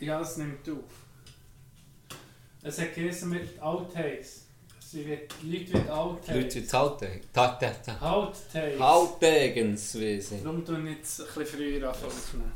Ja, das nimmt auf. Es hat geheißen mit Outtakes. Sie wird, Leute wird Outtakes. Leute wie Halteg. Outtakes. Outtakes. Haltegenswesen. Darum tun wir jetzt ein bisschen früher anfangen.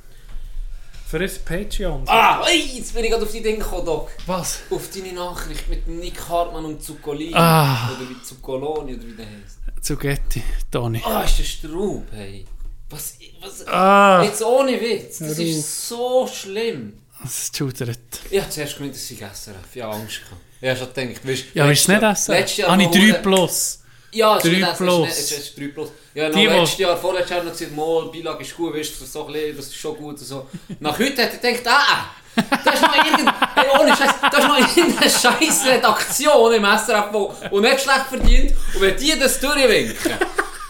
Für ein Patreon. Ah, ey, jetzt bin ich gerade auf die Dinge gekommen, Doc. Was? Auf deine Nachricht mit Nick Hartmann und Zuccolini. Ah. Oder wie Zuccoloni oder wie der heißt. Zugetti, Toni. Ah, ist der Straub, hey. Was, was, Ah! jetzt ohne Witz, das ist so schlimm. Es schudert. Ich habe zuerst gemeint, das sei SRF. Ich habe Angst gehabt. Ich habe schon gedacht, weißt, Ja, ist es nicht essen? Letztes Jahr Habe ich noch 3 hure- plus. Ja, es ist 3 nicht SRF, plus. Es ist, es ist 3 plus. Ja, noch Die, letztes Jahr, vorletztes Jahr noch gesagt, mal, Beilage ist gut, weißt du, so ein bisschen, das ist schon gut und so. Nach heute hat er gedacht, ah, da ist noch irgendeine, hey, ohne Scheiß, da ist noch irgendeine scheiß Redaktion im SRF, wo nicht schlecht verdient und wenn die das durchwinken,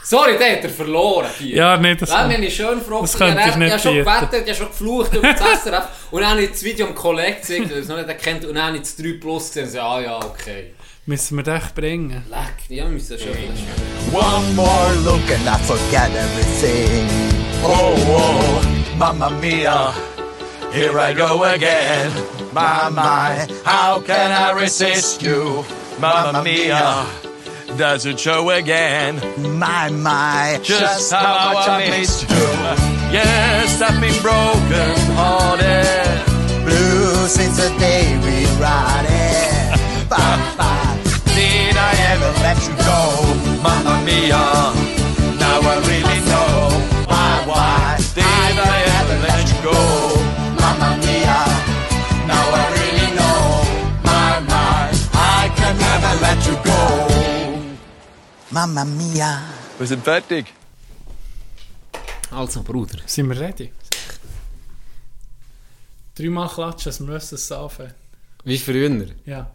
sorry, der hat er verloren hier. Ja, nicht das. Dann bin ich schön froh. Das könnte ich nicht ich habe schon gewettet, ich habe schon geflucht über das SRF. Und dann habe ich das Video am Kollegen gezeigt, der es noch nicht erkennt. Und dann habe ich das 3 Plus gesehen und so, ah ja, okay. Müssen wir dich bringen? Leck, ja, wir müssen das schon One more look and I forget everything. Oh, oh, mamma mia, here I go again. My, my, how can I resist you? Mamma mia, does it show again? My, my, just how much I missed you. Yes, I've been broken hearted. Blue since the day we ride it. Bye, bye. Did I ever let you go? Mamma mia. Mamma mia. Wir sind fertig. Also, Bruder. Sind wir ready? Dreimal klatschen, dass wir dass es anfängt. Wie früher. Ja.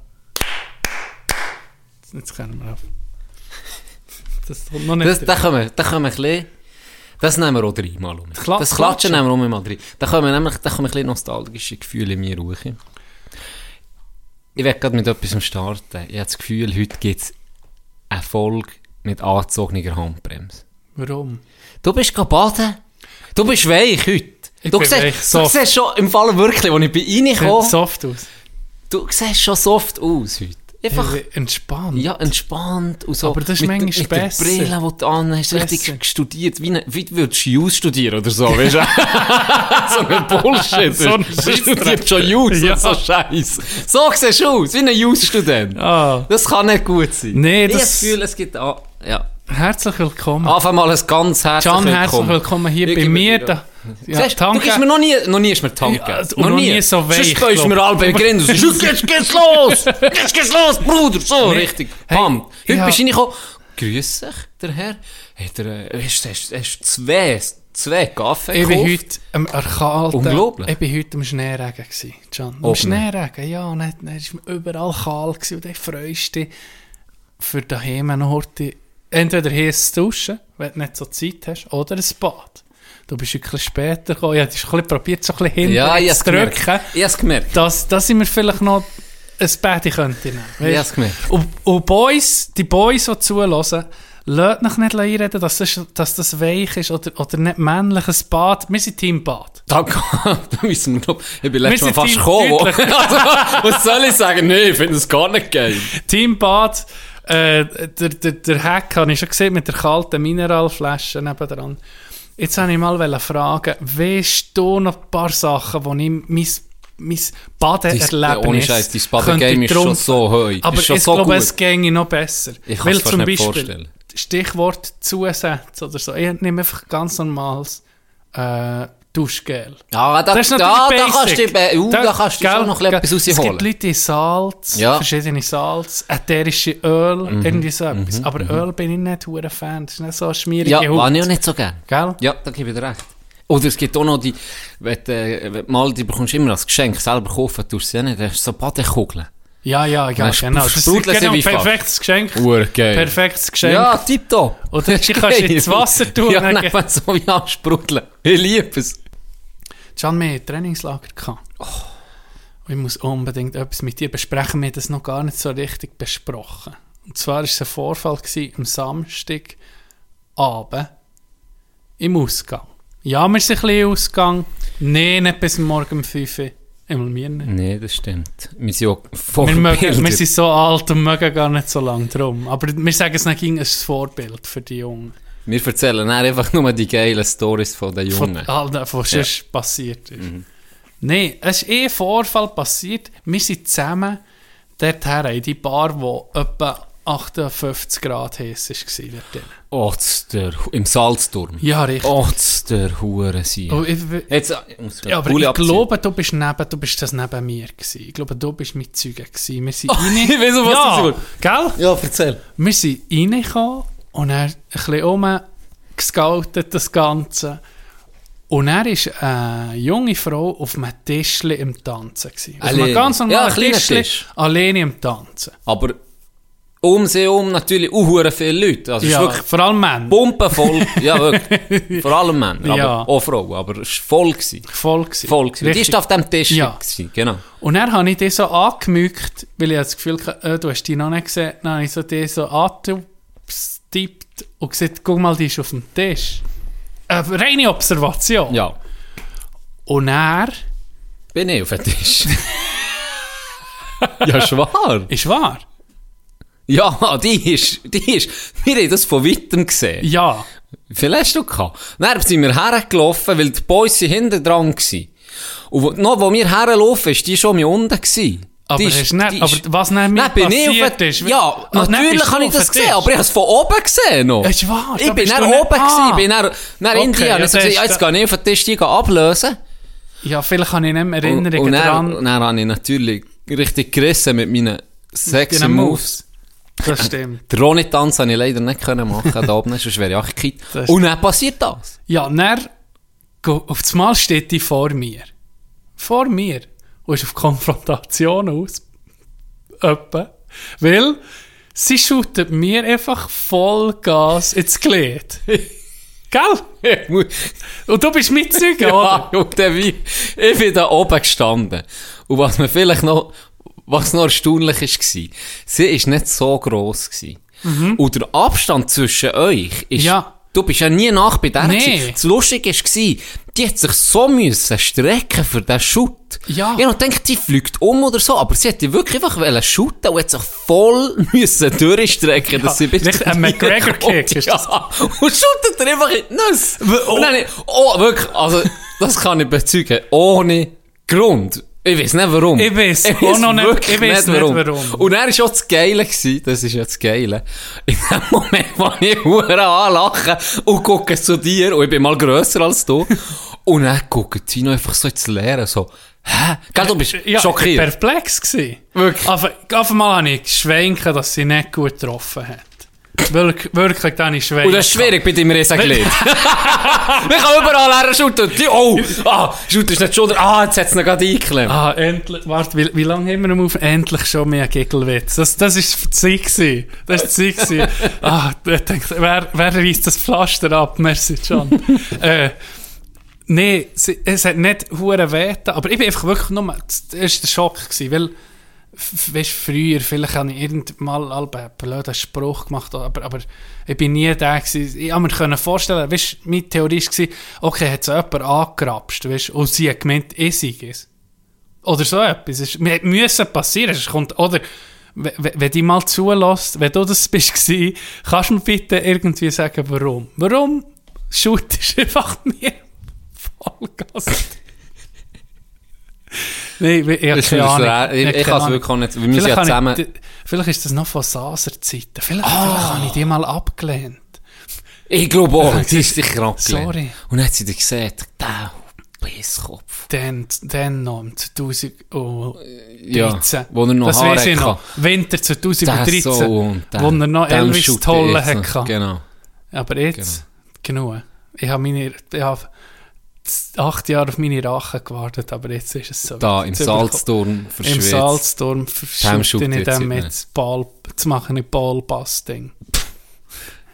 Jetzt können wir auf. Das kommt noch nicht. Das, da können wir, da können wir ein bisschen... Das nehmen wir auch dreimal um. Kla- das Klatschen Klatschen. nehmen wir auch mal drin. Da kommen nämlich da kommen ein bisschen nostalgische Gefühle in mir hoch. Ich werde gerade mit etwas starten. Ich habe das Gefühl, heute gibt es eine Folge mit angezogener Handbremse. Warum? Du bist baden. Du bist weich heute. Ich du siehst, weich, du siehst schon im Fall wirklich, als ich bin Sieht reingekommen soft aus. du siehst schon soft aus heute. Einfach, Hey, entspannt. ja, entspannt und so. Aber das ist mit, manchmal mit besser. der Brille, die du an hast, richtig studiert. Wie, ne, wie würdest du Jus studieren oder so, weißt du? so ein Bullshit. So ein du studierst schon Jus Ja. und so Scheiß. So siehst du aus, wie ein Jus-Student. Ah, Das kann nicht gut sein. Nee, ich das- das Gefühl, es gibt... Ah, ja. herzlich willkommen. Einfach mal ein ganz herzlich Can, herzlich willkommen. willkommen hier Ich bei mir. Da. Ja, Siehst, du gibst mir noch nie, noch nie ist mir Tank Ja, gegeben. und noch nie so weich, Sonst bist du mir alle und sagst, Jetzt geht's los! Jetzt geht's los, Bruder! So, Nee. richtig. Hey, Bam. Heute ja. bist du reingekommen. Grüß dich, der Herr. Er, äh, hast, hast, hast zwei, zwei Kaffee Ich bin heute am erkalten. Unglaublich. Ich bin heute am Schneeregen gsi, Can. Am. Schneeregen, ja. Und dann, dann ist mir überall kahl und dann freust du dich für daheim noch heute entweder zu duschen, wenn du nicht so Zeit hast, oder ein Bad. Du bist wirklich später gekommen. Ich habe ein bisschen probiert, so ein bisschen hinten Ja, zu gemerkt. drücken, Ich hab's gemerkt. dass, dass ich mir vielleicht noch ein Bad könnte nehmen. Ich weisst? hab's gemerkt. Und, und Boys, die Boys, die zulassen, lasst mich nicht einreden, dass das, dass das weich ist oder, oder nicht männlich, ein Bad. Wir sind Team Bad. Danke. da müssen wir, glaub, ich bin letztes Mal fast gekommen. also, was soll ich sagen? Nee, ich finde das gar nicht geil. Team Bad, äh, der, der, der Hack habe ich schon gesehen mit der kalten Mineralflasche nebendran. Jetzt wollte ich mal fragen, weißt du noch ein paar Sachen, wo ich mein, mein Badeerlebnis Ohne Scheiß, dein Badegame ist schon so hoch. Aber ich so glaube, gut. es ginge noch besser. Ich kann's Weil fast nicht Beispiel, vorstellen. Stichwort Zusatz oder so. Ich nehme einfach ganz normales äh, Duschgel. Ja, da, Das ist da, natürlich da kannst du, basic. dir- uh, da, kannst du schon noch etwas Es gibt rausholen. Leute, die Salz, Ja. verschiedene Salz, ätherische Öl, Mhm, irgendwie so etwas. Aber Öl bin ich nicht ein Fan. Das ist nicht so eine schmierige Ja, Haut. ich auch nicht so gern. Gell? Ja, da gebe ich dir recht. Oder es gibt auch noch die, wenn du, äh, wenn du mal, die bekommst du immer als Geschenk, selber kaufen tust du sie nicht, das ist so Badekugeln. Ja, ja, ja, genau. Das ist sprudeln genau ein perfektes Geschenk. Urgeil. Perfektes Geschenk. Ja, tipptopp. Oder die kannst du ins Wasser tun. Ja, neben so wie ansprudeln. Ich liebe es. Can, wir hatten Trainingslager. Gehabt. Und Ich muss unbedingt etwas mit dir besprechen. Wir haben das noch gar nicht so richtig besprochen. Und zwar war es ein Vorfall gewesen, am Samstagabend im Ausgang. Ja, wir sind ein bisschen Ausgang. Nein, nicht bis morgen um 5 Uhr. Einmal wir nicht. Nee, das stimmt. Wir sind auch Wir, mögen, wir sind so alt und mögen gar nicht so lange drum. Aber wir sagen es nicht, ging ein Vorbild für die Jungen. Wir erzählen dann einfach nur die geilen Stories von den Von, Jungen. all das, was sonst passiert ist. Nein, es ist eh ein Vorfall passiert. Wir sind zusammen dorthin in die Bar, wo etwa 58 Grad heiß war. Dort drin. Otz der, im Salzturm. Ja, richtig. Otz der Hure sein. Oh, ich, Jetzt, äh, ja, aber Pulli ich abziehen. glaube, du bist, neben, du bist das neben mir gewesen. Ich glaube, du bist mit Zeugen gewesen. Wir sind rein... ich um was ja, das geht. gell? Ja, erzähl. Wir sind reingekommen und er ein bisschen rumgescoutet, das Ganze. Und er war eine junge Frau auf einem Tischli im Tanzen. Gewesen. Auf einem ganz Ja, normalen kleiner Tischli, Tisch. alleine im Tanzen. Aber um sie um natürlich auch viele Leute. Also Ja, wirklich vor allem Männer. pumpenvoll. ja, wirklich. Vor allem Männer, aber Ja. auch Frauen. Aber es war voll. Gewesen. Voll gewesen. Voll gewesen. Die ist auf dem Tisch. Ja. Gewesen. Genau. Und dann habe ich dich so angemückt, weil ich das Gefühl hatte, äh, du hast die noch nicht gesehen. Dann habe ich so so angetippt und gesagt, guck mal, die ist auf dem Tisch. Eine reine Observation. Ja. Und er Bin ich auf dem Tisch. ja, schwaar. ist wahr. Ja, die ist, die ist, wir haben das von weitem gesehen. Ja. Wie viel hast du gehabt? Dann sind wir hergelaufen, weil die Boys hinten dran waren. Und noch, wo wir herlaufen, ist die schon mit unten gewesen. Aber, Die hast du nicht, aber was nicht mir passiert ist... Ja, Ah, natürlich habe ich das gesehen, aber ich habe es von oben gesehen noch. Ist wahr, Ich bin dann oben Ah. gewesen, bin dann, dann Okay, in die, ja, und ist jetzt gehe ich auf den Tisch die ablösen. Ja, vielleicht habe ich nicht mehr Und, Erinnerungen und dann, dran. dann habe ich natürlich richtig gerissen mit meinen sexy Moves. Das stimmt. Den Ronny-Tanz konnte ich leider nicht können machen da oben, sonst wäre ich auch gekippt. Und dann passiert das. Ja, dann, auf das Mal steht die vor mir. Vor mir. Und ist auf Konfrontation aus. Etwa. Weil, sie shootet mir einfach Vollgas ins Glied. Gell? Und du bist mit Zeuge, Ja, oder? und dann wie, ich bin da oben gestanden. Und was mir vielleicht noch, was noch erstaunlich war, sie ist nicht so gross gewesen. Und der Abstand zwischen euch ist, Mhm. Ja. du bist ja nie nach bei der Nee. Das Lustige war, die hat sich so müssen strecken für den Shoot. Ja. Ich noch gedacht, die fliegt um oder so, aber sie hätte wirklich einfach wollen shooten und hat sich voll müssen durchstrecken, dass sie bis richtig, ein McGregor-Kick ja. Und shootet er einfach in die Nuss. oh. Dann, oh, wirklich, also, das kann ich bezeugen, ohne Grund. Ich weiß nicht warum. Ich weiss auch noch nicht- ich weiss nicht warum. Und er war schon das Geile, gewesen, das ist ja das Geile. In dem Moment, wo ich Huren anlache und gucke zu dir, und ich bin mal grösser als du, und dann guckt sie noch einfach so ins Leere, so, hä? Gell, du bist Ja, schockiert. perplex gewesen. Wirklich. Auf, auf einmal habe ich geschwenkt, dass sie nicht gut getroffen hat. Wirklich, wirklich, da habe ich schwenkt. Und das ist schwierig bei deinem Riesenglied. Wir können überall her shooten. Oh, ah, shoot ist nicht Schulter. Ah, jetzt hat es noch gerade eingeklemmt. Ah, endlich. Warte, wie, wie lange haben wir noch auf? Endlich schon mehr Giggelwitz. Das, das ist die Zeit. Das ist die Zeit. Ah, ich dachte, wer, wer reißt das Pflaster ab? Merci, John. äh, nee, es hat nicht hure wehgetan, aber ich bin einfach wirklich nur, das war der Schock gewesen, weil, weißt, früher, vielleicht habe ich irgendwann mal einen blöden Spruch gemacht, aber, aber ich bin nie der gewesen. Ich habe mir vorstellen, weißt, meine Theorie war, okay, hat so jemand angerapscht, weißt, und sie hat gemeint, ich sei es. Oder so etwas. Es ist- es müssen passieren. Es kommt, oder, wenn die mal zulässt, wenn du das bist gewesen, kannst du mir bitte irgendwie sagen, warum? Warum shootest du einfach mir Vollgas? Nein, ich, ich. Ich- ich keine kann es wirklich auch nicht. Wir müssen Vielleicht ja zusammen- Ich, vielleicht ist das noch von Saser-Zeiten. Vielleicht, Ah. vielleicht habe ich die mal abgelehnt. Ich glaube auch, sie ist sicher abgelehnt. Sorry. Und dann hat sie dir gesagt, der Bisskopf. Dann, dann noch im 2013. Ja, wo er noch das Haare weiß ich noch. Winter 2013. Der so der- wo er noch Elvis Tolle ich hatte. Genau. Aber jetzt, genug. Ich habe meine, ich habe acht Jahre auf meine Rache gewartet, aber jetzt ist es so. Da im Jetzt Salzturm Im verschwitzt. Salzturm Dem verschütte shoote ich jetzt nicht. mit Ball, zu machen ein Ballpass-Ding.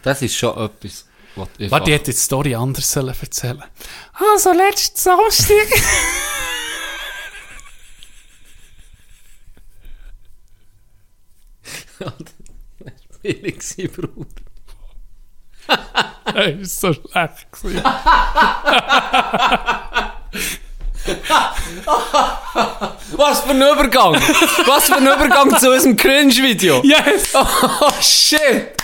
Das ist schon etwas, Warte, ich hätte jetzt die Story anders sollen erzählen Also, letzten Samstag... billig gewesen, Bruder. Das war so schlecht. Was für ein Übergang! Was für ein Übergang zu unserem Cringe-Video! Yes! Oh shit!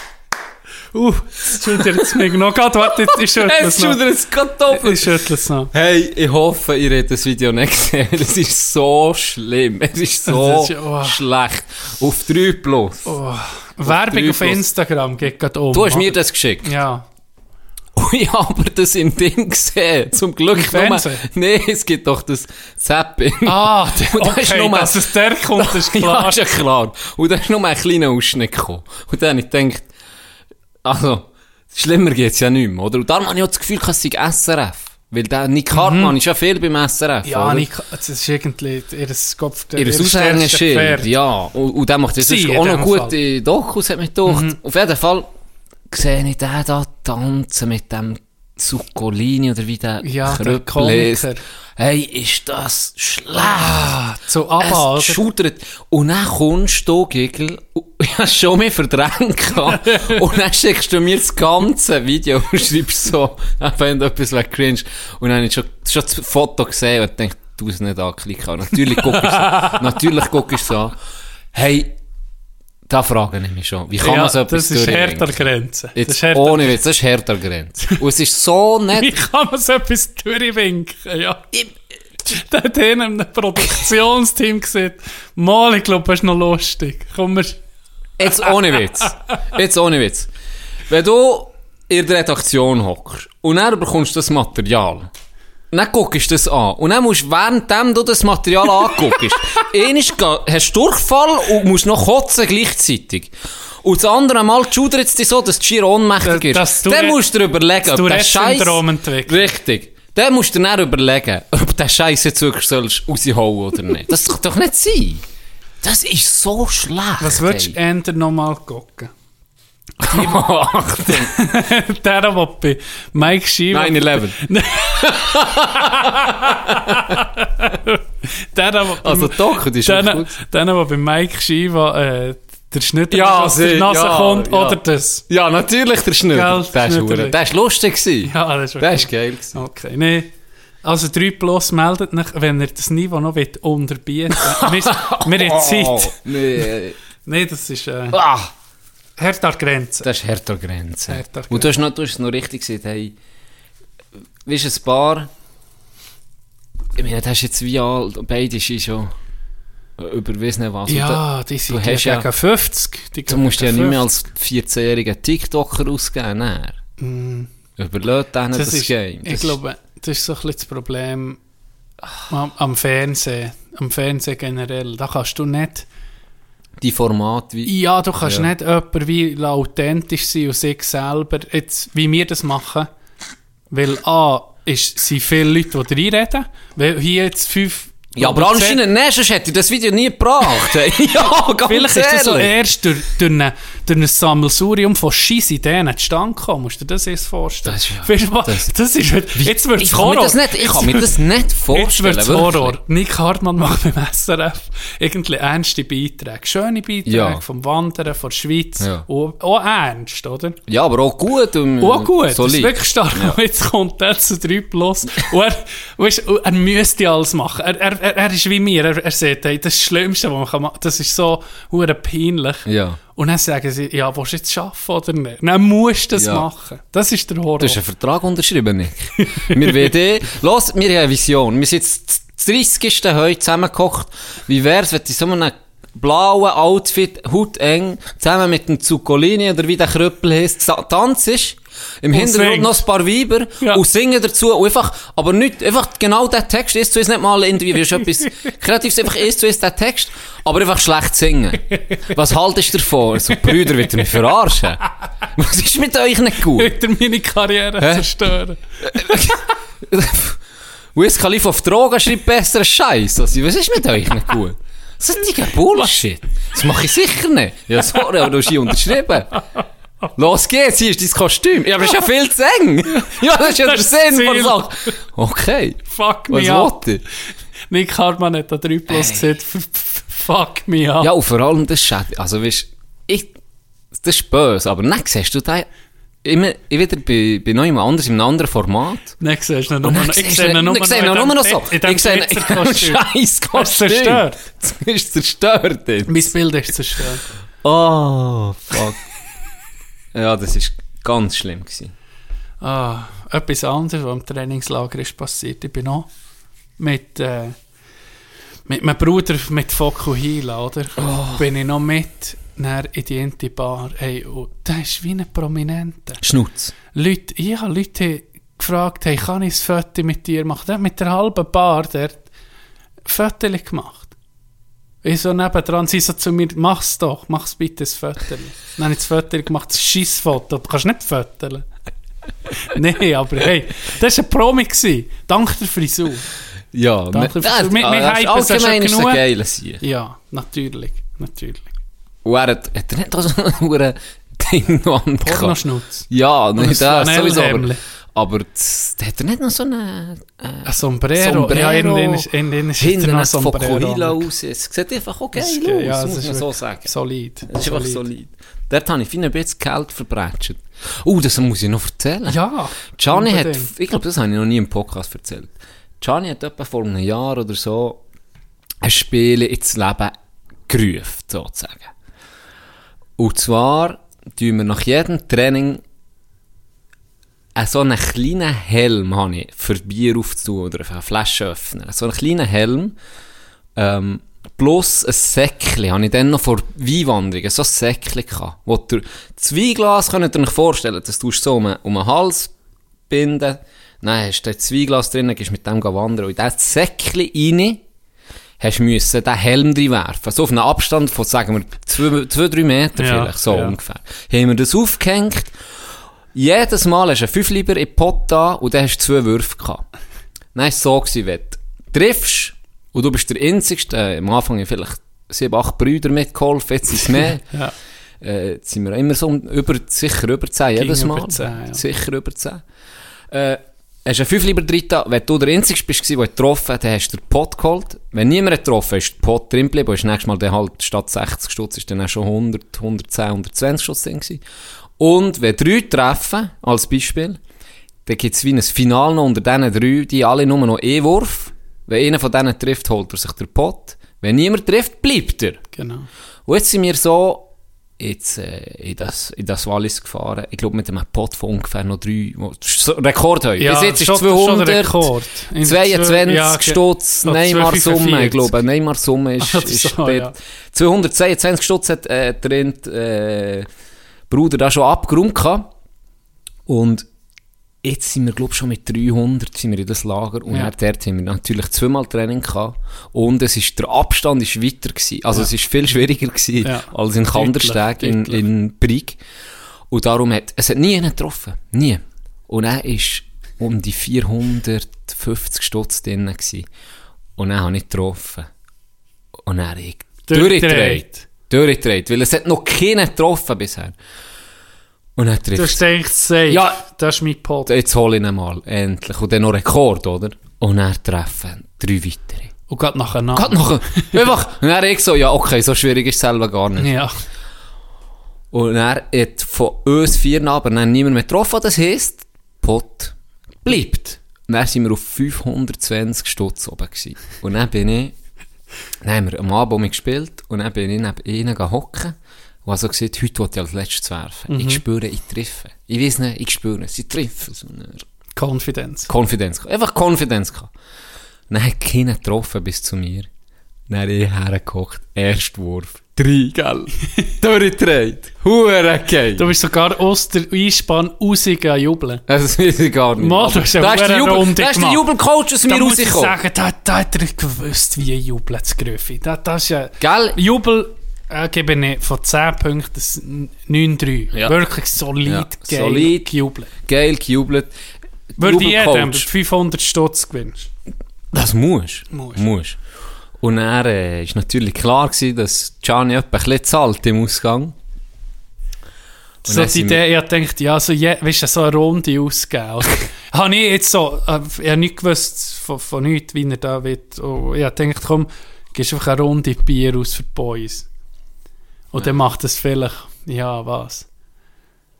Uh, jetzt schüttelt es mich noch. Gerade, warte, ich schüttle Es noch. schudert es gerade doppelt! Ich schüttle es noch. Hey, ich hoffe, ihr habt das Video nicht gesehen. Es ist so schlimm. Es ist so ist- oh. schlecht. Auf 3 plus. Werbung drei auf plus. Instagram geht gerade um. Du hast mir das geschickt. Ja. Und ich habe das im Ding gesehen. Zum Glück nur. Nee, es gibt doch das Zapping. Ah, der, Und da ist okay, nur- dass es der kommt, ist Ja, klar. ist ja klar. Und da ist nur ein kleiner Ausschnitt gekommen. Und dann habe ich gedacht, also, schlimmer geht's ja nicht mehr, oder? Und darum habe ich auch das Gefühl, es sei SRF. Weil der Nick Hartmann ist ja viel beim SRF, Mhm. Ja, oder? Nick, das ist irgendwie ihr Kopf, der Ihr Aushängeschild, ja. Und, und der macht jetzt Sie, auch noch gute Dokus, hat mich gedacht. Auf jeden Fall sehe ich den da tanzen mit dem Zuccolini oder wie der Ja, Kröppel. Hey, ist das schlecht. Ah, so Abba, oder? Es schudert. Und dann kommst du, Gigel, ich hab schon mehr verdrängt. Und dann schickst du mir das ganze Video und schreibst so, ich finde etwas weg cringe. Und dann habe ich schon, schon das Foto gesehen und denkt, du es nicht anklicken. Natürlich guckst du, natürlich guckst du so an. Hey, da frage ich mich schon, wie kann ja, man so etwas das ist härter Grenze. Das Jetzt ist härter ohne Witz, das ist härter Grenze. Und es ist so Wie nett. kann man so etwas durchwinken? Ja. Der hat in einem Produktionsteam gesagt, mal, ich glaube, das ist noch lustig. Komm, wir... Jetzt ohne Witz. Jetzt ohne Witz. Wenn du in der Redaktion hockst und dann bekommst du das Material, dann guckst du das an und dann musst du, währenddem du das Material anguckst, einisch ga- hast du Durchfall und musst noch kotzen gleichzeitig. Und das andere Mal schudert es dich so, dass du schier ohnmächtig Das- ist. das Dann musst du dir überlegen, ob der Scheiß... Richtig. Dann musst du dir dann überlegen, ob der Scheiß jetzt wirklich sollst raushauen oder nicht. Das kann doch nicht sein. Das ist so schlecht. Was würdest du ändern nochmal gucken? Achtung. Der, der bei Mike Shiva... 9-11. Der, der Also doch, das ist der, gut. der, der bei Mike Shiva äh, der Schnitt Ja, aus der Nase ja, kommt, ja. oder das? Ja, natürlich der. Gell, Der ist der ist lustig gewesen. Ja, das ist Der ist geil gewesen. Okay, nee. Also 3 Plus meldet nicht, wenn ihr das Niveau noch unterbieten wollt. wir, wir haben Zeit. Oh, nee. Nee, das ist äh, Ah, härter Grenze. das ist härter Grenze. Härter Und du hast, noch, du hast noch richtig gesagt, hey, weißt du, ein paar, ich meine, das ist jetzt wie alt, und beide sind schon überwiesen was. Und da- Ja, die sind du hast ja- gegen 50. Die Du musst ja nicht mehr 50. als 14-jähriger TikToker ausgeben, nein. Überlädt denen das, Mm. das ist, Game. Ich Das- glaube, das ist so ein bisschen das Problem am, am Fernsehen. Am Fernsehen generell. Da kannst du nicht... die Format wie... Ja, du kannst Ja. nicht jemand wie authentisch sein und sich selber, jetzt, wie wir das machen. Weil A, ist, sind viele Leute, die reinreden. Weil hier jetzt fünf... Ja, aber anscheinend nicht, sonst hätte ich das Video nie gebracht. ja, ganz Vielleicht ist das so ehrlich. erst durch, durch, eine, durch ein Sammelsurium von Scheissideen zustande gekommen. Musst du dir das jetzt vorstellen? Das ist ja- Weißt du was? das- das, ist, jetzt wird Ich es kann, mir Horror. das nicht, ich Jetzt kann mir wird- das nicht Jetzt vorstellen. wird es. Horror. Nick Hartmann macht beim SRF irgendwie ernste Beiträge. Schöne Beiträge Ja. vom Wandern, von der Schweiz. Ja. Auch, auch ernst, oder? Ja, aber auch gut. Und Auch gut, das ist solid. wirklich stark. Und jetzt kommt er zu 3 Plus. Und er, weißt, und er müsste alles machen. Er, er, er, ist wie mir. Er, er sagt, hey, das ist das Schlimmste, was man kann machen Das ist so peinlich. Ja. Und dann sagen sie, ja, willst du jetzt arbeiten oder nicht? Dann musst du das Ja. machen. Das ist der Horror. Du hast einen Vertrag unterschrieben, Nick. wir wollen, los, wir haben eine Vision. Wir sind jetzt das 30. heute zusammengekocht. Wie wär's, wenn du in so einem blauen Outfit, hauteng, zusammen mit dem Zuccolini oder wie der Kröppel heisst, ta- tanzt im Hintergrund noch ein paar Weiber Ja. und singen dazu und einfach, aber nicht, einfach genau der Text ist zu uns nicht mal irgendwie, wie etwas Kreatives, einfach ist zu uns der Text, aber einfach schlecht singen. Was haltest du davon? So, Brüder, wollt ihr mich verarschen? Was ist mit euch nicht gut? Wieder meine Karriere Hä? zerstören. Wiz Khalifa auf Drogen schreibt besseren Scheiß. Also, was ist mit euch nicht gut? Das ist ein Bullshit. Das mache ich sicher nicht. Ja, sorry, aber du hast hier unterschrieben. Los geht's, hier ist dein Kostüm. Ja, aber das ist ja viel zu eng. Ja, das ist ja der Das ist das Sinn von der. Sache. Okay. Fuck Was me up. ihr? Nick Hartmann hat da 3 Plus gesagt, fuck me up. Ja, und vor allem das Schädel. Also, weißt ich, das ist böse, aber dann siehst du da immer, ich wieder bei, bei noch jemand anderes, in einem anderen Format. Dann siehst du ihn nur noch. Ich siehst sehe ihn nur ich noch noch so. Ich sehe. Scheiß Kostüm. du zerstört? Das ist zerstört. Mein Bild ist zerstört. Oh, fuck. Ja, das war ganz schlimm. Gewesen. Ah, etwas anderes, was im Trainingslager ist passiert. Ich bin noch mit, äh, mit meinem Bruder, mit Fokuhila, oder? Bin ich noch mit in die Inti Bar. Hey, und der ist wie ein Prominenter. Schnutz. Leute, ich habe Leute gefragt, hey, kann ich ein Foto mit dir machen? Der hat mit der halben Bar der Foto gemacht. Ich so nebendran, sie so zu mir, mach's doch, mach's bitte ein Foto. Dann habe ich das Foto gemacht, das Scheissfoto, du kannst nicht fotoen. Nein, aber hey, das war ein Promi. Gewesen. Dank der Frisur. Ja, Danke wir- für- wir- wir Ah, hypen es ja schon ist es ein genug. Sieg. Ja, natürlich, natürlich. Und er hat, hat er nicht auch so ein Ding noch an? Pornoschnutz. Ja, Und nicht ein das sowieso, aber. Aber das, hat er nicht noch so eine... Ein Sombrero. Sombrero. Ja, in den ist Hinten noch Sombrero. aus. Es sieht einfach auch geil Das aus, ist ge- ja, muss man so sagen. Solid. Das ist einfach solid. Dort habe ich viel ein bisschen Geld verbrätscht. Oh, das muss ich noch erzählen. Ja. Gianni hat, ich glaube, das habe ich noch nie im Podcast erzählt. Gianni hat etwa vor einem Jahr oder so ein Spiel ins Leben gerufen, sozusagen. Und zwar tun wir nach jedem Training äh, so einen kleinen Helm habe ich für Bier aufzutun oder für eine Flasche öffnen. So einen kleinen Helm, ähm, plus ein Säckchen, habe ich dann noch vor Weinwanderungen, so ein Säckchen gehabt, wo der Zweiglas, könnt ihr euch vorstellen, das tust du so um, um den Hals binden, dann hast du ein Zweiglas drin, gehst mit dem wandern und in das Säckchen rein, hast du müssen den Helm drin werfen. So auf einen Abstand von, sagen wir, zwei, zwei drei Meter Ja, vielleicht, so ja. ungefähr. Haben wir das aufgehängt. Jedes Mal hast du einen 5 Lieber in den Pot da und dann hast du zwei Würfe gehabt. Dann war es so, gewesen, wenn du triffst und du bist der Einzigste, äh, am Anfang haben vielleicht sieben, acht Brüder mitgeholfen, jetzt sind es mehr. Ja. Äh, jetzt sind wir immer so über, sicher über 10 jedes über Mal. 10, ja. Sicher über 10. Äh, hast du einen 5 lieber drin, da, wenn du der Einzige bist, der getroffen hat, dann hast du den Pot geholt. Wenn niemand hat getroffen ist der Pot drin geblieben, ist nächstes Mal dann halt statt 60 Stutz ist dann auch schon 100, 110, 120 Stutz drin gewesen. Und wenn drei treffen, als Beispiel, dann gibt es wie ein Final noch unter diesen drei, die alle nur noch E-Wurf. Wenn einer von denen trifft, holt er sich den Pot. Wenn niemand trifft, bleibt er. Genau. Und jetzt sind wir so jetzt, äh, in, das, in das Wallis gefahren. Ich glaube, mit einem Pot von ungefähr noch drei, so Rekord heute. Ja, Bis jetzt ist schon- schon 200, der Rekord. In 22 ja, Stutz, Neymar-Summe, 245. ich glaube. Neymar-Summe ist, Ach ist so, ja. 222 Stutz hat äh, drin, äh, Bruder da schon abgeräumt gehabt. Und jetzt sind wir, glaube ich, schon mit 300 sind wir in das Lager. Und Ja. dort haben wir natürlich zweimal Training gehabt. Und es ist, der Abstand ist weiter gewesen. Also es ist viel schwieriger gewesen Ja. als in Kandersteg, in, in Brig. Und darum hat, es hat nie einen getroffen. Nie. Und er ist um die 450 Stutz drin gewesen. Und dann habe ich getroffen. Und er ich Durchgedreht. Durchgedreht. Weil es hat noch keinen getroffen bisher. Und er Du trifft. hast gedacht, safe. Ja. Das ist mein Pot. Jetzt hole ich ihn mal. Endlich. Und dann noch Rekord, oder? Und er treffen drei weitere. Und gerade nacheinander. Geht noch. Einfach. Und dann ich so, ja, okay, so schwierig ist es selber gar nicht. Ja. Und er hat von uns vier aber niemand mehr getroffen. Das heisst, Pot bleibt. Und dann sind wir auf 520 Stutz oben gewesen. Und dann bin ich, dann haben wir am Abend gespielt und dann bin ich neben ihnen hocken und habe so gesagt, heute wollte ich als letztes werfen. Ich spüre, ich treffe. Ich weiß nicht, ich spüre, sie treffen. So Confidence. Konfidenz. gehabt. Einfach Konfidenz. Dann hat keiner getroffen bis zu mir. Dann habe ich hergekocht. Erster Wurf. Drei, gell? Durchgedreht. Hure geil. Du bist sogar aus der Einspann rausgegangen jubeln. Das weiß ich gar nicht. Mal, du hast eine ist der hure Jubel, Runde da ist der. Jubelcoach aus Da mir muss ich rausgekommen. sagen, da, da hat er gewusst, wie jubeln zu Gröffi. Da, das ist ja... Gell? Jubel äh, gebe ich von 10 Punkten das 9-3. Ja. Wirklich solid, Ja, geil solid. gejubelt. Geil gejubelt. Würde jedem Jubelcoach. 500 Stutz gewinnst. Das muss. Muss. Und dann äh, ist natürlich klar gewesen, dass Gianni etwa ein zahlt im Ausgang. Und So die Idee, ich gedacht, ja, so, je, weißt du, so eine Runde ausgeben. Also, habe ich jetzt so, äh, ich habe nicht gewusst von, von nichts, wie er da wird. Und ich gedacht, komm, gehst einfach eine Runde Bier aus für die Boys. Und dann macht es vielleicht, ja, was?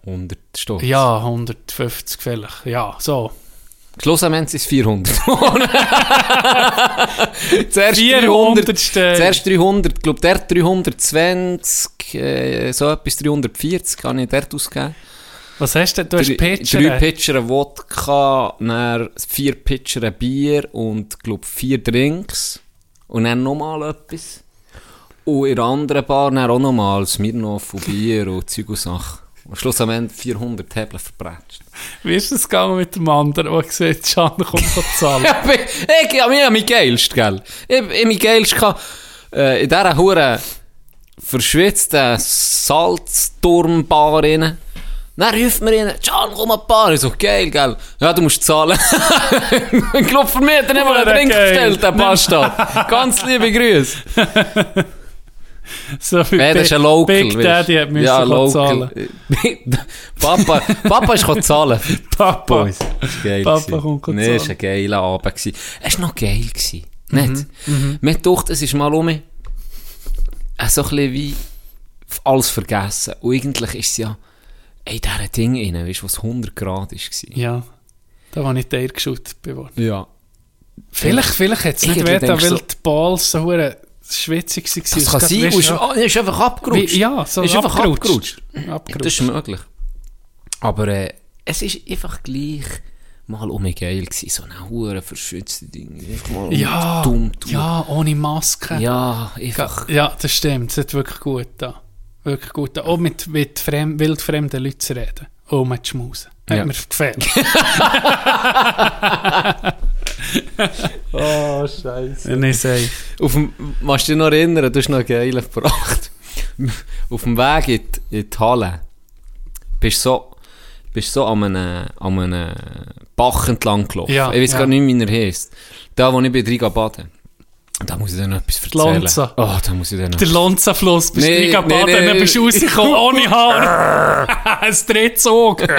100 Stutz. Ja, 150 vielleicht. Ja, so. Schlussendlich sind es 400. zuerst 400 300. Stellen. Zuerst 300. Ich glaube, der 320, äh, so etwas 340 habe ich dort ausgegeben. Was hast du denn? Du hast Pitcher. Drei Pitcher Wodka, dann vier Pitcher Bier und glaub vier Drinks. Und dann nochmal etwas. Und in der anderen Bar dann auch nochmal Smirnoff und Bier und Zeug und Sachen. Und schlussendlich 400 Hebel verbretscht. Wie ist das gegangen mit dem anderen, der gesagt hat, Can kommt zu zahlen? Ich, ich habe mein geilst, gell? Ich, ich mein geilst gehabt, äh, in dieser hure verschwitzten Salzturmbar rein. Dann ruft mir rein, Can, komm ein paar. Ich so, geil, gell? Ja, du musst zahlen. ich glaube, für mich hat er nicht mal einen Drink geil. bestellt, der Bastard. Ganz liebe Grüße. So wie Ja, das ist Big- ein Local. Big weisst. Daddy hat müssen ja, Local. zahlen. Papa, Papa ist zahlen. Papa. Boys. War geil. Papa kommt Nee, zahlen. es war ein geiler Abend. gewesen. Es war noch geil. Gewesen. Nicht? Mhm, Mir dachte, es ist mal um mich so ein bisschen wie alles vergessen. Und eigentlich ist es ja in diesem Ding rein, weißt du, was 100 Grad war. Ja, da war ich der geschaut geworden. Ja. Vielleicht, vielleicht hat es nicht weh, weil die Balls so schwitzig waren. Das kann sein. Und ist, ist einfach abgerutscht. Wie- ja, so ist einfach abgerutscht. abgerutscht. Das ist möglich. Aber äh, es ist einfach gleich mal um geil gewesen. So eine hure verschützte Ding. Einfach mal ja, dumm tun. ja, ohne Maske. Ja, einfach. Ja, das stimmt. Das hat wirklich gut da. Wirklich gut da. Auch mit, mit fremd, wildfremden Leuten zu reden. Auch mit Schmusen. Hat Ja. mir gefällt. Oh, Scheiße. Nicht safe. Auf dem, musst du dich noch erinnern, du hast noch einen geilen gebracht. Auf dem Weg in die, in die Halle bist du so, bist so an einem, an einem Bach entlang gelaufen. Ja, ich weiß ja. gar nicht, wie er heisst. Da, wo ich bei drei baden. Da muss ich dir noch etwas erzählen. Lonza. Oh, da muss ich dir noch... Der Lonza-Fluss, bist Nee, du nee, nee, baden, nee. dann bist du rausgekommen, ohne Haar. Ein Drehzug.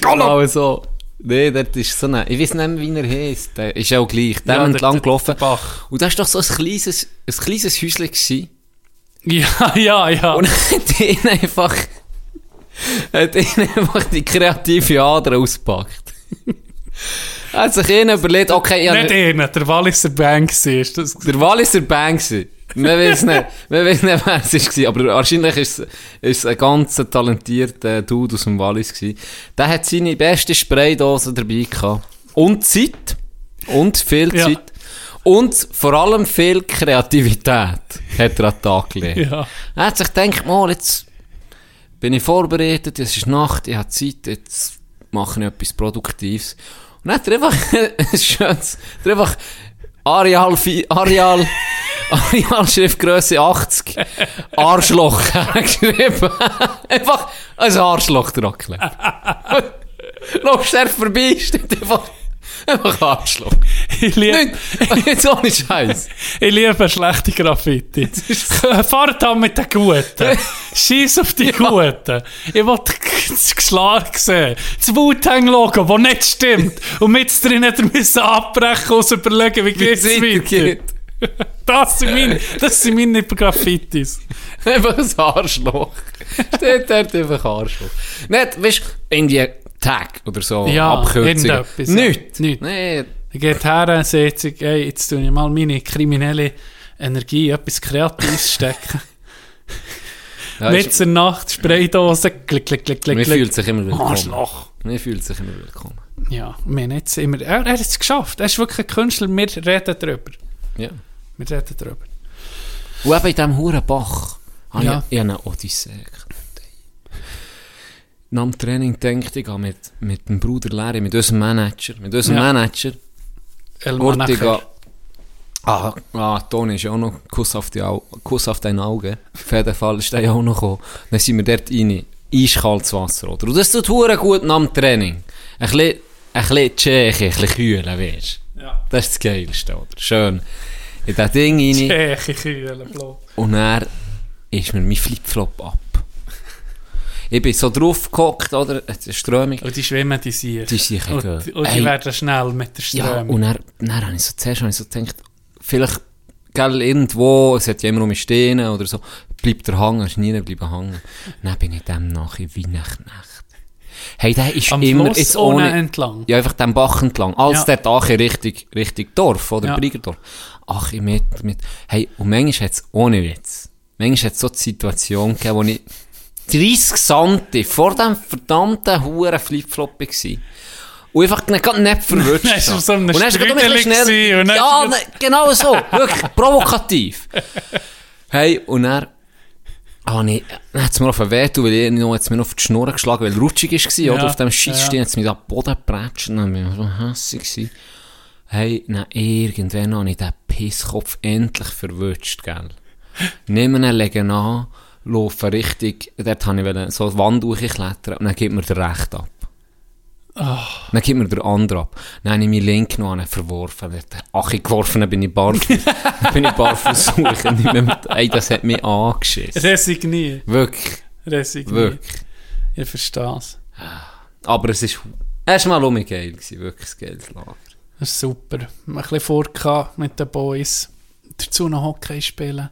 Genau so. Nee, dort ist so eine, ich weiß nicht mehr, wie er heisst. Der ist auch gleich. Der Ja, entlang der- gelaufen. Bach. Und das war doch so ein kleines, ein kleines Häuschen gewesen. Ja, ja, ja. Und hat ihn einfach, hat ihn einfach die kreative Ader ausgepackt. Er hat sich ihn überlegt, okay, ja, nicht einer, der Walliser Bank war das. der Walliser Bang gewesen. Man weiß nicht, man weiß nicht, wer es war, aber wahrscheinlich ist es, ein ganz talentierter Dude aus dem Wallis gewesen. Der hat seine beste Spraydose dabei gehabt. Und Zeit. Und viel Ja. Zeit. Und vor allem viel Kreativität hat er an den Tag gelegt. Ja. Er hat sich gedacht, mal, jetzt bin ich vorbereitet, es ist Nacht, ich habe Zeit, jetzt mache ich etwas Produktives. Und dann hat er einfach ein schönes, er einfach Areal, Areal, Areal Schriftgröße 80, Arschloch geschrieben. einfach ein Arschloch dran geklebt. Laufst du vorbei, steht einfach, einfach Arschloch. Ich liebe, jetzt ohne Scheiß. ich liebe schlechte Graffiti. Fahrt an mit den Guten. Scheiß auf die Guten. Ich will das Geschlag sehen. Das Wu-Tang-Logo, das nicht stimmt. Und mit drin er müssen abbrechen und überlegen, wie geht's weitergeht. Das sind meine, das sind meine Graffitis. Einfach ein Arschloch. Steht dort einfach Arschloch. Nicht, weißt du, Tag oder so, Ja, Abkürzung. irgendetwas, ja. Nicht. Nee, Er geht her und sagt sich, hey, jetzt tue ich mal meine kriminelle Energie in etwas Kreatives stecken. ja, Mit ist, der Nacht, Spraydose, klick, klick, klick, klick, man fühlt sich immer willkommen. Arschloch. Man fühlt sich immer willkommen. Ja, wir haben jetzt immer, er, er hat es geschafft. Er ist wirklich ein Künstler, wir reden darüber. Ja. Wir reden darüber. Und eben in diesem huren Bach habe Ja. ich, ich eine Odyssee. Nach dem Training denke ich, gehe mit, mit dem Bruder Larry, mit unserem Manager, mit unserem Ja. Manager, El. Ah, ah, Toni ist ja auch noch Kuss auf, die Au Kuss auf dein Auge. Auf jeden Fall ist der ja auch noch gekommen. Dann sind wir dort rein. Eiskaltes Wasser, oder? Und das tut hure gut nach dem Training. Ein bisschen, ein bisschen Tscheche, ein bisschen kühlen, weißt? Ja. Das ist das Geilste, oder? Schön. In das Ding rein. Tscheche Kühle, blau. Und dann ist mir mein Flipflop ab. Ich bin so drauf gehockt, oder? Es ist Strömung. Und die schwimmen die Sicher. Die sind Und, und die werden schnell mit der Ja, Strömung. und dann, dann habe ich so, zuerst habe ich so gedacht, vielleicht, gell, irgendwo, es hat ja immer um mich stehen oder so, bleibt er hängen, ist nie geblieben hängen. Dann bin ich dem nachher wie eine Knecht. Hey, der ist Am immer, Fluss jetzt ohne ohne, entlang. ja, einfach den Bach entlang. Als Ja. der Ache richtig, richtig Dorf, oder Ja. Briegerdorf. Ache mit, mit, hey, und manchmal hat es, ohne Witz, manchmal hat es so die Situation gegeben, wo ich 30 Sante vor dem verdammten Huren Flipflop war. Und einfach nicht, gerade nicht verwirrt. Dann er so Und dann ist er gerade ein bisschen gewesen dann Ja, er- ne, genau so. Wirklich provokativ. Hey, und dann, ah nee, dann hat es mir auf den getan, weil ich noch, mir auf die Schnur geschlagen, weil es rutschig war, Ja, oder? Auf dem Scheissstehen ja. hat es mich da am Boden geprätscht und dann bin ich so hässig gewesen. Hey, dann irgendwann habe ich den Pisskopf endlich verwünscht, gell? Nehmen ihn, legen an, laufen richtig, dort habe ich wollen so eine Wand hochklettern und dann gibt mir der Recht ab. Dann gibt mir der andere ab. Dann habe ich meinen Link noch verworfen. Hat der Achi geworfen, dann bin ich barfuß. dann bin ich barfuß suchen. Mit- Ey, das hat mich angeschissen. Resignier. Wirklich, Resignier. wirklich. Ich verstehe es. Aber es ist erstmal um geil gewesen. Wirklich ein geiles Lager. Das ist super. Ein bisschen vorgehabt mit den Boys. Dazu noch Hockey spielen.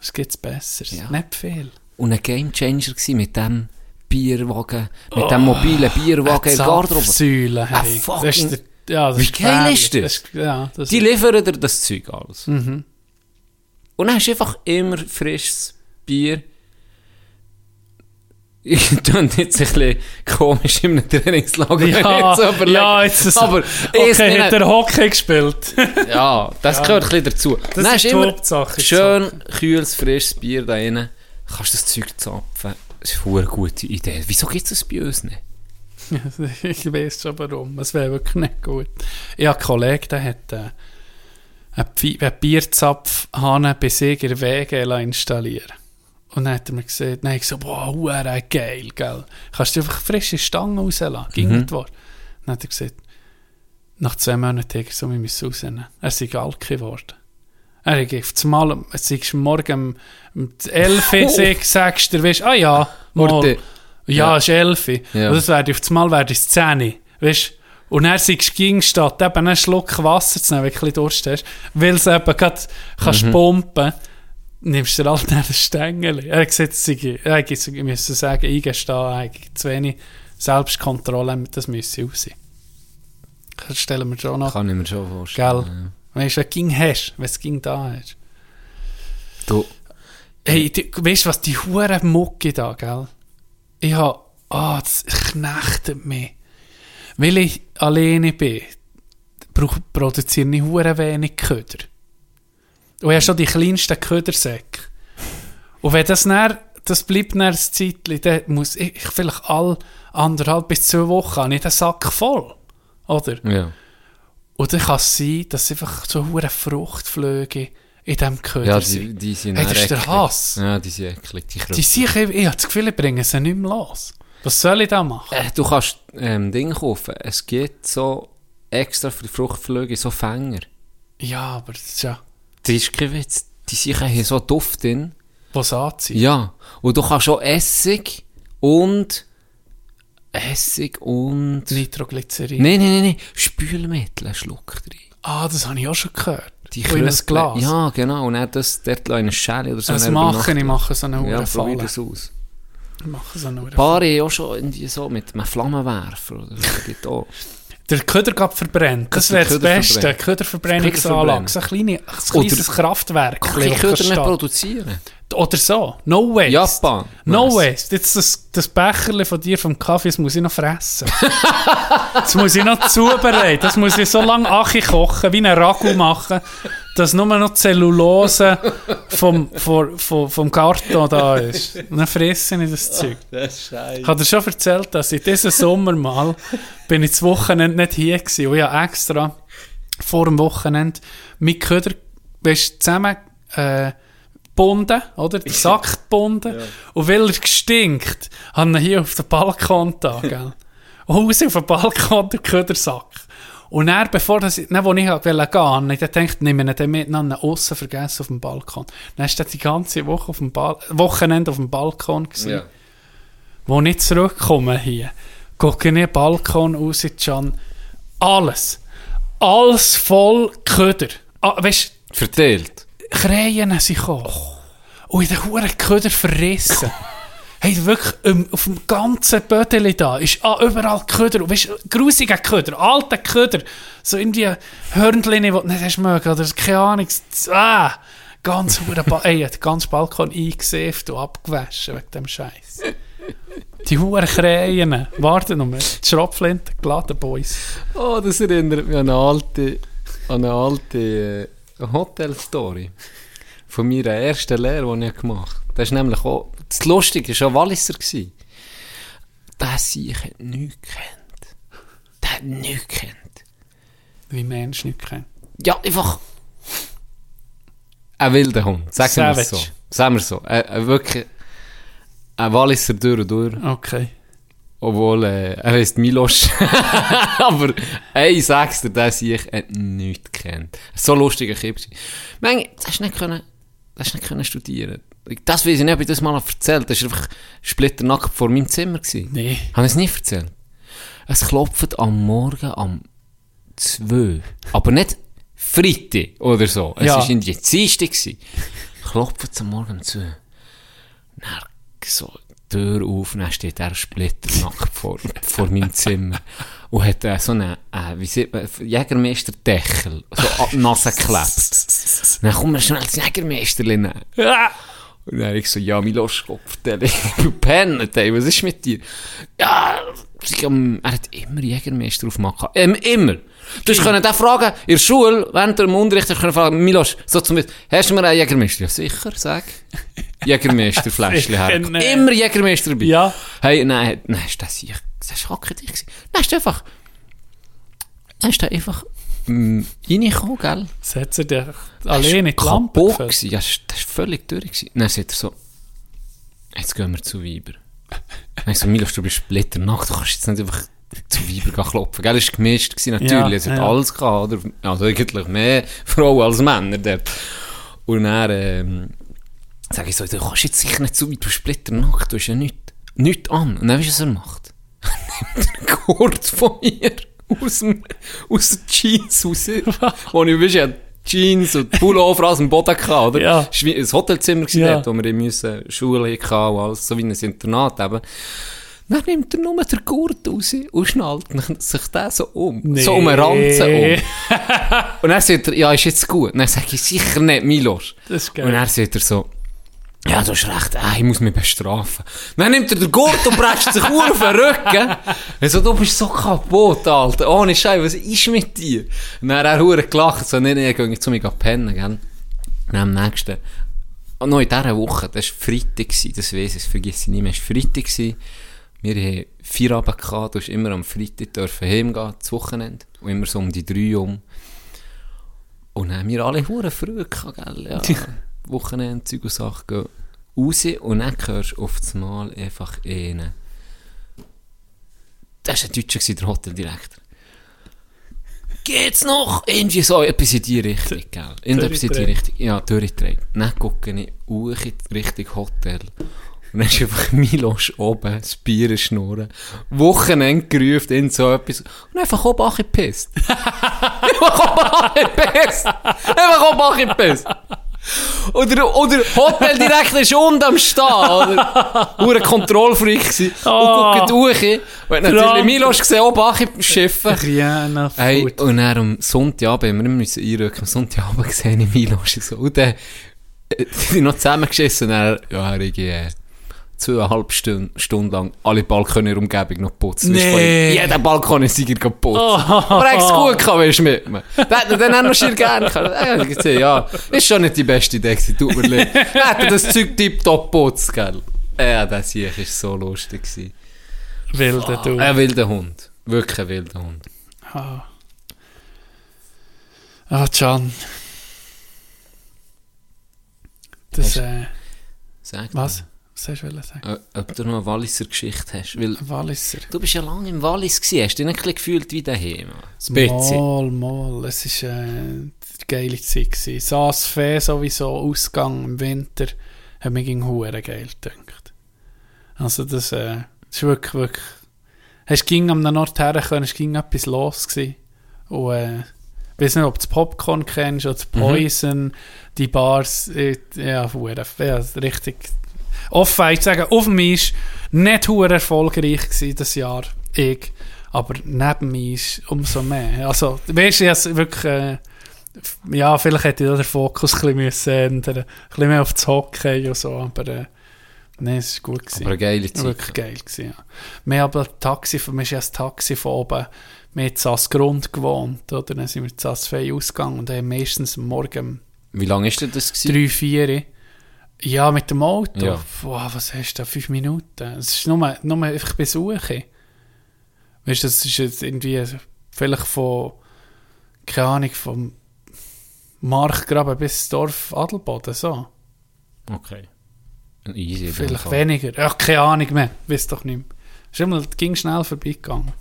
Was gibt's Besseres? Ja. Nicht viel. Und ein Gamechanger gewesen mit dem Bierwagen, mit dem mobilen Bierwagen in der Garderobe. Säule, hey. Ah, Das fucking- ist der, ja, das Wie ist geil ist das? ja, das Die liefern dir das Zeug alles. Mhm. Und dann hast du einfach immer frisches Bier. Ich tue jetzt ein bisschen komisch in einem Trainingslager. ja, jetzt überlegen. ja, jetzt ist aber okay, ist hat er Hockey gespielt. ja, das gehört ein bisschen dazu. Dann ist hast du die immer Hauptsache, schön kühles, frisches Bier da rein. Kannst das Zeug zapfen. Das ist eine gute Idee. Wieso gibt es das bei uns nicht? ich weiß schon warum. Es wäre wirklich nicht gut. Ich habe einen Kollegen, der hat äh, einen, einen Bierzapfhahn bei sich in der installieren Und dann hat er mir gesagt, dann habe ich so, boah, huere geil, gell. Kannst du einfach frische Stangen rauslassen? Ging Mhm. nicht wahr? Dann hat er gesagt, nach zwei Monaten hat er so, wir müssen rausnehmen. Er ist alki geworden. Er hat auf Mal, es ist morgen um 11 Uhr, Oh. sagst du, weißt, ah ja, mal, ja, Ja. es ist 11 Uhr. Ja. Und das werde auf einmal werde es 10 Uhr. Weißt Und er sagst ging statt eben einen Schluck Wasser zu nehmen, wenn du ein bisschen Durst hast, weil es eben gerade kannst Mhm. pumpen nimmst du halt einen Stängel. Er hat gesagt, ich müsse sagen, eingestehen, eigentlich zu wenig Selbstkontrolle, das müsse raus. Das stellen wir schon noch. Kann ich mir schon vorstellen. Gell. Weißt du, wenn du ging hast, wenn es ging da hast. Du, Hey, die, weißt du was, die hure Mucke da, gell? Ich hab, ah, das knechtet mich. Weil ich alleine bin, produziere ich hure wenig Köder. Und habe schon die kleinsten Ködersäcke. Und wenn das dann, das bleibt dann ein Zeitchen, dann muss ich, ich vielleicht alle anderthalb bis zwei Wochen habe ich den Sack voll. Oder? ja. Und dann kann es sein, dass einfach so hure Fruchtflüge in diesem Köder Ja, sind. die, die sind Hey, das ist der. Hass. Ja, die sind eklig, die Die sind, ich, ich habe das Gefühl, ich bringe sie nicht mehr los. Was soll ich da machen? Äh, du kannst ähm, Dinge kaufen. Es gibt so extra für die Fruchtflüge so Fänger. Ja, aber das ist ja, Das ist kein Witz. Die sind haben so Duft drin. was anzieht. Ja. Und du kannst auch Essig und Essig und... Nitroglycerin. Nein, nein, nein, nein. Spülmittel, einen Schluck drin. Ah, das habe ich auch schon gehört. Die in ein Glas. Ja, genau. Und dann das dort in eine Schale oder so. das mache ich, mache so eine Ja, probier das aus. Ich mache so eine hure Ein paar haben auch schon irgendwie so mit einem Flammenwerfer oder so. Gibt auch. Der Köder geht verbrennt. Das wäre das Beste. Köderverbrennungsanlage. So ein, kleine, ein kleines Kraftwerk. Kann Köder nicht produzieren? Oder so. No waste. Japan. No Nice. waste. Jetzt das, das Becherli von dir vom Kaffee, das muss ich noch fressen. das muss ich noch zubereiten. Das muss ich so lange Achi kochen, wie ein Ragu machen, dass nur noch Zellulose vom, vom, vom, vom Karton da ist. Dann fresse ich das Zeug. Das ist scheiße. Ich habe dir schon erzählt, dass ich diesen Sommer mal bin ich das Wochenende nicht hier gewesen. Und ich habe extra vor dem Wochenende mit Köder weißt, zusammen äh, gebunden, oder? Den Sack gebunden. Und weil er gestinkt, habe ich ihn hier auf den Balkon da, gell? Raus auf den Balkon den Ködersack. Und dann, bevor das, dann, wo ich wollte gehen, habe ich dann gedacht, nehme ich den mit, dann aussen vergessen auf dem Balkon. Dann ist er die ganze Woche auf dem Bal Wochenende auf dem Balkon gewesen Ja. wo ich zurückkomme hier, gucke ich in den Balkon raus, Can, alles, alles voll Köder. Ah, weißt Verteilt. Krähen sind gekommen. und in den Huren Köder verrissen. Hey, wirklich, ähm, auf dem ganzen Bödeli da ist ah, überall Köder. Weißt du, grusiger Köder, alter Köder. So irgendwie Hörnchen, die du nicht hast mögen, oder keine Ahnung. Ah, ganz hure Ey, den ganzen Balkon eingesäft und abgewaschen wegen dem Scheiß. Die Huren Krähen. Warte noch mal. Die Schropflinte geladen, Boys. Oh, das erinnert mich an eine alte, an eine alte äh, Hotel-Story. Von meiner ersten Lehre, die ich gemacht habe. Das ist nämlich auch, das Lustige war auch Walliser. gewesen. Der Sieg hat nichts gekannt. Der hat nichts gekannt. Wie Mensch nicht kennen. Ja, einfach. Ein wilder Hund, sagen wir es so. Sagen wir es so. Ein, ein wirklich. Ein Walliser durch und durch. Okay. Obwohl, äh, er heisst Milos. Aber, sag's dir, der sich nichts gekannt. So lustiger Kind. Manchmal, das hast du nicht können, das hast du nicht können studieren. Das weiß ich nicht, ob ich das mal erzählt habe. Das war einfach splitternackt vor meinem Zimmer. Gewesen. Nee. Habe ich es nicht erzählt? Es klopft am Morgen am 2. Aber nicht Freitag oder so. Es Ja. war in die Dienstag. Klopft es am Morgen um 2. Dann so die Tür auf, dann steht er splitternackt vor, vor meinem Zimmer. Und hat äh, so einen, äh, wie sieht man, Jägermeister-Deckel, so an die Nase geklebt. Dann kommt mir schnell das Jägermeisterchen nehmen. Und dann ich so, ja, Milos Kopf, bin pennt, ey, was ist mit dir? Ja, er hat immer Jägermeister auf gehabt. Ähm, immer. Du hast können fragen, in der Schule, während dem Unterricht, hast können fragen, Milos, so zum Beispiel, hast du mir einen Jägermeister? Ja, sicher, sag. Jägermeister-Fläschchen her. Ich kenne- Immer Jägermeister dabei. Ja. Hey, nein, nein, ist das ich, das war Hacke dich gewesen. Nein, ist einfach, ist der einfach, mm, reingekommen, gell? Setzt er dich alleine in die Lampe gefällt? Ja, das völlig durch. Gewesen. Dann sagt er so, jetzt gehen wir zu Weiber. Dann ich so, Milos, du bist splitternacht, du kannst jetzt nicht einfach zu Weiber klopfen. Gell, es war gemischt, gewesen, natürlich. Ja, es hat ja. alles gehabt, oder? Also eigentlich mehr Frauen als Männer dort. Und dann, ähm, sag ich so, du kannst jetzt sicher nicht zu weit, du bist splitternacht, du hast ja nichts, nichts an. Und dann weißt du, was er macht? Er nimmt einen Gurt von mir aus, dem, aus den Jeans raus. wo ich, weißt, Jeans und Pullover aus dem Boden gehabt, oder? Ja. Es war ein Hotelzimmer, Ja. dort, wo wir in müssen Schule hatten und alles, so wie ein Internat eben. Dann nimmt er nur den Gurt raus und schnallt sich den so um. Nee. So um einen Ranzen um. Und dann sagt er, ja, ist jetzt gut. Und dann sage ich, sicher nicht, Milos. Das ist geil. Und dann sagt er so, ja, du hast recht, äh, ich muss mich bestrafen. Dann nimmt er den Gurt und presst sich auf den Rücken. Also, du bist so kaputt, Alter. Ohne Scheiße, was ist mit dir? Und dann hat er gelacht, so, nee, nee, gehe zu mir pennen, gell. Und am nächsten, und noch in dieser Woche, das war Freitag, das weiss ich, das vergesse ich nicht mehr, es war Freitag. Wir hatten vier Abend gehabt, du hast immer am Freitag dürfen heimgehen, das Wochenende. Und immer so um die drei um. Und dann haben wir alle hure früh gehabt, gell, ja. Wochenende, Zeug und Sachen gehen raus und dann hörst du auf das Mal einfach einen. Das war ein Deutscher, der Hoteldirektor. Geht's noch? Irgendwie so, etwas in die Richtung, gell? Irgendetwas in die. Richtung. Ja, durchgedreht. Dann gucke ich hoch in die Richtung Hotel. Und dann ist einfach Milos oben, das Bier schnurren, Wochenende gerufen, in so etwas. Und einfach oben angepisst. einfach oben angepisst. Einfach oben angepisst. Oder, oder Hoteldirektor ist unten am Stehen, oder? Nur ein Kontrollfreak gewesen. Oh. Und guckt durch. Und hat natürlich. Milos gesehen, oben angeschiffen. Rihanna Hey, Food. und dann am Sonntagabend, wir müssen einrücken, am Sonntagabend gesehen ich Milos so. Und dann, äh, die sind noch zusammengeschissen und dann, ja, er irgendwie, äh, zweieinhalb Stunden, Stunden lang alle Balkone in der Umgebung noch putzen. Nee. Jeder Balkon ist sicher geputzt. Oh. Aber er hat es gut gehabt, weißt du, mit mir. Hat dann auch noch schier gerne gehabt. Gesehen, ja, ist schon nicht die beste Idee gewesen, tut mir leid. Er hat das Zeug tipptopp putzt, gell. Ja, das hier war so lustig. gewesen. Wilde du. Ein wilder Hund. Wirklich ein wilder Hund. Ah, ah Can. Das, äh, Sag was? Was hast du sagen? Äh, ob du noch eine Walliser Geschichte hast. Weil Walliser. du bist ja lange im Wallis gewesen, hast du dich nicht ein gefühlt wie daheim? Ein bisschen. Mal, mal. Es war äh, eine geile Zeit. gewesen. Saas Fee sowieso, Ausgang im Winter, hat mich gegen Huren geil gedacht. Also das, äh, das ist wirklich, wirklich... Hast ging am Nord her können, es ging etwas los gewesen. Und äh, Ich weiß nicht, ob du das Popcorn kennst oder das Poison, die Bars, äh, ja, ja, richtig. Offen, ich sage, auf dem Eis nicht hure erfolgreich gewesen das Jahr, ich, aber neben mir ist umso mehr. Also, weißt du, hab's wirklich, äh, ja, vielleicht hätte ich da den Fokus ein bisschen müssen ändern, ein bisschen mehr auf das Hockey und so, aber äh, nein, es ist gut gewesen. Aber eine geile Zeit. Wirklich geil gewesen, ja. Wir haben aber Taxi, für mich ist ja das Taxi von oben, haben Sass Grund gewohnt, oder? Dann sind wir zu Fei ausgegangen und haben meistens am morgen Wie lange ist denn das gewesen? drei, vier. Ja, mit dem Auto. Ja. Boah, was hast du da? Fünf Minuten. Es ist nur, nur einfach Besuche. Weißt du, das ist jetzt irgendwie vielleicht von, keine Ahnung, vom Markgraben bis Dorf Adelboden, so. Okay. Easy. Vielleicht weniger. Ach, keine Ahnung mehr. Weiß doch nicht mehr. Ist immer, ging schnell vorbeigegangen.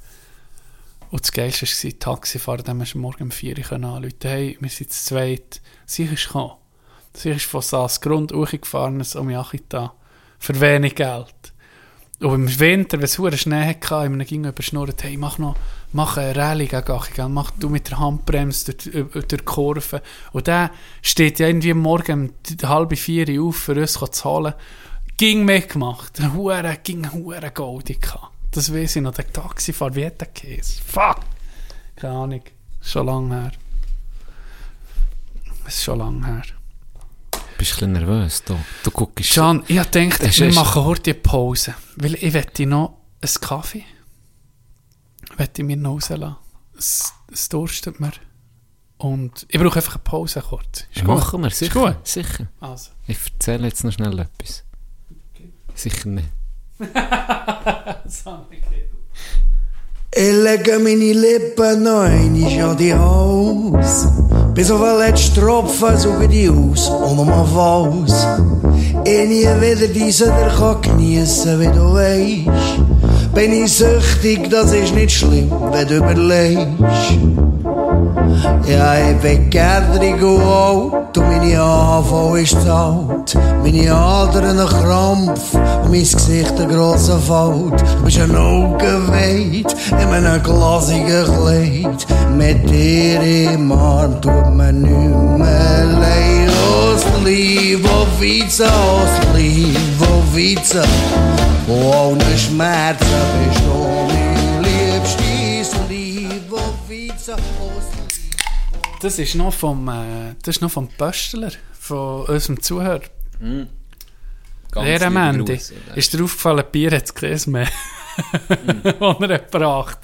Und das Geilste war, die Taxifahrer, dem hast du morgen um 4 Uhr können anrufen Hey, wir sind zu zweit. Sie ist gekommen. Sie ist von Saas Grund hochgefahren, um Jachita. Für wenig Geld. Und im Winter, wenn es hure Schnee hatte, haben wir ihn gegenüber schnurrt, hey, mach noch, mach eine Rallye gegen Achi, gell? mach du mit der Handbremse durch, die- durch Kurve. Und der steht ja irgendwie morgen um die halbe vier auf, für uns zu holen. Ging mitgemacht. Hure, ging hure goldig. Das weiss ich noch, der Taxifahrer, wie hat der geheißen? Fuck! Keine Ahnung. Schon lange her. Es ist schon lange her. Bist du ein bisschen nervös? Du, du guckst. Can, ich hab gedacht, Das wir ist- machen heute eine Pause. Weil ich wette noch einen Kaffee. Wette mir noch rauslassen. Es, es durstet mir. Und ich brauche einfach eine Pause kurz. Ist? Machen wir, sicher. gut? Sicher. Also. Ich erzähle jetzt noch schnell etwas. Sicher nicht. Ich lege meine Lippen einmal an die Hals. Bis auf den letzten Tropfen suche die aus und nochmal Falls. Ich nie wieder diese der kann geniessen, wie du weisst. Bin ich süchtig, das ist nicht schlimm, wenn du überlegst. Ja, ich bin gärtrig und alt und meine AV ist zu alt. Meine Adern ein Krampf und mein Gesicht ein grosser Falt. Du bist ein Augenweid in einem glasigen Kleid. Mit dir im Arm tut man nicht mehr leid. Aus Liebe, Vize, aus Liebe, Vize. Ohne Schmerzen bist du mein liebstes Liebe, Vize, aus Das ist noch vom, äh, das ist noch vom Pöstler, von unserem Zuhörer. Ganz Der am Ende. Ist dir aufgefallen, Bier hat es Käse mehr. Und er hat gebracht.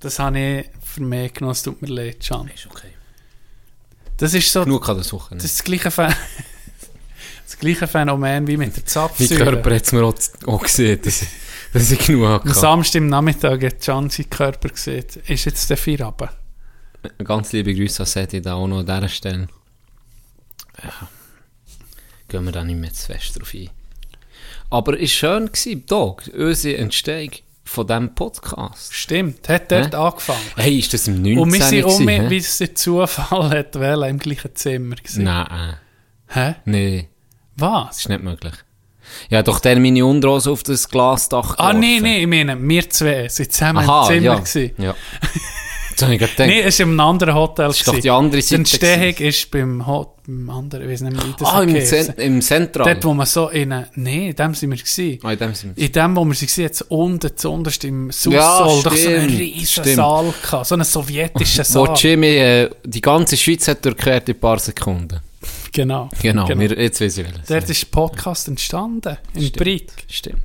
Das habe ich für mich genommen, es tut mir leid, Can. Ist okay. Das ist so, Genug an der Suche. das ist das gleiche, Phän das gleiche Phänomen wie mit der Mein Zapfsäure. Körper hat es mir auch, auch gesehen, dass, dass ich genug Am hatte. Samstag im Nachmittag hat Can seinen Körper gesehen. Ist jetzt der Feierabend? Ganz liebe Grüße an Seti da auch noch an dieser Stelle. Ja. Gehen wir da nicht mehr zu fest drauf ein. Aber es war schön, gewesen, Dog, unsere Entstehung von diesem Podcast. Stimmt, hat dort Hä? angefangen. Hey, ist das im 19. Und wir sind um, wie es der Zufall hat, wählen, im gleichen Zimmer gewesen. Nein, Hä? nee, das Was? ist nicht möglich. Ja, doch der meine Unterhose auf das Glasdach Ah, geworfen. nee, nee, ich meine, wir zwei sind zusammen Aha, im Zimmer ja. gewesen. ja. Jetzt habe ich gerade gedacht, Nee, es war in einem anderen Hotel. das ist doch die andere Die Seite. Entstehung ist beim, Hot, beim anderen, ich weiß nicht mehr, wie das Ah, im. Zent im Zentral. Dort, wo man so in nee, in dem sind wir gewesen. ah, in dem sind In dem, wo wir waren, jetzt unten, zuunterst im Ja, Subsol, doch so einen riesen stimmt. Saal gehabt, so einen sowjetischen Wo Saal. Jimmy äh, die ganze Schweiz hat durchquert in ein paar Sekunden. Genau. Genau, Genau. Wir, jetzt weiß ich welches. Dort ist der Podcast entstanden, in Stimmt. Brick. Stimmt.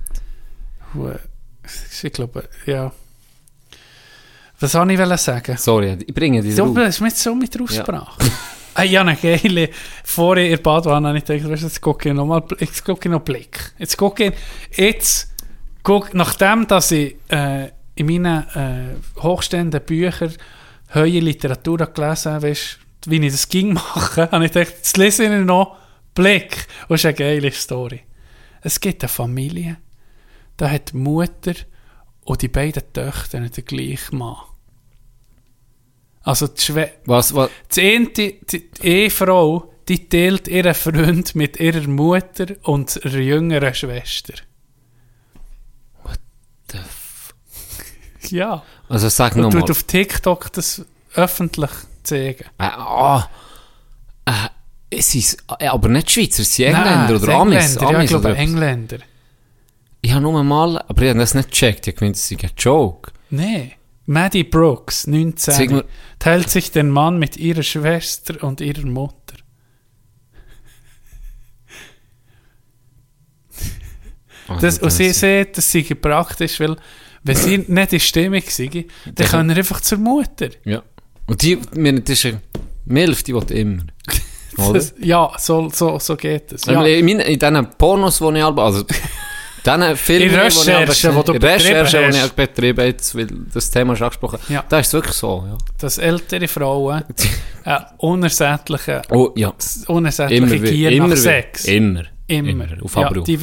Ich glaube, ja. Was soll ich sagen? Sorry, ich bringe So, drauf. das ist mit so mit der Aussprache. Ah, ja, eine geile. Vorher in der Badwanne habe ich gedacht, weißt jetzt gucke ich nochmal, jetzt gucke ich noch Blick. Jetzt gucke ich, jetzt, guck, nachdem, dass ich äh, in meinen äh, hochstehenden Büchern neue Literatur gelesen habe, weißt, wie ich das ging machen, habe ich gedacht, jetzt lese ich noch Blick. Und das ist eine geile Story. Es gibt eine Familie, da hat die Mutter und die beiden Töchter den gleichen Mann. Also die Schwe Was, was? die, eine, die, die Ehefrau, die teilt ihren Freund mit ihrer Mutter und ihrer jüngeren Schwester. the f- Ja. Also sag Und nochmal. tut auf TikTok das öffentlich zeigen. Äh, ah, äh, es ist, äh, aber nicht Schweizer, es sind Nein, Engländer oder Amis. Engländer, ja, Amis ich glaube. Engländer. Ich habe nur mal, aber ich habe das nicht gecheckt, ich meine, das ist ein Joke. Nee. Maddie Brooks, 19, Sag mal- teilt sich den Mann mit ihrer Schwester und ihrer Mutter. Das, und sie sieht, das sei praktisch, weil wenn sie nicht in Stimmung sei, dann kann er einfach zur Mutter. Ja. Und die, meine, das ist eine Milf, die will immer. Das, ja, so, so, so geht es. Ja. In, in diesen Pornos, die ich also, diesen Filmen, In Recherchen, die du in Recherchen, betrieben die ich hast. betrieben habe, jetzt, weil das Thema ist angesprochen, Ja. da ist es wirklich so, ja. Dass ältere Frauen einen unersättliche, Oh, ja. unersättliche Immer, Gier wie- immer, nach wie- Sex. immer, Immer. auf ja, Abruf. die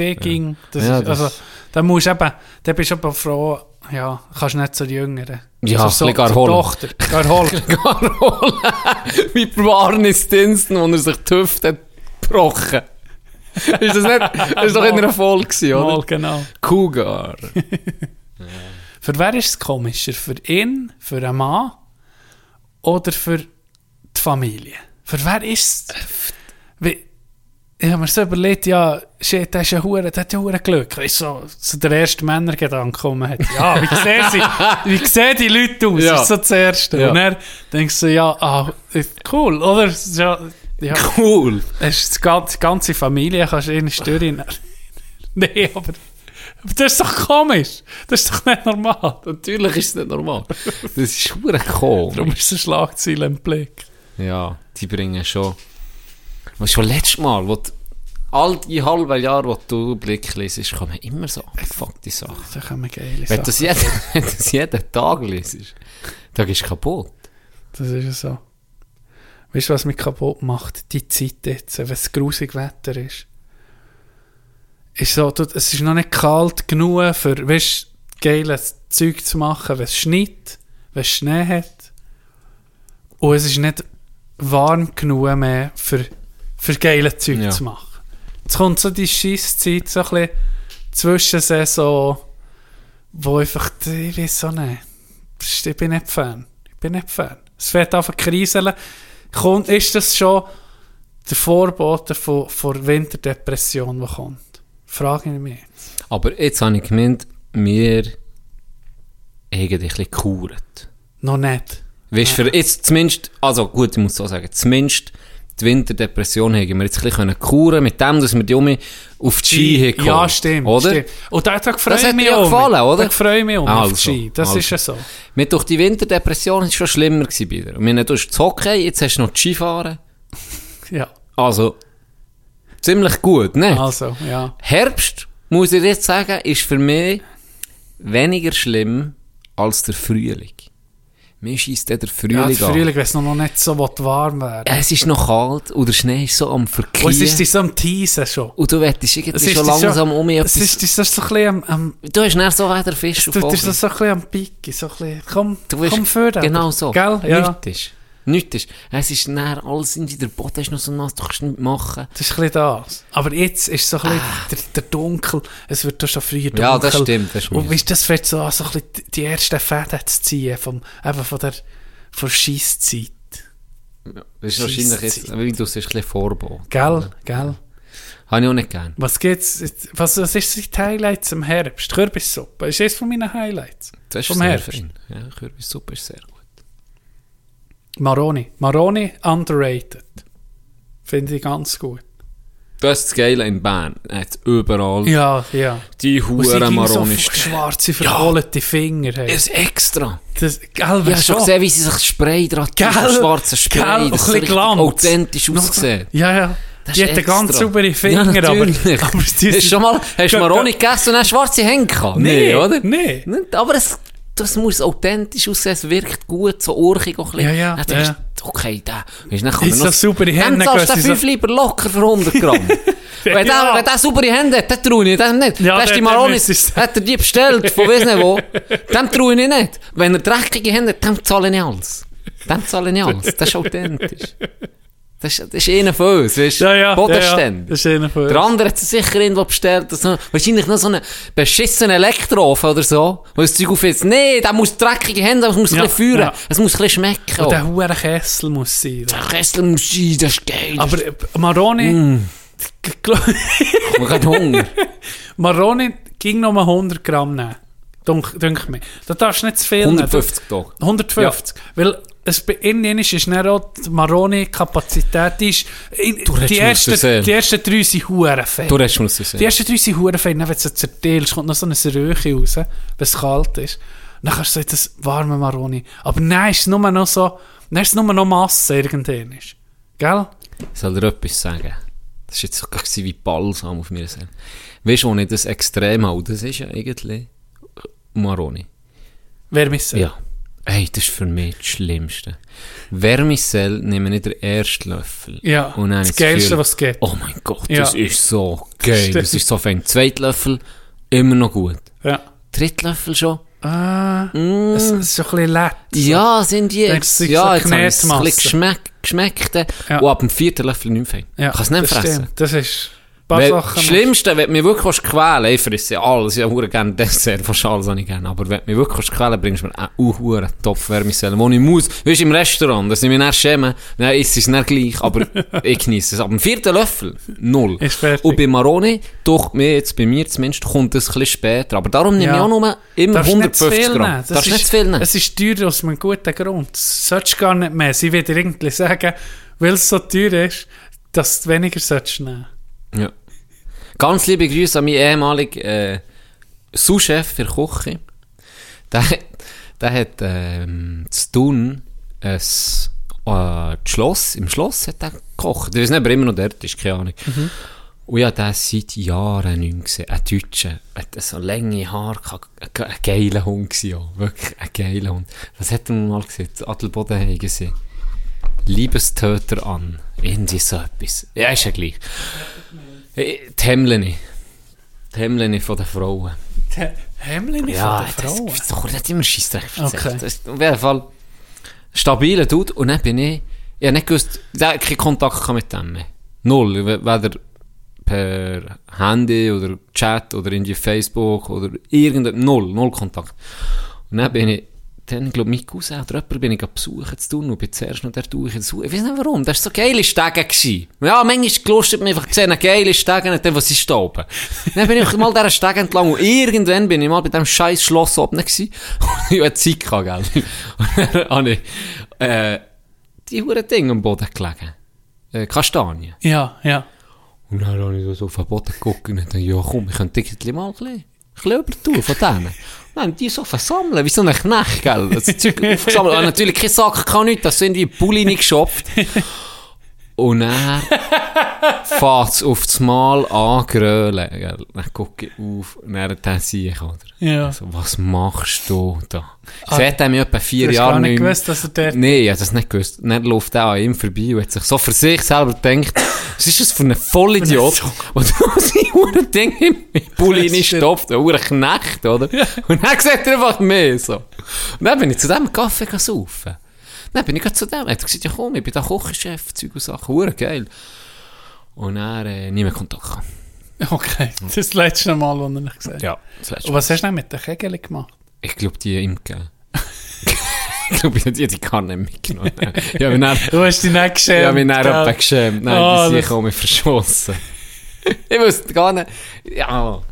das Ja, das- also, da musst du eben, da bist du aber froh, ja, kannst nicht zur Jüngeren. Ja, also bisschen gar holen. Tochter, gar holen. Carol, wie Barney Stinson, wo er sich die Hüfte hat gebrochen. ist das nicht, das ist doch in einer Folge gewesen, Mal, oder? genau. Cougar. Für wer ist es komischer? Für ihn, für einen Mann oder für die Familie? Für wer ist es? Ich habe mir so überlegt, ja, shit, der ist ja hure, der hat ja hure Glück. Weißt du, so, so der erste Männergedanke gekommen hat. Ja, wie sehen sie, wie sehen die Leute aus? Ja. Das ist so das Erste. Ja. Und dann denkst du, ja, ah, cool, oder? Ist Ja, ja, Cool. ist die ganze, die ganze Familie, kannst du in Störe Nee, aber, das ist doch komisch. Das ist doch nicht normal. Natürlich ist es nicht normal. Das ist schon komisch. Darum ist es Schlagzeile im Blick. Ja, die bringen schon. Was schon letztes Mal, wo die, all die halbe Jahre, wo du Blick liest, kommen immer so abgefuckte Sachen. Da kommen geile Wenn du Sachen. das jeden, wenn du das jeden Tag liest, dann du kaputt. Das ist ja so. Weißt du, was mich kaputt macht? Die Zeit jetzt, wenn es grusig Wetter ist. Ist so, du, es ist noch nicht kalt genug für, weißt geiles Zeug zu machen, wenn es schneit, wenn es Schnee hat. Und es ist nicht warm genug mehr für, für geile Zeug Ja. zu machen. Jetzt kommt so die Scheisszeit so ein bisschen Zwischensaison, wo einfach, ich weiß so nicht. Ich bin nicht Fan. Ich bin nicht Fan. Es fährt einfach kriseln. Kommt, ist das schon der Vorbote von, von Winterdepression, die kommt? Frage ich mich. Aber jetzt habe ich gemeint, wir haben dich ein bisschen. Noch nicht. Weißt du, jetzt zumindest, also gut, ich muss so sagen, zumindest die Winterdepression haben wir jetzt ein bisschen kuren mit dem, dass wir die um auf die Ski haben. Ja, stimmt. Oder? stimmt. Und da, da freue Das ich hat mich ja um. gefallen, oder? Da freue ich mich um auf Also, die Ski. Das also. ist ja so. Mit durch die Winterdepression ist es schon schlimmer gewesen bei dir. Und wir haben, du hast das Hockey, jetzt hast du noch die Skifahren. Ja, Also, ziemlich gut, ne? also, ja. Herbst, muss ich jetzt sagen, ist für weniger schlimm als der Frühling. Mir schießt der Frühling Ja, der Frühling, wenn es noch nicht so warm Ja, Es ist noch kalt und der Schnee ist so am Und es ist dich so am Teasen schon. Und du wettest irgendwie Es schon langsam um Es etwas. ist dich so ein bisschen am... am Du hast dann so wieder Fisch du auf Vogel. das so ein bisschen am Picken. So ein bisschen, komm, Du komm für Genau so. Gell? Ja. Nichts ist. Nichts ist. Es ist dann alles in der Boden ist noch so nass, du kannst nichts machen. Das ist ein bisschen das. Aber jetzt ist so ein bisschen der, der Dunkel, es wird doch schon früher dunkel. Ah. Ja, das stimmt, das Und weißt, das fängt so an, so ein bisschen die- ersten Fäden zu ziehen, vom, eben von der, von der Schisszeit. Das ist wahrscheinlich jetzt, wie du sagst, ein bisschen Vorbot. Gell? Gell? Habe ich auch nicht gern. Was geht's, was, was ist die Highlights im Herbst? Kürbissuppe ist eines von meinen Highlights. Das ist Vom Herbst. fein. Ja, Kürbissuppe ist sehr gut. Maroni. Maroni underrated. Finde ich ganz gut. Das ist das Geile in Bern. Er hat überall Ja, ja. die Huren so Maroni f- schwarze, verkohlte Finger. Hey. ist extra. Das, gell, weißt schon gesehen, wie sie sich Spray dran tun, schwarze Spray. Gell, ein das bisschen richtig Glanz. authentisch so- aussieht. Ja, ja. Das Die hat ganz saubere Finger, ja, aber, aber hast du schon mal hast du Maroni gegessen und hast schwarze Hände gehabt? Nee, oder? nee. Aber es, das muss authentisch aussehen, es wirkt gut, so urchig auch ein bisschen. Ja, ja, Dann ja. okay, da, weißt, dann Ist man noch... saubere Dann Hände, zahlst du gehen sie 5 so- lieber locker für 100 Gramm. wenn, der, Ja. wenn der saubere Hände hat, dann traue ich dem nicht. Ja, der- die der Maronis, hat er die bestellt, von weiss nicht wo, dem traue ich nicht. Wenn er dreckige Hände hat, dann zahle ich alles. Dem zahle ich alles. Das ist authentisch. Das ist, das ist einer von uns, weißt du? Ja, ja. Bodenständig. Das ist einer von Der andere hat sich sicher irgendwo bestellt, so, wahrscheinlich noch so einen beschissenen Elektroofen oder so, wo das Zeug aufhitzt. Nee, der muss dreckige Hände, haben, es muss Ja, ein bisschen führen, ja. es muss ein bisschen schmecken. Und der hure Kessel muss sein. Der Kessel muss sein, das ist geil. Aber äh, Maroni, Mm. man hat Hunger. Maroni ging noch mal 100 Gramm nehmen. Dunk, dunk mir. Da darfst du nicht zu viel nehmen. 150 Tage. 150. Weil es bei ihnen ist, ist dann auch die Maroni-Kapazität, die ist, in, Du ersten, die ersten drei sind hure fett. Du redest mir Die ersten drei sind hure fett, dann wenn du sie zerteilst, kommt noch so eine Röche raus, wenn es kalt ist. Dann kannst du so das warme Maroni. Aber nein, ist es nur noch so, dann ist es nur noch Masse irgendwann. ist. Gell? Ich soll dir etwas sagen. Das war jetzt so gewesen wie Balsam auf mir. Weißt du, wo ich das extrem habe? Das ist ja eigentlich Maroni. Wer misst Ja. Hey, das ist für mich das Schlimmste. Vermicell nehme ich den ersten Löffel. Ja, Und dann das Geilste, Gefühl, was es gibt. Oh mein Gott, Ja. das ist so geil. Stimmt. Das ist so fein. Zweiter Löffel, immer noch gut. Ja. Dritter Löffel schon? Ah, es, es ist so ein bisschen lätt. Ja, sind die jetzt. Ja, jetzt es ein bisschen geschmeckt. geschmeckt Ja. Und ab dem vierten Löffel nicht mehr fein. Ja, Kannst nicht fressen. stimmt. Das ist paar Weil Sachen. das Schlimmste, wenn du mich wirklich quälen ich fresse ja alles, ich habe gerne Dessert, fast alles habe ich gerne, aber wenn du mich wirklich quälen bringst du mir einen uh, Topf Vermicellen, wo ich muss, weißt du, im Restaurant, dass ich mich nicht schäme, dann ist es nicht gleich, aber ich genieße es. Aber im vierten Löffel, null. Ist fertig. Und bei Maroni, doch, mir jetzt, bei mir zumindest, kommt es ein bisschen später, aber darum nehme ich Ja. auch nur immer Darfst nicht zu 150 viel Gramm. nehmen. Das Darfst ist- nicht zu viel nehmen. Es ist teuer aus einem guten Grund. Das solltest du gar nicht mehr. Sie wird irgendwie sagen, weil es so teuer ist, dass du weniger solltest nehmen. Ja. Ganz liebe Grüße an meinen ehemaligen äh, Sous-Chef für Küche. Der, der hat ähm, zu tun ein äh, Schloss, im Schloss hat er gekocht. Ich weiß nicht, ob er immer noch dort ist, keine Ahnung. Und ja, der seit Jahren nicht gesehen. Ein Deutscher, hat so lange Haare. Ein, ein geiler Hund gewesen, ja. Wirklich ein geiler Hund. Was hat er mal gesagt? Adelboden haben gesehen. Liebestöter an. Irgendwie so etwas. Ja, ist ja gleich. Die Hemleni. Die Hemleni von den Frauen. Hemmli Ja, von der das Frau. ist doch nicht immer Scheissdreck. Okay. Das ist auf jeden Fall stabiler Dude. Und dann bin ich, ich habe nicht gewusst, ich habe keinen Kontakt mit dem mehr. Null. We- Weder per Handy oder Chat oder in die Facebook oder irgendein, null, null Kontakt. Und dann bin ich, dann, glaube ich, mein Cousin oder jemand bin ich besuchen zu tun und bin zuerst noch dort durch. Ich weiß nicht warum, das war so geile Stege. gewesen. Ja, manchmal gelustet mich einfach gesehen, geile Stege und dann, was ist da oben? dann bin ich mal dieser Stege entlang und irgendwann bin ich mal bei diesem scheiß Schloss oben gewesen und ich hatte Zeit gehabt, gell. Und dann habe ich, äh, die huren Dinge am Boden gelegen. Äh, Kastanien. Ja, ja. Und dann habe ich so auf den Boden geguckt und dachte, ja komm, ich könnte irgendwie mal ein bisschen, ein bisschen übertun von denen. Haben die so versammeln, wie so ein Knecht, gell. Das Zeug aufgesammelt. Und natürlich kein Sack kann nicht, das sind die Pulli nicht geschopft. Und dann fährt es auf das Mal an grölen. Dann gucke ich auf und dann der Sieg, oder? Ja. Also, was machst du da? Seht er mich etwa vier Jahre gar nicht nicht mehr- gewusst, dass er dort... Nein, ich habe das nicht gewusst. Dann läuft er an ihm vorbei und hat sich so für sich selber gedacht, was ist das für ein Vollidiot? Und sein Ding im Pulli nicht stopft, ein Knecht, oder? Und dann sieht er einfach mehr so. Und dann bin ich zu dem Kaffee saufen. Dann bin ich grad zu dem. Er hat gesagt, ja komm, ich bin der Küchenchef, Zeug und Sachen, Huren geil. Und er äh, nie mehr Kontakt gehabt. Okay, das ist das letzte Mal, was er nicht gesehen hat. Ja, das letzte Und was hast du denn mit den Kegeln gemacht? Ich glaube, die ihm gegeben. ich glaube, die, die kann nicht mitgenommen. ja, Du hast dich nicht geschämt. Ja, mich dann etwa geschämt. Nein, Ah, die das- sind kommen verschossen. ich wusste gar nicht. Ja.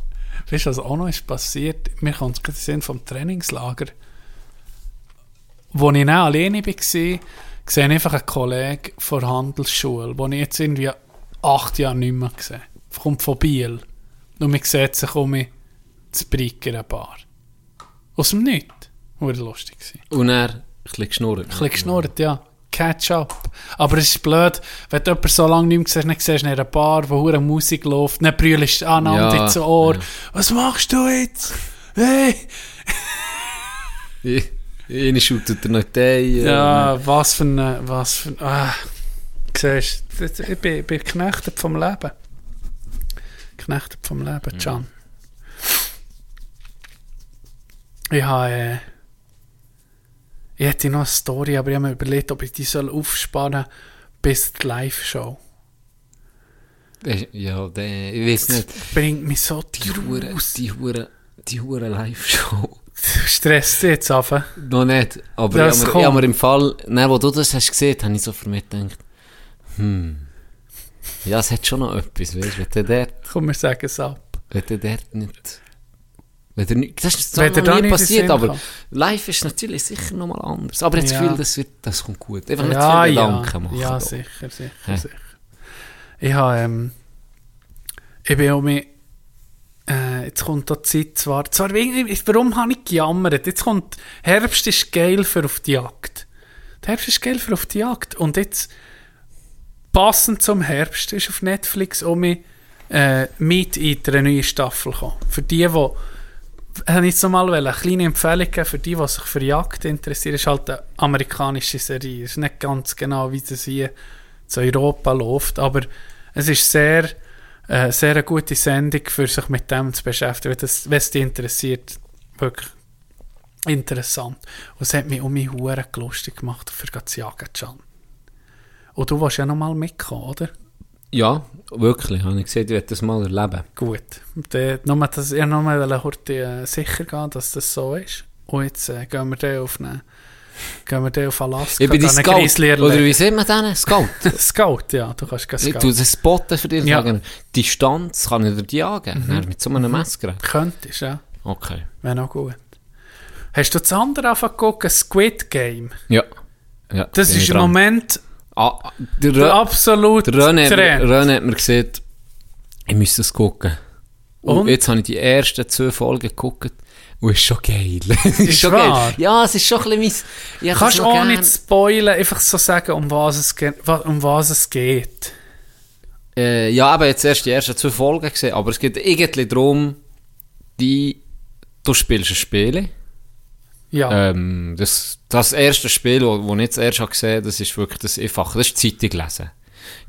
Weißt du, was auch noch ist passiert? Mir kommt es gerade Sinn vom Trainingslager. Wo ich dann alleine war, sehe ich einfach einen Kollegen von der Handelsschule, den ich jetzt irgendwie acht Jahre nicht mehr gesehen habe. Kommt von Biel. Und man sieht sich um mich zu Bricker ein Bar. Aus dem Nichts. War lustig. Und er ein bisschen geschnurrt. Ein bisschen geschnurrt, ja. Catch up. Aber es ist blöd, wenn du jemanden so lange nicht mehr siehst, dann siehst du in einer Bar, wo hure Musik läuft, dann brüllst du aneinander Ja, ins Ohr. ja. Was machst du jetzt? Hey! Eine shootet er noch die Ja, was für ein, was für ein, ah, siehst du, das- ich bin, bin geknechtet vom Leben. Geknechtet vom Leben, Can. Ich habe, äh, ich hätte noch eine Story, aber ich habe mir überlegt, ob ich die soll aufsparen bis die Live-Show. Ja, der, ich weiß nicht. Bringt mich so Die Hure, die Hure, die Hure Live-Show. Stresst jetzt auf. Noch nicht. Aber Das ich habe mir, im Fall, ne, wo du das hast gesehen, habe ich so für mich gedacht, hm. Ja, es hat schon noch etwas, weißt du, wenn der dort, Komm, wir sagen es ab. wenn der dort nicht, wenn der nicht, das ist zwar noch nie nicht passiert, aber kommt. live ist natürlich sicher noch mal anders. Aber ich habe das Ja. Gefühl, das, wird, das kommt gut. Einfach nicht ja, zu viel ja, Gedanken machen. ja, da. sicher, sicher, Hä? sicher. Ich habe, ähm, ich bin auch mit, jetzt kommt da die Zeit zwar, zwar warum habe ich gejammert? Jetzt kommt, Herbst ist geil für auf die Jagd. Der Herbst ist geil für auf die Jagd. Und jetzt, passend zum Herbst, ist auf Netflix auch mit, äh, Meat Eater eine neue Staffel gekommen. Für die, die ich habe jetzt noch mal eine kleine Empfehlung geben für die, die sich für Jagd interessieren. Es ist halt eine amerikanische Serie. Es ist nicht ganz genau, wie das hier zu Europa läuft, aber es ist sehr, äh, sehr eine gute Sendung, für sich mit dem zu beschäftigen, wenn das- wenn es dich interessiert. Wirklich interessant. Und es hat mich um mich Huren lustig gemacht, für zu jagen. Und du willst ja noch mal mitkommen, oder? Ja, wirklich, habe ich gesehen, ich werde das mal erleben. Gut. Dann, nur, dass ich noch mal heute äh, sicher gehen, dass das so ist. Und jetzt äh, gehen wir dann auf eine, gehen wir dann auf Alaska. Ich bin die einen Scout, oder wie sieht man den? Scout. Scout, ja, du kannst gehen Scout. tue das spotten für dich Ja. Distanz kann ich dir die jagen. Mhm. Dann Mit so einem Messgerät. Könntest, ja. Okay. Wäre noch gut. Hast du das andere angefangen gucken, Squid Game? Ja. ja Das ist im. Moment Ah, der, der absolute René, Trend. René hat mir gesagt, ich müsste es gucken. Und, Und? jetzt habe ich die ersten zwei Folgen geguckt. Und es ist schon geil. Ist schon wahr? geil. Ja, es ist schon ein bisschen mein... Ich Kannst du auch auch nicht spoilen, einfach so sagen, um was es, ge um was es geht? Äh, ja, aber jetzt erst die ersten zwei Folgen gesehen. Aber es geht irgendwie darum, die, du spielst ein Spiel. Ja. Ähm, das, das erste Spiel, das wo ich jetzt erst habe gesehen das ist wirklich das Einfache. Das ist Zeitung lesen.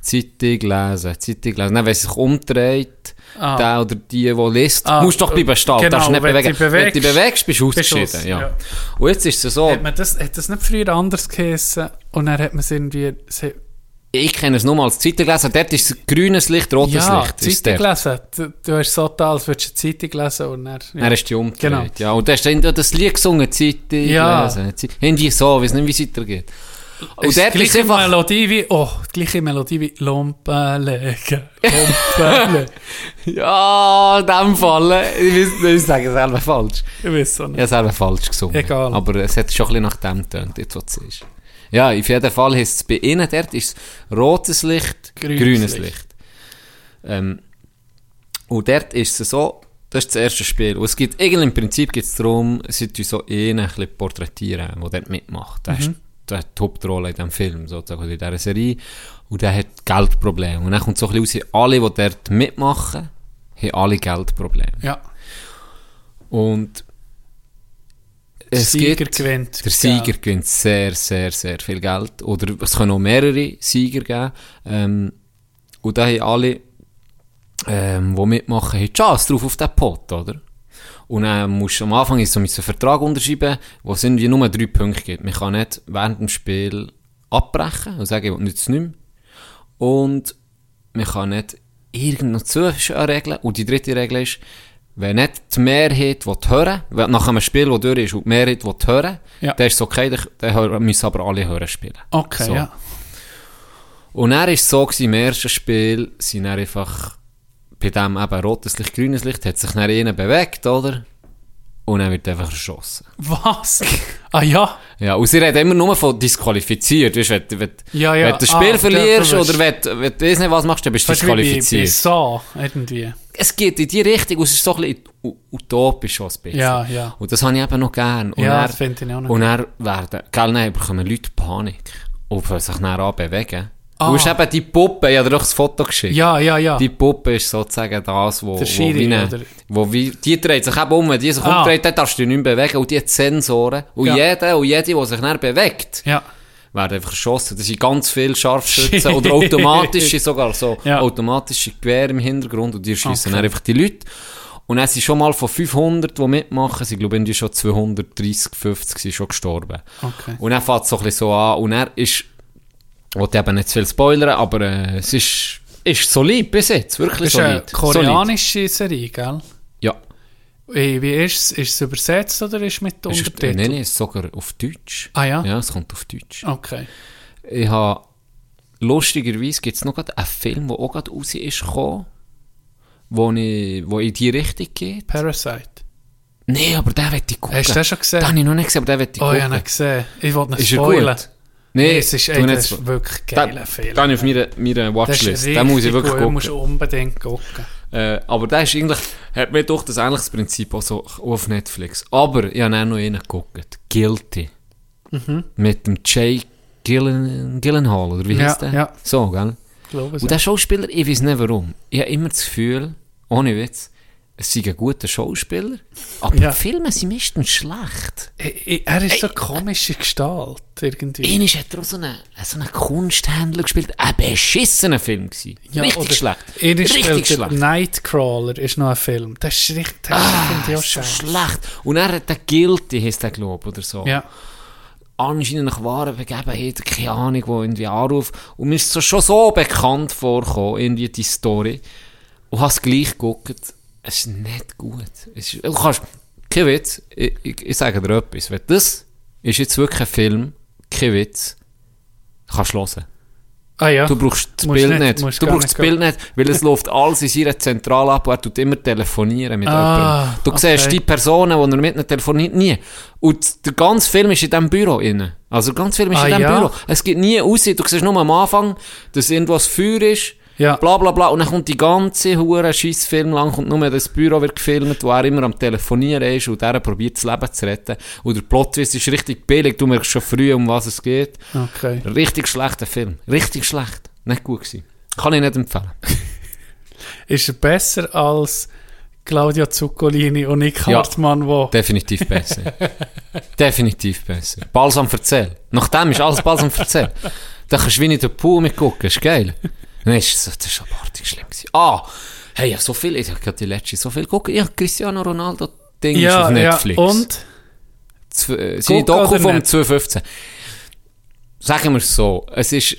Zeitung lesen, Zeitung lesen. Dann, wenn es sich umdreht, Ah. der oder die, die liest, Ah, musst du doch bleiben stehen. genau, darfst nicht wenn du bewegen. dich Wenn du dich bewegst, bewegst, bist du du ausgeschieden. aus, ja. ja. Und jetzt ist es so, Hat, man das, hat das nicht früher anders geheissen und dann hat man es irgendwie... ich kenne es nur mal als Zeitung lesen, dort ist es grünes Licht, rotes Ja, Licht. ist Zeitung lesen. Du, du hast so da, als würdest du eine Zeitung lesen und dann... Dann hast du die umgedreht. Genau. Ja, und dann hast du dann das Lied gesungen, Zeitung Ja. lesen. Irgendwie so, ich weiß nicht, wie es weitergeht. Und Ist die ist gleiche einfach... Melodie wie... Oh, die gleiche Melodie wie... Lumpen legen, Lumpen legen. Ja, in dem Fall. Ich weiß ich sage es selber falsch. Ich weiß so Ich nicht. habe selber falsch gesungen. Egal. Aber es hat schon ein bisschen nach dem getönt, jetzt was es ist. Ja, auf jeden Fall heisst es bei ihnen, dort ist es rotes Licht, Grünes grünes, Licht. Licht. Ähm, und dort ist es so, das ist das erste Spiel. Und es geht, irgendwie im Prinzip geht es darum, sie so einen ein bisschen porträtieren, der dort mitmacht. Der, Mhm. ist, der hat die Hauptrolle in diesem Film, sozusagen, oder in dieser Serie. Und der hat Geldprobleme. Und dann kommt so ein bisschen raus, alle, die dort mitmachen, haben alle Geldprobleme. Ja, Und der es Sieger gibt, gewinnt. der Sieger gewinnt sehr, sehr, sehr viel Geld. Oder es können auch mehrere Sieger geben. Ähm, und da haben alle, ähm, die mitmachen, haben Chance drauf auf den Pot, oder? Und dann musst du am Anfang ist so einen Vertrag unterschreiben, wo es irgendwie nur drei Punkte gibt. Man kann nicht während dem Spiel abbrechen und sagen, ich will nichts nicht mehr. Und man kann nicht irgendeine Zwischenregeln. Und die dritte Regel ist, wenn nicht die Mehrheit will hören wenn nach einem Spiel, das durch ist, und die Mehrheit will hören, Ja. dann ist es okay, dann- müssen aber alle hören spielen. Okay, So. ja. Und dann war so, gewesen, im ersten Spiel sind einfach bei dem eben rotes Licht, grünes Licht, hat sich dann einer bewegt, oder? Und dann wird einfach erschossen. Was? ah ja? Ja, und sie reden immer nur von disqualifiziert. Weißt, wenn, wenn, Ja, ja. wenn du das Spiel Ah, verlierst oder wenn, wenn du nicht was machst, dann bist du Fast wie bei, bei disqualifiziert. so, irgendwie. Es geht in die Richtung und es ist so ein bisschen utopisch ein bisschen. Ja, ja. Und das habe ich eben noch gern. Und Ja, dann- das finde ich auch noch Und dann werden, gell, dann bekommen Leute Panik. Und fangen sich dann an bewegen. Ah. Du hast eben die Puppe, ich habe dir doch das Foto geschickt. Ja, ja, ja. Die Puppe ist sozusagen das, wo, Der wo Schiri, wie wo wie, die dreht sich eben um, die sich Ah. umdreht, dann darfst du dich nicht mehr bewegen. Und die hat Sensoren. Und Ja. jeder und jede, der sich dann bewegt, ja. werden einfach geschossen. Das sind ganz viele Scharfschützen oder automatische sogar, so Ja. automatische Gewehre im Hintergrund und die schießen Okay. einfach die Leute. Und dann sind schon mal von 500, die mitmachen, sind glaube ich schon 230, 50 sind schon gestorben. Okay. Und dann fängt es so ein bisschen so an und er ist wollte eben nicht zu viel spoilern, aber äh, es ist, ist solid bis jetzt, wirklich ist eine solid. koreanische Serie, gell? Solid. Ja. Wie, wie ist es? Ist es übersetzt oder ist es mit Untertiteln? nein, nein, es ist sogar auf Deutsch. Ah ja? Ja, es kommt auf Deutsch. Okay. Ich habe, lustigerweise gibt es noch einen Film, der auch gerade raus ist gekommen, wo, ich, wo in die Richtung geht. Parasite. Nein, aber den will ich gucken. Hast du den schon gesehen? Den habe ich noch nicht gesehen, aber den will ich Oh, ich gucken. habe ihn gesehen. Ich wollte ihn Ist er spoilern. gut? Nee, es ist, ey, das ist wirklich geiler Film. den auf meiner, meiner Watchlist. Den muss ich wirklich gut, musst gucken. du unbedingt gucken. Äh, aber der ist eigentlich, hat mir doch das ähnliches Prinzip auch so auf Netflix. Aber ich habe auch noch einen geguckt. Guilty. Mhm. Mit dem Jay Gillen, Gillenhall, oder wie Ja, heißt der? ja. So, gell? Ich glaube. Und der Schauspieler, ich weiß nicht warum. Ich habe immer das Gefühl, ohne Witz, es sei ein guter Schauspieler, aber Ja. die Filme sind meistens schlecht. Er ist so komische Gestalt, irgendwie. Einmal hat er auch so einen, so einen Kunsthändler gespielt. Ein beschissener Film gewesen. Richtig oder schlecht. Er ist Richtig der schlecht. Nightcrawler ist noch ein Film. Das ist richtig, das Ah, finde ich auch so schlecht. Und er hat den Guilty, heisst der, glaube oder so. Ja. Anscheinend nach wahren Begebenheiten, keine Ahnung, wo irgendwie anruft. Und mir ist so schon so bekannt vorgekommen, irgendwie die Story. Und hast gleich geguckt, es ist nicht gut. Es ist, du kannst, kein Witz, ich, ich, ich sage dir etwas, wenn das ist jetzt wirklich ein Film, kein Witz, kannst du hören. Ah ja. Du brauchst das Musst Bild nicht- nicht. Du brauchst das Bild nicht, weil es läuft alles in seiner Zentrale ab und er tut immer telefonieren mit Ah, jemandem. Du okay. siehst die Personen, die er mit ihnen telefoniert, nie. Und der ganze Film ist in diesem Büro inne. Also der ganze Film ist Ah, in diesem ja? Büro. Es geht nie raus. Du siehst nur am Anfang, dass irgendwo ein Feuer ist. Ja. Bla bla bla. Und dann kommt die ganze hure scheiß Film lang, kommt nur das Büro wird gefilmt, wo er immer am Telefonieren ist und der probiert das Leben zu retten. Und der Plotwist ist richtig billig. Du merkst schon früh, um was es geht. Okay. Richtig schlechter Film. Richtig schlecht. Nicht gut gewesen. Kann ich nicht empfehlen. Ist er besser als Claudia Zuccolini und Nick Ja. Hartmann, wo... Definitiv besser. Definitiv besser. Balsam verzähl. Nachdem ist alles Balsam verzähl. Da kannst du wie in den Pool mitgucken. Ist geil. Nein, das ist abartig schlimm gewesen. Ah! Hey, ja, so viel, ich habe gerade die letzte so viel geguckt. Ja, Cristiano Ronaldo Ding ist Ja, auf ja. Netflix. Und? Z- äh, Seine Doku vom nicht? 2015. Sagen wir es so, es ist,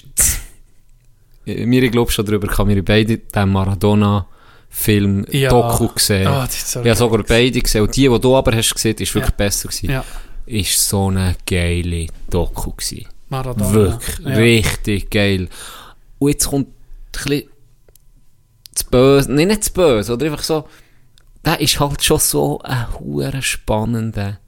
wir, ich glaube schon darüber, kann wir beide den Maradona-Film, Ja. Doku gesehen. Ah, das ist so ich habe sogar beide gesehen. Und die, die du aber hast gesehen, ist wirklich Ja. besser gewesen. Ja. Ist so eine geile Doku gewesen. Maradona. Wirklich, Ja. richtig geil. Und jetzt kommt bisschen das Böse, nein, nicht das Böse, oder einfach so, der ist halt schon so ein hure spannender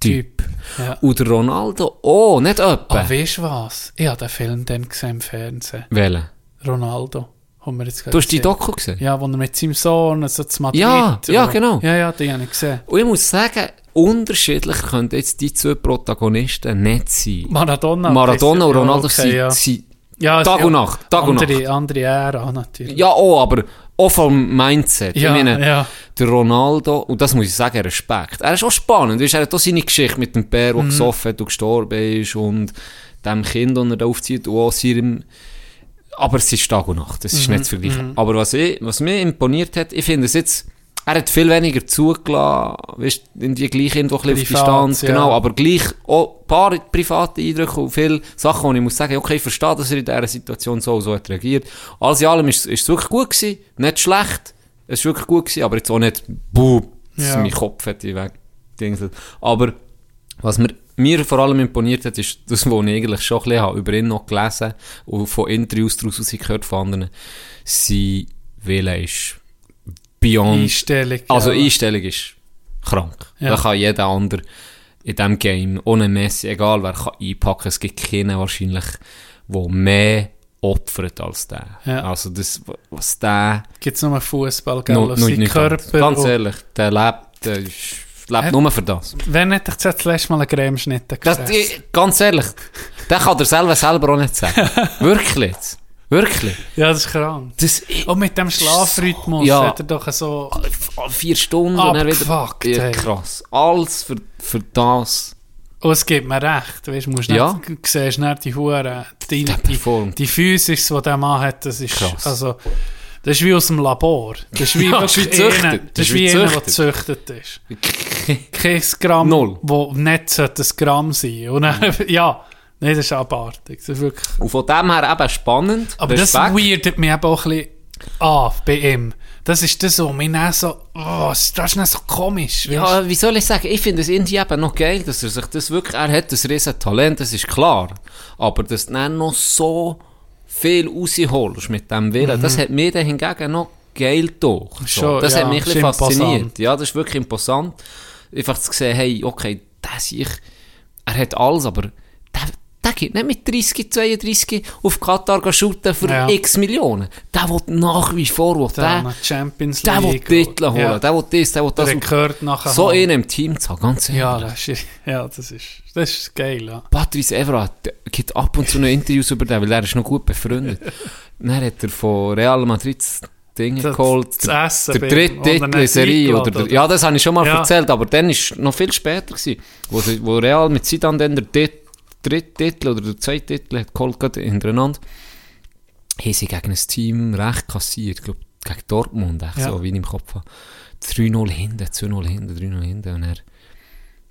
Typ. Typ. Ja. Und Ronaldo, oh, nicht etwa. Ah, weißt du was? Ich habe den Film dann gesehen im Fernsehen. Welchen? Ronaldo. Haben wir jetzt Du hast die gesehen. Doku gesehen? Ja, wo er mit seinem Sohn so zu Madrid... Ja, ja, genau. Ja, ja, die habe ich gesehen. Und ich muss sagen, unterschiedlich könnten jetzt die zwei Protagonisten nicht sein. Maradona. Maradona und Ronaldo okay, sind, ja. sind Ja, Tag und Nacht, Tag und andere, Andere Ära, natürlich. Ja, auch, aber auch vom Mindset. Ja, ich meine, ja. der Ronaldo, und das muss ich sagen, Respekt. Er ist auch spannend. Er hat auch seine Geschichte mit dem Bär, der Mhm. gesoffen hat und gestorben ist und dem Kind, das er da aufzieht, und auch seinem... Aber es ist Tag und Nacht, das Mhm, ist nicht zu vergleichen. Aber was, ich, was mir imponiert hat, ich finde es jetzt... Er hat viel weniger zugelassen, weißt, irgendwie gleich irgendwo ein bisschen auf Privat, Distanz, ja. genau, aber gleich auch ein paar private Eindrücke und viele Sachen, wo ich muss sagen, okay, ich verstehe, dass er in dieser Situation so und so hat reagiert. Alles in allem ist, ist es wirklich gut gewesen, nicht schlecht, es ist wirklich gut gewesen, aber jetzt auch nicht, buh, Ja. mein Kopf hätte weggedingselt. Aber was mir, mir vor allem imponiert hat, ist das, was ich eigentlich schon ein bisschen habe, über ihn noch gelesen und von Interviews daraus gehört von anderen, sein Wille ist beyond Einstellung. also ja. Einstellung ist krank. Ja. Da kann jeder andere in diesem Game, ohne Messi, egal wer kann einpacken, es gibt keinen wahrscheinlich, der mehr opfert als der. Ja. Also das, was der Gibt es nur Fußball, gell? seinen nicht Körper. Ganz ehrlich, der lebt, der ist, lebt Er- nur für das. Wenn hätte ich das letzte Mal einen Cremeschnitt gegessen? ganz ehrlich, der kann der selber selber auch nicht sagen. Wirklich. jetzt. Wirklich. Ja, das ist krank. Das, Und mit dem Schlafrhythmus Ja. hat er doch so... alle vier Stunden und dann wieder. Ja, krass. Alles für, für das. Und es gibt mir recht, weißt, du musst Ja. nicht, siehst nicht die Huren, die, die, die Physis, die der Mann hat, das ist, Krass. also, das ist wie aus dem Labor. Das ist wie, Ja, das ist wie einer- das ist wie einer, der gezüchtet ist. Kein Gramm, Null. wo nicht sollte ein Gramm sein. Und dann, ja, Nein, das ist abartig. Das ist wirklich... Und von dem her eben spannend. Aber das Respekt. weirdet mich eben auch ein bisschen an bei ihm. Das ist das so, mir dann so, oh, das ist nicht so komisch. Ja, wie soll ich sagen, ich finde es irgendwie eben noch geil, dass er sich das wirklich, er hat ein riesen Talent, das ist klar. Aber dass du dann noch so viel rausholst mit dem Willen, das hat mir dann hingegen noch geil gedacht. So, Mhm. Das ja, hat mich ein bisschen ist imposant. fasziniert. Ja, das ist wirklich imposant. Einfach zu sehen, hey, okay, das ich, er hat alles, aber der, geht nicht mit 30, 32 auf Katar shooten für Ja. x Millionen. Der will nach wie vor, will Der der, Champions der will League. Titel holen, Ja. der will das, der will das. Der gehört nachher. so holen. einen im Team zu haben, ganz ehrlich. Ja, das ist, ja, das ist, das ist geil, ja. Patrice Evra gibt ab und zu noch Interviews über den, weil er ist noch gut befreundet. Dann hat er von Real Madrid Ding Das- geholt. das der Essen der dritte Titel in Serie. Oder der, ja, das habe ich schon mal Ja. erzählt, aber dann war es noch viel später, gewesen, wo, wo Real mit Zidane dann der Tit- dritte Titel oder der zweite Titel hat geholt, gerade hintereinander. Haben sie gegen ein Team recht kassiert. Ich glaube, gegen Dortmund, echt Ja. so wie ich im Kopf habe. 3-0 hinten, 2-0 hinten, 3-0 hinten. Und er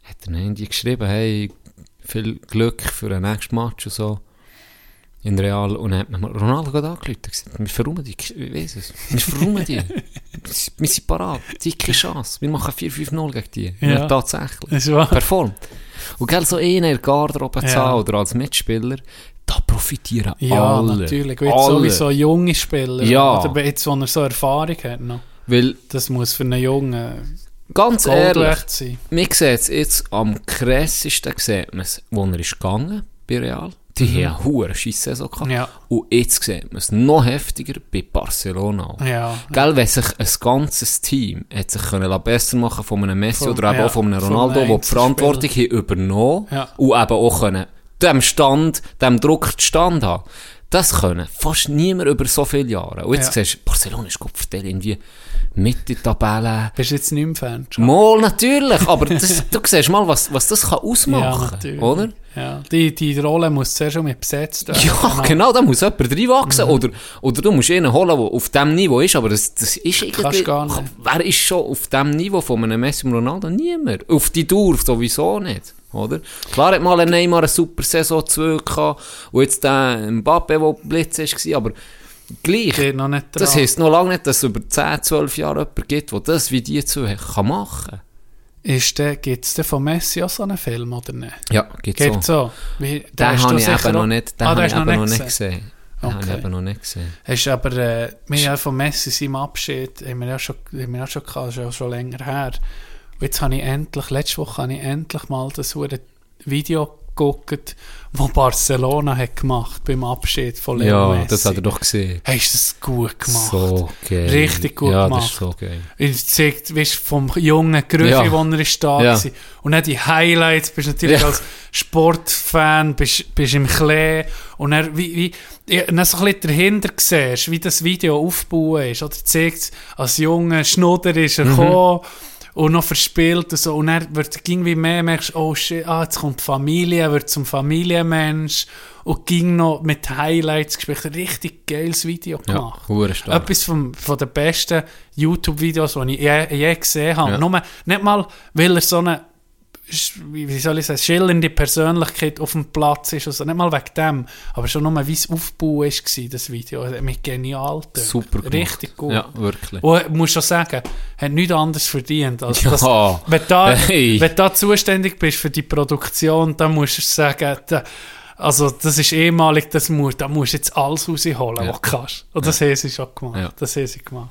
hat dann irgendwie geschrieben, hey, viel Glück für den nächsten Match und so. In Real. Und hat mir Ronaldo gerade angerufen und gesagt, wir verräumen die, ich weiss es, wir verräumen die. wir sind parat, dicke Chance. Wir machen 4-5-0 gegen die. Ja. Ja. Tatsächlich. Ist wahr. Performt. Und gell, so einen in der Garderobe zu Ja. haben oder als Mitspieler, da profitieren Ja, alle. natürlich. Weil Alle. sowieso junge Spieler. Ja. Oder jetzt, wo er so Erfahrung hat noch. Weil, Das muss für einen Jungen ganz Gold ehrlich, sein. Wir sehen es jetzt am krassesten, sieht man es, wo er ist gegangen bei Real. Die haben eine hohe Scheisse-Saison gehabt. Mhm. Ja. Und jetzt sieht man es noch heftiger bei Barcelona. Ja. Gell, wenn sich ein ganzes Team hat sich können besser machen von einem Messi Von- oder eben ja, auch von einem Ronaldo, der die Verantwortung haben übernommen Ja. und eben auch können dem Stand, dem Druck Stand haben. Das können fast niemand über so viele Jahre. Und jetzt Ja. siehst du, Barcelona ist Kopf irgendwie mit in der Tabelle. Bist du jetzt nicht Fan? schon? Mal natürlich, aber das, du siehst mal, was, was das kann ausmachen natürlich. oder? Ja. Die, die Rolle muss zuerst schon mit besetzt werden. Ja, genau, da muss jemand reinwachsen. Oder, oder du musst einen holen, der auf dem Niveau ist, aber das, das ist irgendwie... gar nicht. Wer ist schon auf dem Niveau von einem Messi und Ronaldo? Niemand. Auf die Dauer sowieso nicht. Oder? Klar hat mal ein Neymar eine super Saison 2 gehabt, und jetzt der Mbappe, der Blitz war, aber gleich. Das heisst noch lange nicht, dass es über 10, 12 Jahre jemanden gibt, der das wie die zwei kann machen Ist der, gibt es denn von Messi auch so einen Film oder nicht? Ja, gibt so. Wie, Den habe ich eben noch auch- nicht, den Ah, habe ich noch nicht gesehen. gesehen. Den habe ich Okay. eben noch nicht gesehen. Hast aber, äh, wir haben von Messi seinem Abschied, haben wir ja schon, haben wir ja schon gehabt, ja schon länger her. Und jetzt habe ich endlich, letzte Woche habe ich endlich mal das Video geguckt, wo Barcelona hat gemacht beim Abschied von Leo Ja, Messi. das hat er doch gesehen. Hast du das gut gemacht? So geil. Richtig gut ja, gemacht. das ist so geil. Es zeigt, weißt, vom jungen Grüffi, Ja. wo er ist da Ja. Und dann die Highlights, bist natürlich Ja. als Sportfan, bist, bist im Klee. Und dann, wie, wie, ja, dann so ein bisschen dahinter siehst, wie das Video aufgebaut ist. Oder zeigt, als junger Schnudder ist er Mhm. gekommen und noch verspielt und so. Und dann wird irgendwie mehr, merkst oh shit, ah, jetzt kommt die Familie, wird zum Familienmensch. Und ging noch mit Highlights gespielt. Ein richtig geiles Video Ja, gemacht. stark. Etwas vom, von den besten YouTube-Videos, die ich je, je gesehen habe. Ja. Nur, nicht mal, weil er so eine, wie soll ich sagen, schillernde Persönlichkeit auf dem Platz ist. Also nicht mal wegen dem, aber schon nur, wie es Aufbau war, das Video. Das hat mich genial gedacht. Super gemacht. Richtig gut. Ja, wirklich. Und ich muss schon sagen, hat nichts anderes verdient. Als Ja. das, wenn, du da, Hey. wenn du da zuständig bist für die Produktion, dann musst du sagen, da, also das ist ehemalig, das muss, da musst du jetzt alles rausholen, Ja. was du kannst. Und das haben sie schon gemacht. Ja. Das haben sie gemacht.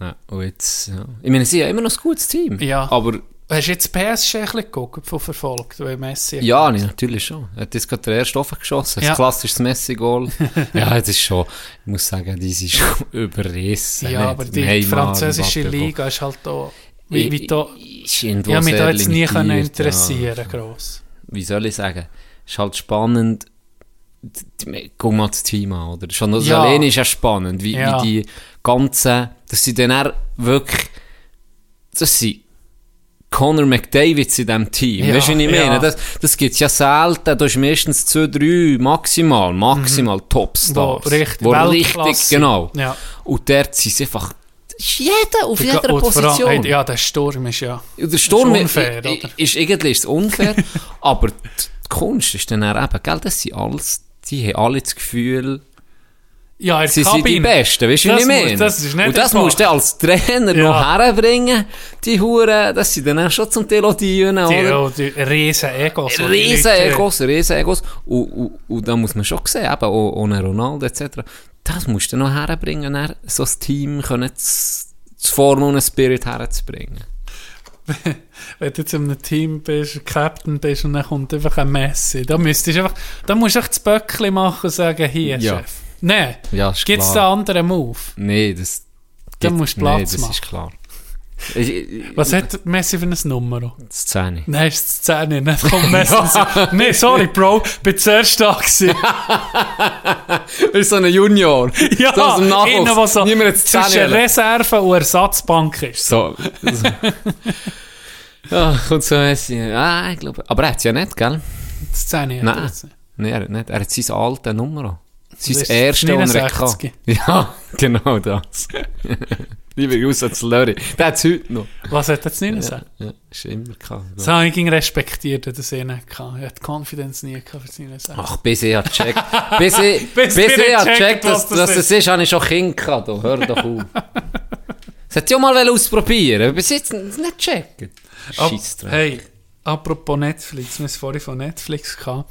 Ja, und jetzt, ja. Ich meine, sie haben immer noch ein gutes Team. Ja. Aber Hast du jetzt PSG ein bisschen geguckt, von verfolgt, weil Messi... ja, nee, natürlich schon. Er hat jetzt gerade den ersten offen geschossen. Ja. Das klassisches Messi-Goal. ja, das ist schon, ich muss sagen, die sind schon überrissen. Ja, aber die Neymar, französische Liga ist halt da... Wie, wie da irgendwo ich habe mich da jetzt nie können interessieren Ja. gross. Wie soll ich sagen? Ist halt spannend. Guck mal das Team an, oder? Schon das Ja. alleine ist ja spannend, wie, Ja. wie die ganzen, dass sie dann auch wirklich, das sind Conor McDavids in diesem Team. Ja, weißt du, was ich meine? ja. Das, das gibt es ja selten. Da ist meistens zwei, drei, maximal, maximal Topstars. Wo richtig Wo richtig, genau. Ja. Und dort sind sie einfach, ist jeder auf jeder allem- Position. hey, Ja, der Sturm ist ja... Der Sturm ist unfair, i- oder? ist irgendwie ist es unfair, aber die Kunst ist dann eben, gell, das sind alles, die haben alle das Gefühl, Ja, sie der sind die Kabine. Besten, weißt du, wie Das ich meine? das ist nicht Und das einfach. musst du als Trainer Ja. noch herbringen, die Huren, das sind dann auch schon zum Teil auch die Die, oder? oh, die riesen Egos. die Riesen Egos, riesen Egos. Und, und, und da muss man schon sehen, eben auch ohne Ronaldo etc. Das musst du noch herbringen, dann so ein Team können zu, zu formen und einen Spirit herzubringen. Wenn du jetzt in einem Team bist, Captain bist und dann kommt einfach ein Messi, da müsstest du einfach, da musst du echt das Böckchen machen und sagen, hier, Ja. Chef. Nein, Ja, ist gibt es einen anderen Move? Nee, das... Dann musst du Platz nee, das machen. ist klar. Ich- ich- Was hat Messi für ein Nummer? Das Szene. Nein, ist das 10, nicht kommt Messi. Nein, sorry, Bro, bin zuerst da gewesen. ist so ein Junior. Ja, so aus dem Nachwuchs. der so Niemand hat das zwischen Zähne. Reserve und Ersatzbank ist. So. so. ja, kommt so Messi. Ah, ich glaube... Aber er hat es ja nicht, gell? Das 10 hat Nein. er. Nein, er hat nicht. Er hat sein altes Nummer. Sein Das ist erstes, das er hatte. 69. Ja, genau das. Liebe Grüße an Lörri. Der hat es heute noch. Was hat er jetzt nicht gesagt? Ja, ist immer gehabt. Das habe ich ihn respektiert, dass er eh nicht kann. Er hat die Confidence nie gehabt für seine Sachen. Ach, bis ich hat gecheckt. Bis ich, Bis bis ich hat checkt, gecheckt, dass, das dass ist. habe ich schon Kind gehabt. Hör doch auf. Das hätte ich auch mal ausprobieren bis jetzt nicht checken. Scheiss. Hey, apropos Netflix, wir haben es vorhin von Netflix gehabt.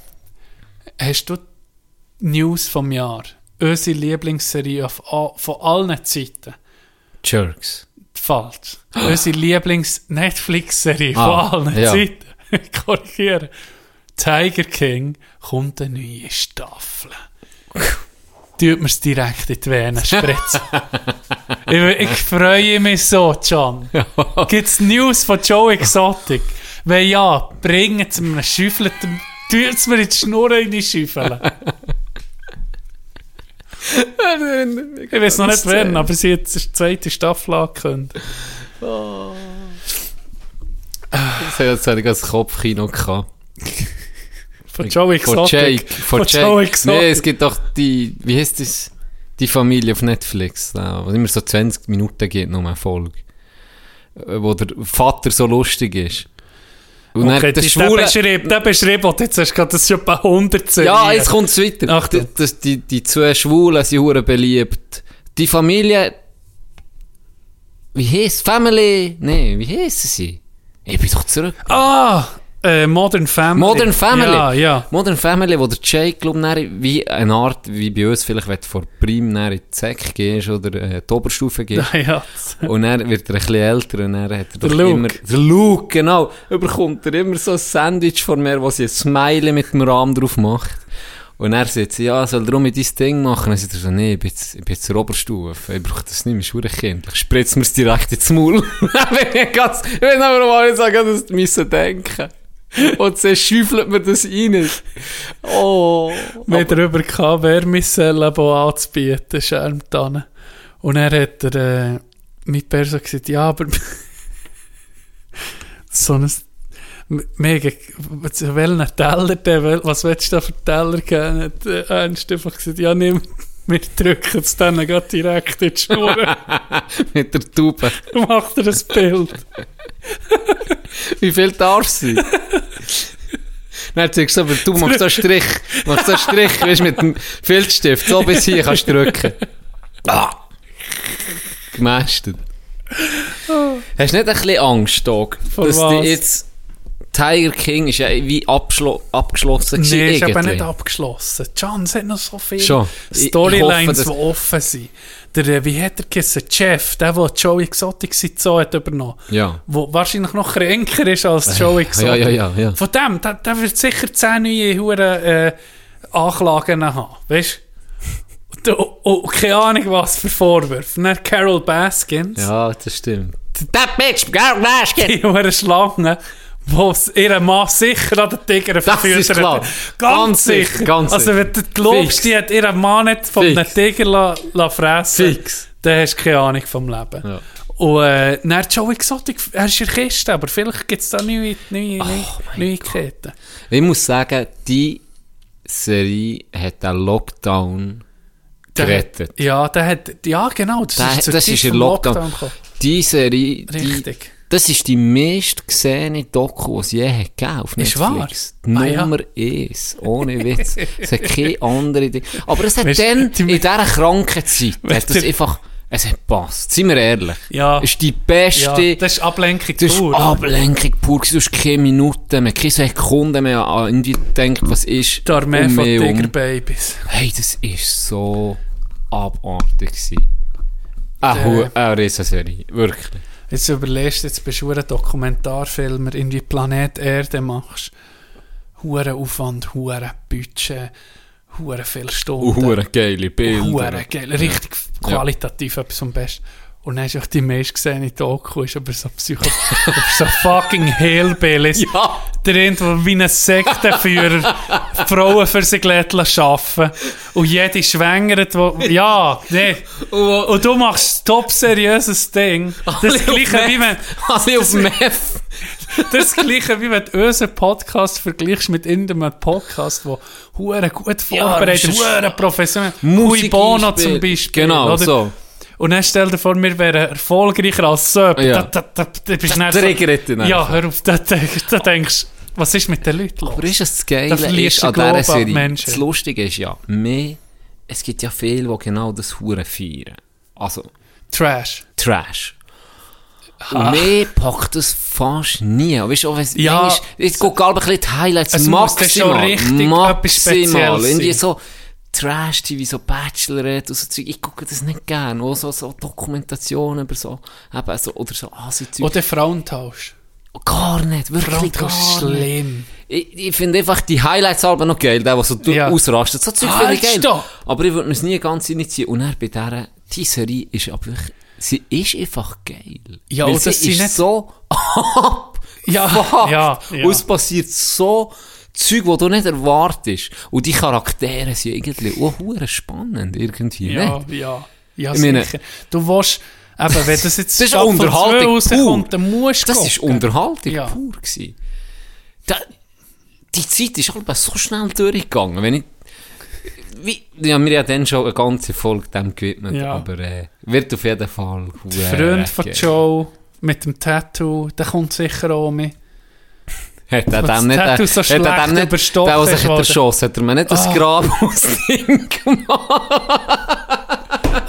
Hast du News vom Jahr? Unsere Lieblingsserie von allen Zeiten. Jerks. Falsch. Unsere Lieblings-Netflix-Serie Ah, von allen ja. Zeiten. Korrigieren. Tiger King kommt eine neue Staffel. Tut mir es direkt in die Venen spritzen. ich, ich freue mich so, John. Gibt es News von Joe Exotic? Wenn ja, bringen Sie mir einen Schüffel, tut es mir in die Schnur in die. Ich weiß noch nicht wann, aber sie hat die zweite Staffel angekündigt. Jetzt hatte ich das Kopfkino gehabt. Von Joe Von Exotic. Jake. Von Joe Jake. Exotic. Nee, es gibt doch die, wie heißt das? Die Familie auf Netflix, da, wo immer so 20 Minuten geht, noch eine Folge. Äh, Wo der Vater so lustig ist. Und Okay, dann der, der beschrieben, der beschrieben, jetzt hast du das ist etwa 100 Serien. Ja, jetzt kommt es weiter. Achtung. Die, das, die, die zwei Schwulen sind hure beliebt. Die Familie... Wie heisst Family? Nee, wie heissen sie? Ich bin doch zurück. Ah, äh, Modern Family. Modern Family. Ja, ja. Modern Family, wo der Jake, glaub ich, wie eine Art, wie bei uns vielleicht, wenn du vor Prim in die Säcke gehst oder äh, die Oberstufe gehst. ja. und dann wird er ein bisschen älter und dann hat er Der doch Luke. immer... Der Luke, genau. Überkommt er immer so ein Sandwich von mir, wo sie ein Smiley mit dem Rahmen drauf macht. Und er sagt ja, soll darum mit dein Ding machen? Dann sagt er so, nee, ich bin jetzt, ich bin jetzt Oberstufe. Ich brauche das nicht mehr, schwere Kind. Ich spritze mir es direkt ins Maul. Bin ich ich bin aber mal sagen, dass du müssen denken. Und dann schüffelt mir das rein. Oh. Wir darüber gehabt, Wärmesellabo anzubieten, Schermtannen. Und er hat er, äh, mit Person gesagt, ja, aber so ein mega, welchen Teller denn, was willst du da für Teller geben? Hat äh, Ernst einfach gesagt, ja, nimm, wir drücken es dann gerade direkt in die Schnur. mit der Tube. Macht er ein Bild. Wie viel darf sie? Dann sagst du, aber du machst so einen Strich, machst so Strich, weißt, mit dem Filzstift, so bis hier kannst du drücken. Ah. Gemästet. Hast du nicht ein bisschen Angst, Dog, dass was? die jetzt Tiger King ist ja wie abgeschlossen gewesen Nee, ist aber irgendwie. nicht abgeschlossen. John, es hat noch so viele Storylines, die offen sind. Der, äh, wie hat er geheißen? Jeff, der, der Joey Exotic so hat übernommen. Ja. Wo wahrscheinlich noch kränker ist als Joey Exotic. Ja, ja, ja, ja. Von dem, der, der wird sicher 10 neue Huren, äh, Anklagen haben. Weißt du? Und, und keine Ahnung, was für Vorwürfe. Dann Carol Baskins. Ja, das stimmt. That bitch, girl, Basket! die Huren Schlange, wo es Mann sicher an den Tiger verfüttert hat. Ganz sicher, ganz also wenn du glaubst, Fix. die hat ihren Mann nicht von Fix. einem Tiger la, la fressen Fix. dann hast du keine Ahnung vom Leben. Ja. Und äh, dann Joey Exotic, er ist in der Kiste, aber vielleicht gibt es da neue, neue, Oh Neuigkeiten. Ich muss sagen, die Serie hat den Lockdown gerettet. Ja, der hat, ja genau, das Der- ist das ist in vom Lockdown. gekommen. Die Serie, die, Richtig. Das ist die meist gesehene Doku, die es je hat gegeben auf Ist Netflix. wahr? Ah, ja. Nummer eins. Ohne Witz. es hat keine andere Ding. Aber es hat Weißt dann, die- in dieser Krankenzeit, hat Weißt das einfach, es hat gepasst. Seien wir ehrlich. Ja. Es ist die beste, Ja, das ist Ablenkung das ist pur. oder? Ablenkung pur. Du hast keine Minuten mehr, keine Sekunden mehr an irgendwie gedacht, was ist. Die Armee um von. Tigerbabys. Hey, das ist so abartig gewesen. Eine, eine Riesenserie. Wirklich. Jetzt überlegst du, jetzt bist du ein Dokumentarfilmer, irgendwie Planet Erde machst. Huren Aufwand, Huren Budget, Huren viele Stunden. Hure geile Bilder. Huren geil, richtig qualitativ etwas vom Besten. Und dann hast du auch die meist gesehene Doku, ist aber so Psycho, aber so fucking Hillbillies. Ja. Der irgendwo wie ein Sektenführer Frauen für sich arbeiten Und jede schwängert, wo, ja, nee. Und, Und du machst top seriöses Ding. Das gleiche wie wenn, Alle auf Meth. das gleiche wie wenn du unseren Podcast vergleichst mit irgendeinem Podcast, wo hure gut vorbereitet, ist- hure professionell. Musik Cui Bono zum Beispiel. Genau, oder? so. Und dann stell dir vor, wir wären erfolgreicher als so. Ja. Da, da, da, da bist Das so, Ja, hör auf, da, da, da denkst du, was ist mit den Leuten los? Aber ist es das Geile Da verlierst ist an dieser Serie? Menschen. Das Lustige ist ja, mehr, es gibt ja viele, die genau das Hure feiern. Also, Trash. Trash. Und mehr packt das fast nie. Weißt du, es Ja. manchmal- jetzt guck ein bisschen die Highlights, Es muss dann schon maximal, richtig etwas Spezielles maximal. sein. So Trash-TV, so Bachelorette und so Zeug. Ich gucke das nicht gerne. Auch so, so Dokumentationen über so, eben so, oder so Asi-Zeug. Oder Frauentausch. Gar nicht, wirklich gar schlimm. Ich, ich finde einfach die Highlights aber noch geil, der, der so Ja. ausrastet. So Zeug finde ich geil. stopp! Aber ich würde mir es nie ganz initiieren. Und dann bei dieser, die Serie ist aber wirklich, sie ist einfach geil. Ja, Weil und sie das ist nicht- so Ja, abgefuckt. ja, ja. Und es passiert so Zeug, die du nicht erwartest. Und die Charaktere sind irgendwie auch spannend, irgendwie, Ja, nicht? ja. Ja, Ich meine- sicher. Du willst, eben, wenn das jetzt Das ist Unterhaltung rauskommt, dann musst du Das ist. Unterhaltung Ja. pur gewesen. Da, die Zeit ist halt so schnell durchgegangen. Wenn ich, wie, ja, wir haben dann schon eine ganze Folge dem gewidmet, Ja. aber äh, wird auf jeden Fall Der Freund von Joe mit dem Tattoo, der kommt sicher auch mit. Hat er das dem nicht, Tattoo äh, so hat er schlecht dem nicht, überstochen der, der sich hat erschossen, hat er mir nicht das Ah. Grab aus Ding gemacht.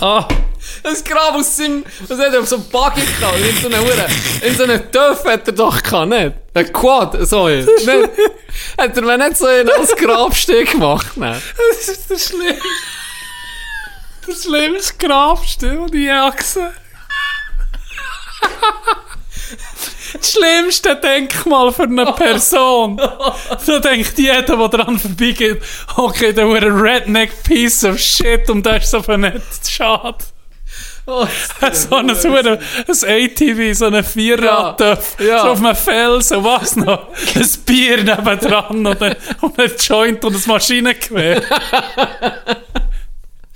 Ah, Das Grab aus seinem, was hat er auf so einem Buggy gehabt? In so einer Hure, in so einem Töff hat er doch gehabt, nicht? Ein Quad, so ein. Nicht? Hat er mir nicht so einen als Grabstück gemacht, ne? das ist der schlimmste. Der schlimmste Grabste, den ich je gesehen habe. Das schlimmste Denkmal für eine Person. Da denkt jeder, der dran vorbeigeht, okay, der war ein Redneck Piece of Shit und der ist so vernetzt. Schade. Oh, so ein, so ein, ein ATV, so ein Vierradtöpf, Ja, ja. so auf einem Felsen, was noch? Ein Bier nebendran und ein, und ein Joint und ein Maschinengewehr.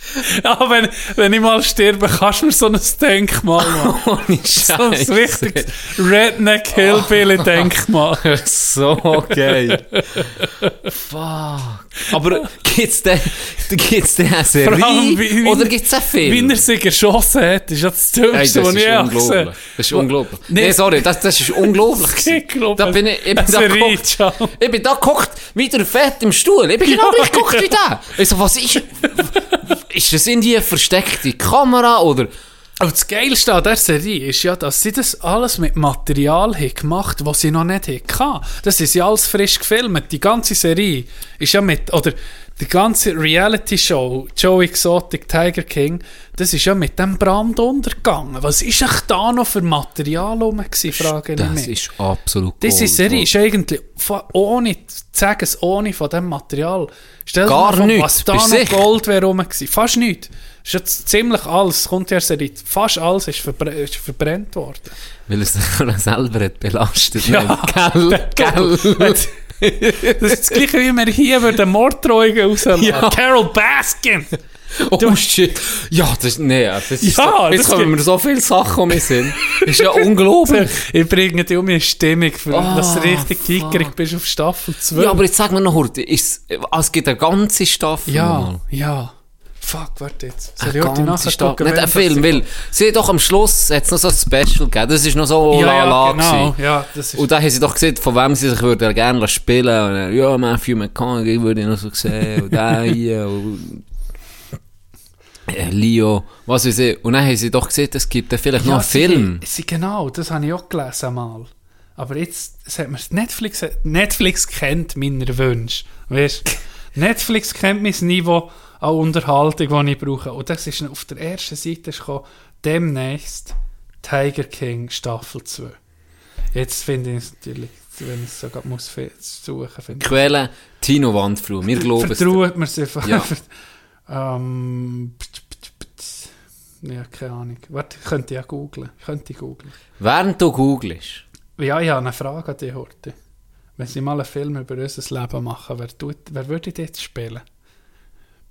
ja, wenn, wenn ich mal sterbe, kannst du mir so ein Denkmal machen. Ohne So ein Scheiße. richtiges Redneck Hillbilly Denkmal. so geil. Fuck. Aber gibt's denn, gibt's denn eine Vor allem, Serie? wie- wie- oder gibt's einen Wie Film? er sich geschossen hat, ist ja das Dümmste, das was ist ich je unglaublich. gesehen Das ist unglaublich. Nee. Nee, sorry, das, das ist unglaublich. habe. Da bin ich, ich bin da Serie, geguckt, ich bin da geguckt, wieder fett im Stuhl. Ich bin genau Ja, gleich geguckt wie der. Ich so, was ist, ist das in die versteckte Kamera oder? Aber das Geilste an dieser Serie ist ja, dass sie das alles mit Material haben gemacht was sie noch nicht hatten. Das ist ja alles frisch gefilmt. Die ganze Serie ist ja mit, oder die ganze Reality-Show, Joe Exotic, Tiger King, das ist ja mit dem Brand untergegangen. Was ist echt da noch für Material rum gewesen, frage ich Das ist absolut Diese. Serie ist eigentlich ohne, sagen es ohne von dem Material. Stell dir Gar mal vor, was da Bist noch sicher? Gold wäre rum gewesen. Fast nichts. Ist jetzt ziemlich alles, kommt ja Serie, fast alles ist, verbre ist verbrennt worden. Weil er sich selber hat belastet. Ja. Gell? Gell? Das ist das gleiche, wie wir hier über den Morddrohungen rauslassen. Ja. Carol Baskin! Oh shit. Ja, das, nee, das ist Ja, so, jetzt kommen mir so viele Sachen um mich sind. Das ist ja unglaublich. Ich bringe dir um eine Stimmung, für, Ah, dass du richtig gierig bist auf Staffel 2. Ja, aber jetzt sag mir noch, ist, es gibt eine ganze Staffel. ja, mal. ja. Fuck, warte jetzt. Soll ich heute nachgucken, Nicht ein Film, weil sie doch am Schluss hat's noch so ein Special gegeben. Das ist noch so Ja, ja, lala genau. gewesen. Ja, das ist... Und da haben sie doch gesehen, von wem sie sich würden gerne spielen Und dann, ja, Matthew McConaughey würde ich noch so sehen. Und der hier. Und äh, Leo. Was weiß ich. Und dann haben sie doch gesehen, es gibt dann vielleicht noch Ja, einen sie- Film. Sie, genau, das habe ich auch gelesen mal. Aber jetzt, hat mir Netflix, Netflix kennt meine Wünsche. Weißt Netflix kennt mein Niveau an Unterhaltung, die ich brauche. Und das ist auf der ersten Seite gekommen, demnächst Tiger King Staffel 2. Jetzt finde ich es natürlich, wenn ich es sogar muss suchen finde Quelle Tino Wandfrau. Wir glauben es. Vertraut mir es einfach. Ja. ähm, ja, keine Ahnung. Warte, ich könnte ja googlen. Ich könnte googlen. Während du googelst. Ja, ich habe eine Frage an dich heute. Wenn sie mal einen Film über unser Leben machen, wer, tut, wer würde ich jetzt spielen?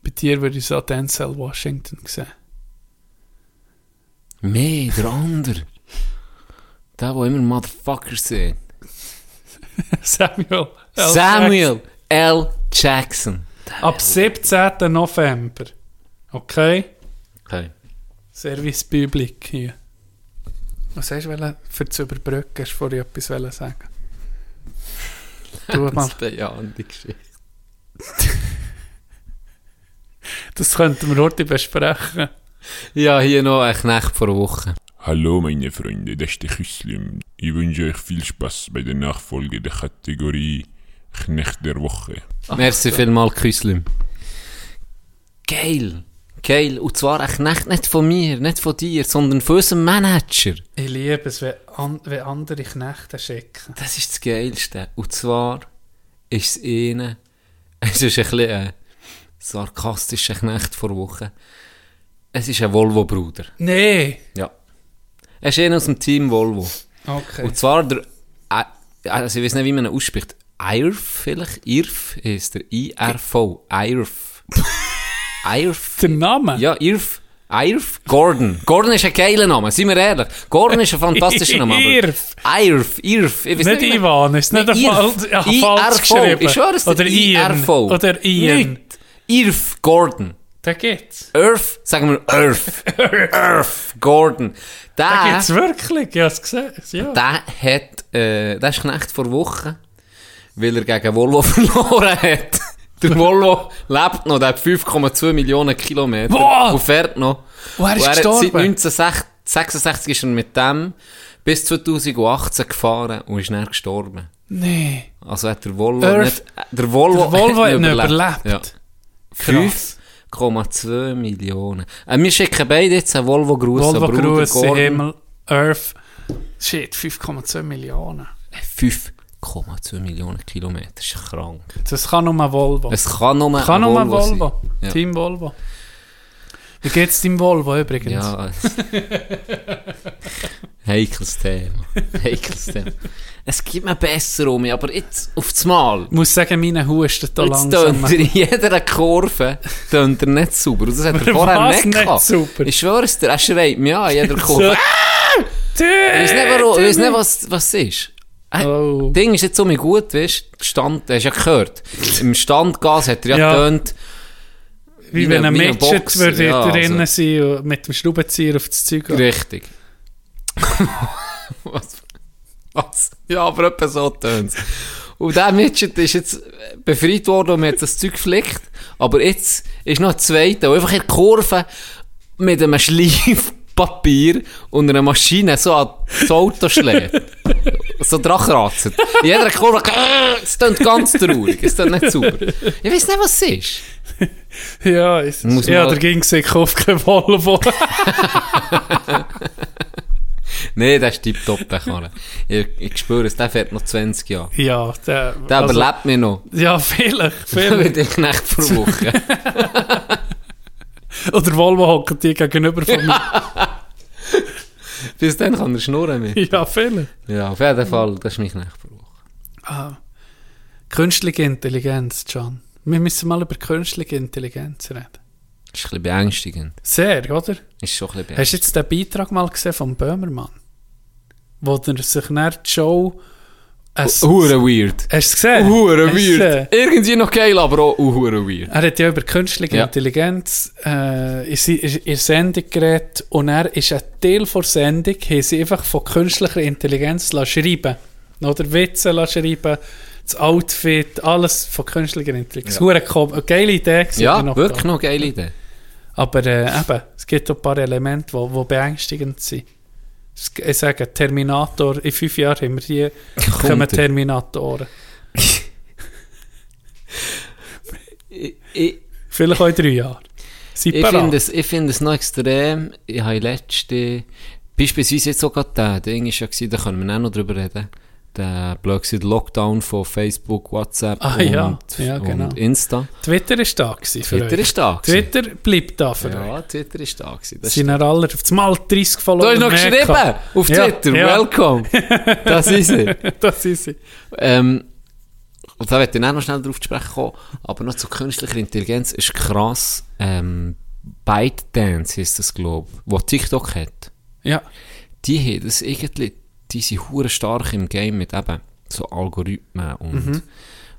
Bei dir würde ich so Denzel Washington sehen. Mehr, der andere. Der, der immer Motherfuckers sind. Samuel. L. Samuel L. Jackson. Ab 17. November. Okay? Okay. Service Public hier. Was hast du für zu überbrücken? Hast du vorhin etwas sagen? Du mal. Das bejahende Geschichte. Das könnten wir heute besprechen. Ja, hier noch ein Knecht vor Woche. Hallo meine Freunde, das ist der Küslim. Ich wünsche euch viel Spaß bei der Nachfolge der Kategorie Knecht der Woche. Merci vielmals, Küslim. Geil. Geil. Und zwar ein Knecht nicht von mir, nicht von dir, sondern von unserem Manager. Ich liebe es, wenn, an, wenn andere Knechte schicken. Das ist das Geilste. Und zwar ist es ihnen, es ist ein bisschen ein sarkastischer Knecht vor Woche. Es ist ein Volvo-Bruder. Nee! Ja. Er ist einer aus dem Team Volvo. Okay. Und zwar der, äh, also ich weiß nicht, wie man ihn ausspricht. IRF vielleicht? IRF ist der I-R-V. IRF. IRF. Der Name? Ja, IRF. IRF. Gordon. Gordon ist ein geiler Name, seien wir ehrlich. Gordon ist ein fantastischer Name. IRF. IRF. IRF. Ich weiss Nicht man- Ivan, ist nicht ein falsch IRV. geschrieben. Ich schwöre es. Oder Ian. IRV. Oder Ian. Nicht. IRF. Gordon. Da geht's. Earth, sagen wir Earth. Earth. Gordon. Da Der, geht's wirklich, ich hab's gesehen. Ja. der hat, äh, der ist Knecht vor Wochen, weil er gegen Volvo verloren hat. Der Volvo lebt noch, der hat 5,2 Millionen Kilometer Boah! und fährt noch. Und er ist Und hat gestorben? Seit 1966 ist er mit dem bis 2018 gefahren und ist dann gestorben. Nee. Also hat der Volvo Earth- nicht, der Volvo, Der Volvo hat ihn überlebt. überlebt. Ja. Krass. 5,2 Millionen. Äh, wir schicken beide jetzt einen Volvo-Gruß an Volvo Gruß. Himmel, Earth. Shit, 5,2 Millionen. 5,2 Millionen Kilometer. Das ist krank. Das kann nur Volvo. Es kann nur kann ein nur ein Volvo, Volvo. sein. Ja. Team Volvo. Wie geht's deinem Volvo übrigens? Ja. Heikles Thema. Heikles Thema. Es gibt mir besser um mich, aber jetzt auf das Mal. Ich muss sagen, meine Husten da langsam. in jeder Kurve tönt er nicht sauber. Und das hat er vorher nicht nicht gehabt. sauber? Ich schwöre es dir, er schreit mich an jeder Kurve. Ich weiß nicht, warum, ich weiß nicht was, was es ist. Äh, Oh. Das Ding ist jetzt so mir gut, weißt du? Stand, hast du ja gehört. Im Standgas hat er ja, Ja. getönt. Wie wenn ein würde ja, drinnen also. sein und mit dem Schraubenzieher auf das Zeug gehen. Richtig. was? Was? Ja, aber etwa so tönt Und der Midget ist jetzt befreit worden und man hat das Zeug geflickt. Aber jetzt ist noch ein zweiter, der einfach in Kurve mit einem Schleifpapier und einer Maschine so an das Auto schlägt. so dran kratzt. In jeder Kurve, es klingt ganz traurig, es klingt nicht super. Ich weiß nicht, was es ist. Ja, es, Muss ja der ging sich auf kein Volvo. Nein, der ist tipptopp, der Karre. Ich, ich spüre es, der fährt noch 20 Jahre. ja, der, Der also- überlebt mich noch. Ja, vielleicht, vielleicht. der Knecht vor Woche. Oder Volvo hockt die gegenüber von mir. Bis dann kann er schnurren mit. ja, vielleicht. Ja, auf jeden Fall, das ist mein Knecht vor Woche. Ah. Künstliche Intelligenz, John. Wir müssen mal über künstliche Intelligenz reden. Das ist ein bisschen beängstigend. Sehr, oder? Ist schon ein bisschen Hast du jetzt den Beitrag mal gesehen vom Böhmermann? Wo er sich nach die Show Es, Hure weird. hast du es gesehen? Hure weird. Irgendwie noch geil, aber auch hure weird. Er hat ja über künstliche Ja. Intelligenz äh, in, in der Sendung geredet und er ist ein Teil der Sendung, haben sie einfach von künstlicher Intelligenz schreiben Oder Witze schreiben, das Outfit, alles von künstlicher Intelligenz. Ja. Geile Idee Ja, noch wirklich da. noch geile Idee. Aber äh, eben, es gibt auch ein paar Elemente, die beängstigend sind. Ich sage, Terminator, in fünf Jahren haben wir hier kommen er. Terminatoren. Ich, ich, Vielleicht auch in drei Jahren. Ich finde es, ich finde es noch extrem. Ich habe letzte, beispielsweise jetzt sogar der, der Ding ist ja da können wir auch noch drüber reden. Der blöd Lockdown von Facebook, WhatsApp Ah, und, ja. Ja, genau. und Insta. Twitter ist da gewesen Twitter euch. ist da. gewesen. Twitter bleibt da für euch. Ja, Twitter ist da. Gewesen. Das sind alle auf Mal 30 Du Follower hast noch geschrieben gehabt. auf Twitter. ja. Welcome. Das ist es. das ist sie. Ähm, und da werde ich auch noch schnell drauf zu sprechen kommen. Aber noch zu künstlicher Intelligenz ist krass. Ähm, ByteDance ist das, glaube ich, wo TikTok hat. Ja, Die haben das irgendwie, die sind hure stark im Game mit eben so Algorithmen und,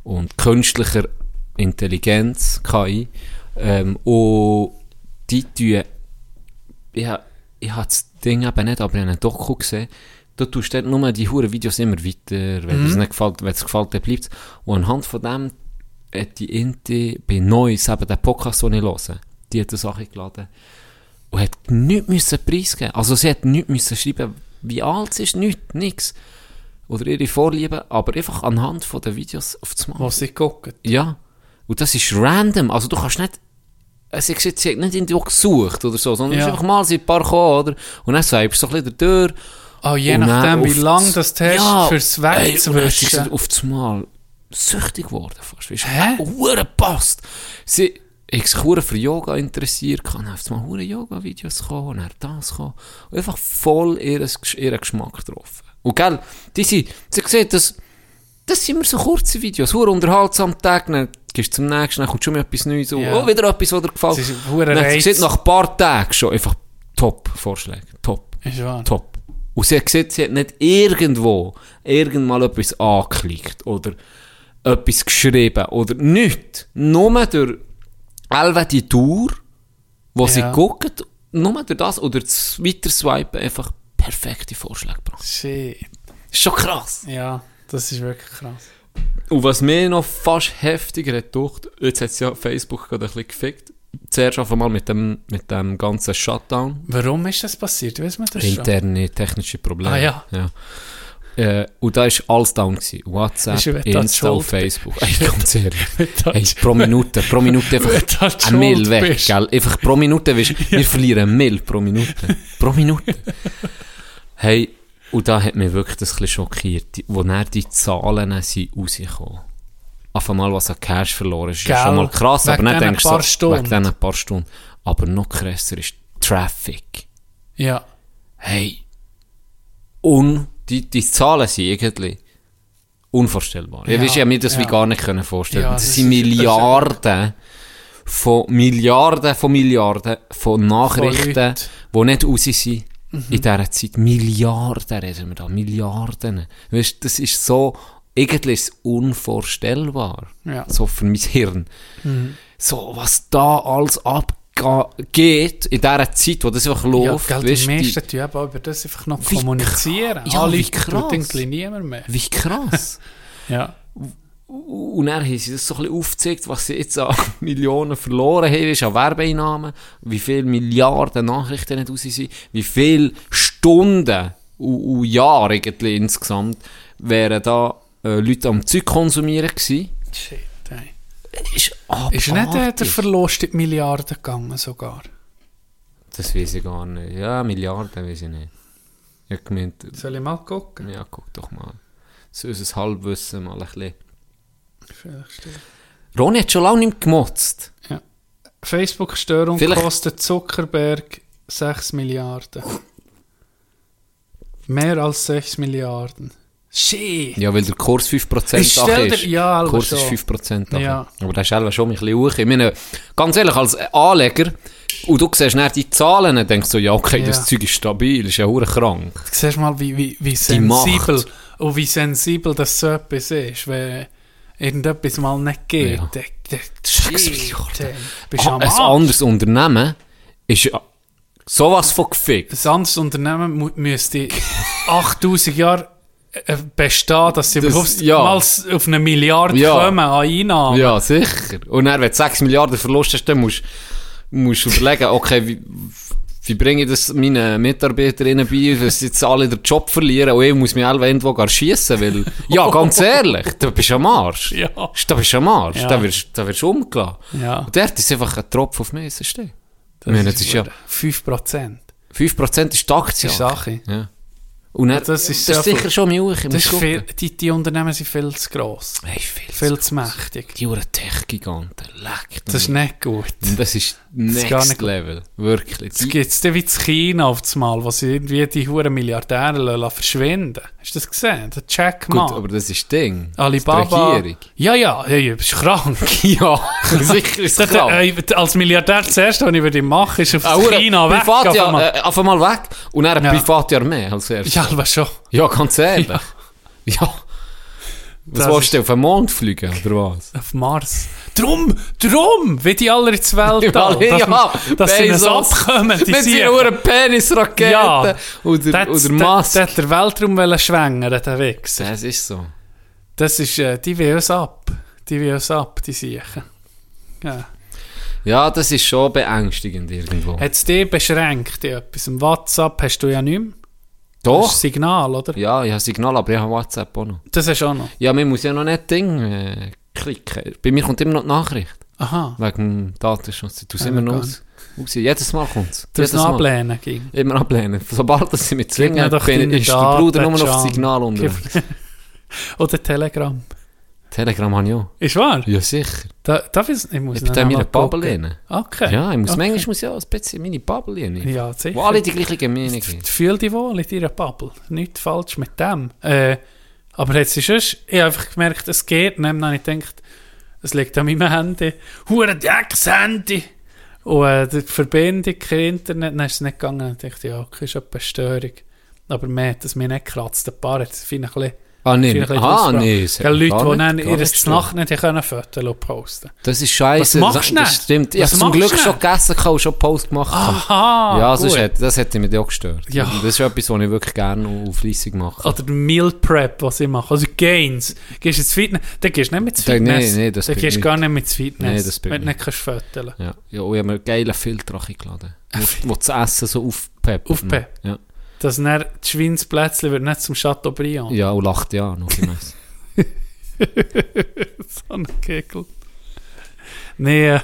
und künstlicher Intelligenz, KI. Ähm, und die tun, ich, ha- ich habe das Ding eben nicht, aber ich habe einen Doku gesehen, da tust du nur die hure Videos immer weiter, wenn es nicht gefällt, wenn es gefällt, dann bleibt Und anhand von dem hat die Inti bei Neues, eben der Podcast, den ich höre, die hat eine Sache geladen und hat nichts müssen preisgeben. Also sie hat nichts müssen schreiben, wie alt sie ist, nichts, nichts. Oder ihre Vorlieben, aber einfach anhand von den Videos auf das Mal. wo sie gucken. Ja. Und das ist random. Also du kannst nicht, es ist jetzt, nicht irgendwo gesucht oder so, sondern Ja. es ist einfach mal sie ein paar gekommen, oder? Und dann swipest du so ein bisschen durch. Oh, je nachdem, wie auf lang das- du hast, Ja, fürs Wegzuwischen. auf das Mal süchtig geworden fast. Weißt du, passt. Sie, ich habe hure für Yoga interessiert, kann auf mal hure Yoga-Videos kommen, und dann das kommen. Und einfach voll ihres, ihren Geschmack getroffen. Und gell, die sind, sie sehen, das, das sind immer so kurze Videos, hure unterhaltsam Tag, dann gehst du zum nächsten, dann kommt schon mal etwas Neues, und Ja. oh, wieder etwas, was dir gefällt. Es ist hure Dann sieht nach ein paar Tagen schon einfach top Vorschläge, top. Ist wahr. Top. Und sie hat gesehen, sie hat nicht irgendwo irgendmal etwas angeklickt oder etwas geschrieben oder nichts. Nur durch Elva die Tour, wo sie Ja. guckt, nur durch das oder das Weiterswipen einfach perfekte Vorschläge gebracht. Shit. Ist schon krass. Ja, das ist wirklich krass. Und was mir noch fast heftiger hat gedacht, jetzt hat ja Facebook gerade ein bisschen gefickt. Zuerst einfach mal mit dem, mit dem ganzen Shutdown. Warum ist das passiert? Weiss man das schon? Interne technische Probleme. Ah, ja. ja. Äh, und da war alles down. Gewesen. WhatsApp, Insta? Facebook. Ey, ganz ehrlich. Hey, pro Minute, pro Minute einfach ein Mill weg, bist. gell? Einfach pro Minute, weißt, du, wir verlieren ein Mill pro Minute. Pro Minute. Hey, und da hat mich wirklich das ein schockiert, wo dann die Zahlen sind rausgekommen. Auf einmal, was an Cash verloren ist, ja Gell? schon mal krass, aber nicht denkst du so, wegen diesen paar Stunden. Aber noch krasser ist Traffic. Ja. Hey. Und die, die Zahlen sind irgendwie unvorstellbar. Ja, Ja, ich habe mir das ja. wie gar nicht können vorstellen. Ja, das, das sind Milliarden von Milliarden von Milliarden von Nachrichten, Leuten. die nicht raus sind. Mhm. In dieser Zeit. Milliarden reden wir da. Milliarden. Weißt, das ist so, irgendwie ist es unvorstellbar. Ja. So für mein Hirn. Mhm. So, was da alles abgeht in dieser Zeit, wo das einfach Ja, läuft. gell, weisst, die die- meisten tun eben über das einfach noch kommunizieren. Ja, Alle wie krass. irgendwie niemand mehr. Wie krass. Ja. Und dann haben sie das so ein bisschen aufgezeigt, was sie jetzt an Millionen verloren haben, ist an Werbeeinnahmen, wie viele Milliarden Nachrichten nicht raus sind, wie viele Stunden und, und Jahre eigentlich insgesamt wären da äh, Leute am Zeug konsumieren gewesen. Shit, Ist Ist nicht äh, der. Verlust in die Milliarden gegangen sogar? Das weiß ich gar nicht. Ja, Milliarden weiß ich nicht. Ich gemeint, Soll ich mal gucken? ja, guck doch mal. So unser Halbwissen mal ein bisschen. Vielleicht stimmt. Ronny hat schon lange nicht mehr gemotzt. Facebook-Störung Vielleicht- kostet Zuckerberg 6 Milliarden. Mehr als 6 Milliarden. Shit. Ja, weil der Kurs 5% Ich stell ist. dir- ja, der Kurs aber ist schon. 5% Sache. Ja. Aber das ist schon ein bisschen hoch. Ich meine, ganz ehrlich, als Anleger, und du siehst dann die Zahlen, dann denkst du, ja, okay, das Ja. Zeug ist stabil, ist ja hure krank. Du siehst mal, wie, wie, wie sensibel, und wie sensibel das so etwas ist, wenn irgendetwas mal nicht geht. Ja. dann- dann- Shit, bist Ah, am ein anderes Unternehmen ist sowas von gefickt. Ein anderes Unternehmen müsste 8000 Jahre bestehen, dass sie Das- überhaupt ja. mal auf eine Milliarde Ja. kommen an Einnahmen. Ja, sicher. Und dann, wenn du 6 Milliarden Verlust hast, dann musst du überlegen, okay, wie, wie bringe ich das meinen Mitarbeiterinnen bei, dass sie jetzt alle den Job verlieren und ich muss mich alle irgendwo gar schiessen, weil, ja, ganz ehrlich, da bist du am Arsch. Ja. Da bist du am Arsch. Ja. Da wirst, da du umgelassen. Ja. Und dort ist einfach ein Tropfen auf Messen stehen. Meine, das ist ja, 5%. 5% ist die Aktie. Das ist Sache. Ja. Und dann, Das das ist ist, sehr sicher schon Milch. Das ist viel, die, die Unternehmen sind viel zu gross. Hey, viel, Viel zu mächtig. Die Uhren Tech-Giganten, leck. Das ist nicht gut. Das ist ist gar next nicht gut. level. Wirklich. Es gibt es wie in China auf das Mal, wo sie irgendwie die hohen Milliardäre lassen verschwinden. Hast du das gesehen? Der Jack Gut, Ma. aber das ist Ding. Alibaba. Das ist die Regierung. Ja, ja, ja, ja, bist krank. Ja, sicher ist Das, klar. äh, als Milliardär das erste, was ich würde machen, ist auf Hure, China weg. Privat, ja, einmal. äh, einmal weg. Und dann eine Ja. private Armee als erstes. ja, aber schon. Ja, ganz ehrlich. Ja. Was willst du auf den Mond fliegen, oder was? Auf Mars. Drum, drum, wie die alle ins Weltall. Ja, dass, dass sie uns abkommen, die Mit Siechen. seiner Uhren Penisrakete. Ja. Oder, Der oder der- Musk. der hat den Weltraum schwängern, der Wichser. Das ist so. Das ist, äh, die will uns ab. Die will uns ab, die Siechen. Ja. Ja, das ist schon beängstigend irgendwo. Hat es dich beschränkt in etwas? Im WhatsApp hast du ja nicht mehr. Das Doch. ist Signal, oder? Ja, ich habe Signal, aber ich habe WhatsApp auch noch. Das hast du auch noch. Ja, man muss ja noch nicht Ding äh, klicken. Bei mir kommt immer noch die Nachricht. Aha. Wegen dem Datenschutz. Du Ja, immer noch aus. Jedes Mal kommt es. Du noch ablehnen ging. Immer ablehnen. Sobald das sie mich zwingen, bin, ist der Bruder nur noch auf Signal unter. Oder Telegram. Telegram habe ich auch. Ist wahr? Ja, sicher. Da, darf ich, ich muss Ich bin da in meiner Bubble. Okay. Ja, ich muss, Okay. manchmal muss ich auch ein bisschen meine Bubble rein. Ja, sicher. Wo alle die gleiche Meinung haben. Fühl dich wohl in deiner Bubble. Nichts falsch mit dem. Äh, aber jetzt ist es, ich habe einfach gemerkt, es geht. Und dann habe ich gedacht, es liegt an meinem Handy. Hure Drecks Handy. Und äh, die Verbindung, kein Internet, dann ist es nicht gegangen. Ich dachte, ja, okay, ist eine Störung. Aber mehr hat es mir nicht gekratzt. Ein paar hat es fein ein bisschen Ah, nee. Ah, nee. Gell, mich Leute, die nicht- dann ihre nicht. Nacht nicht können Fotos posten Das ist scheiße. Was machst du das, das stimmt. Ich habe zum Glück schon gegessen und schon Post gemacht. Aha, ja, gut. sonst hat, das hätte mich auch gestört. Ja. Das ist etwas, was ich wirklich gerne und fleissig mache. Oder Meal Prep, was ich mache. Also Gains. Gehst du ins Fitness, dann gehst du nicht mit ins Fitness. nee, das dann gehst du gar nicht mit ins Fitness. Nee, das bin wenn du ich nicht kannst fotografieren. Ja, ja und ich habe mir einen geilen Filter geladen. Wo, wo das Essen so aufpeppt. Aufpeppt. Ja. Dass dann das Schweinsplätzchen wird nicht zum Chateaubriand. ja, und lacht ja noch gemäss. so ein Kegel. Nee, äh,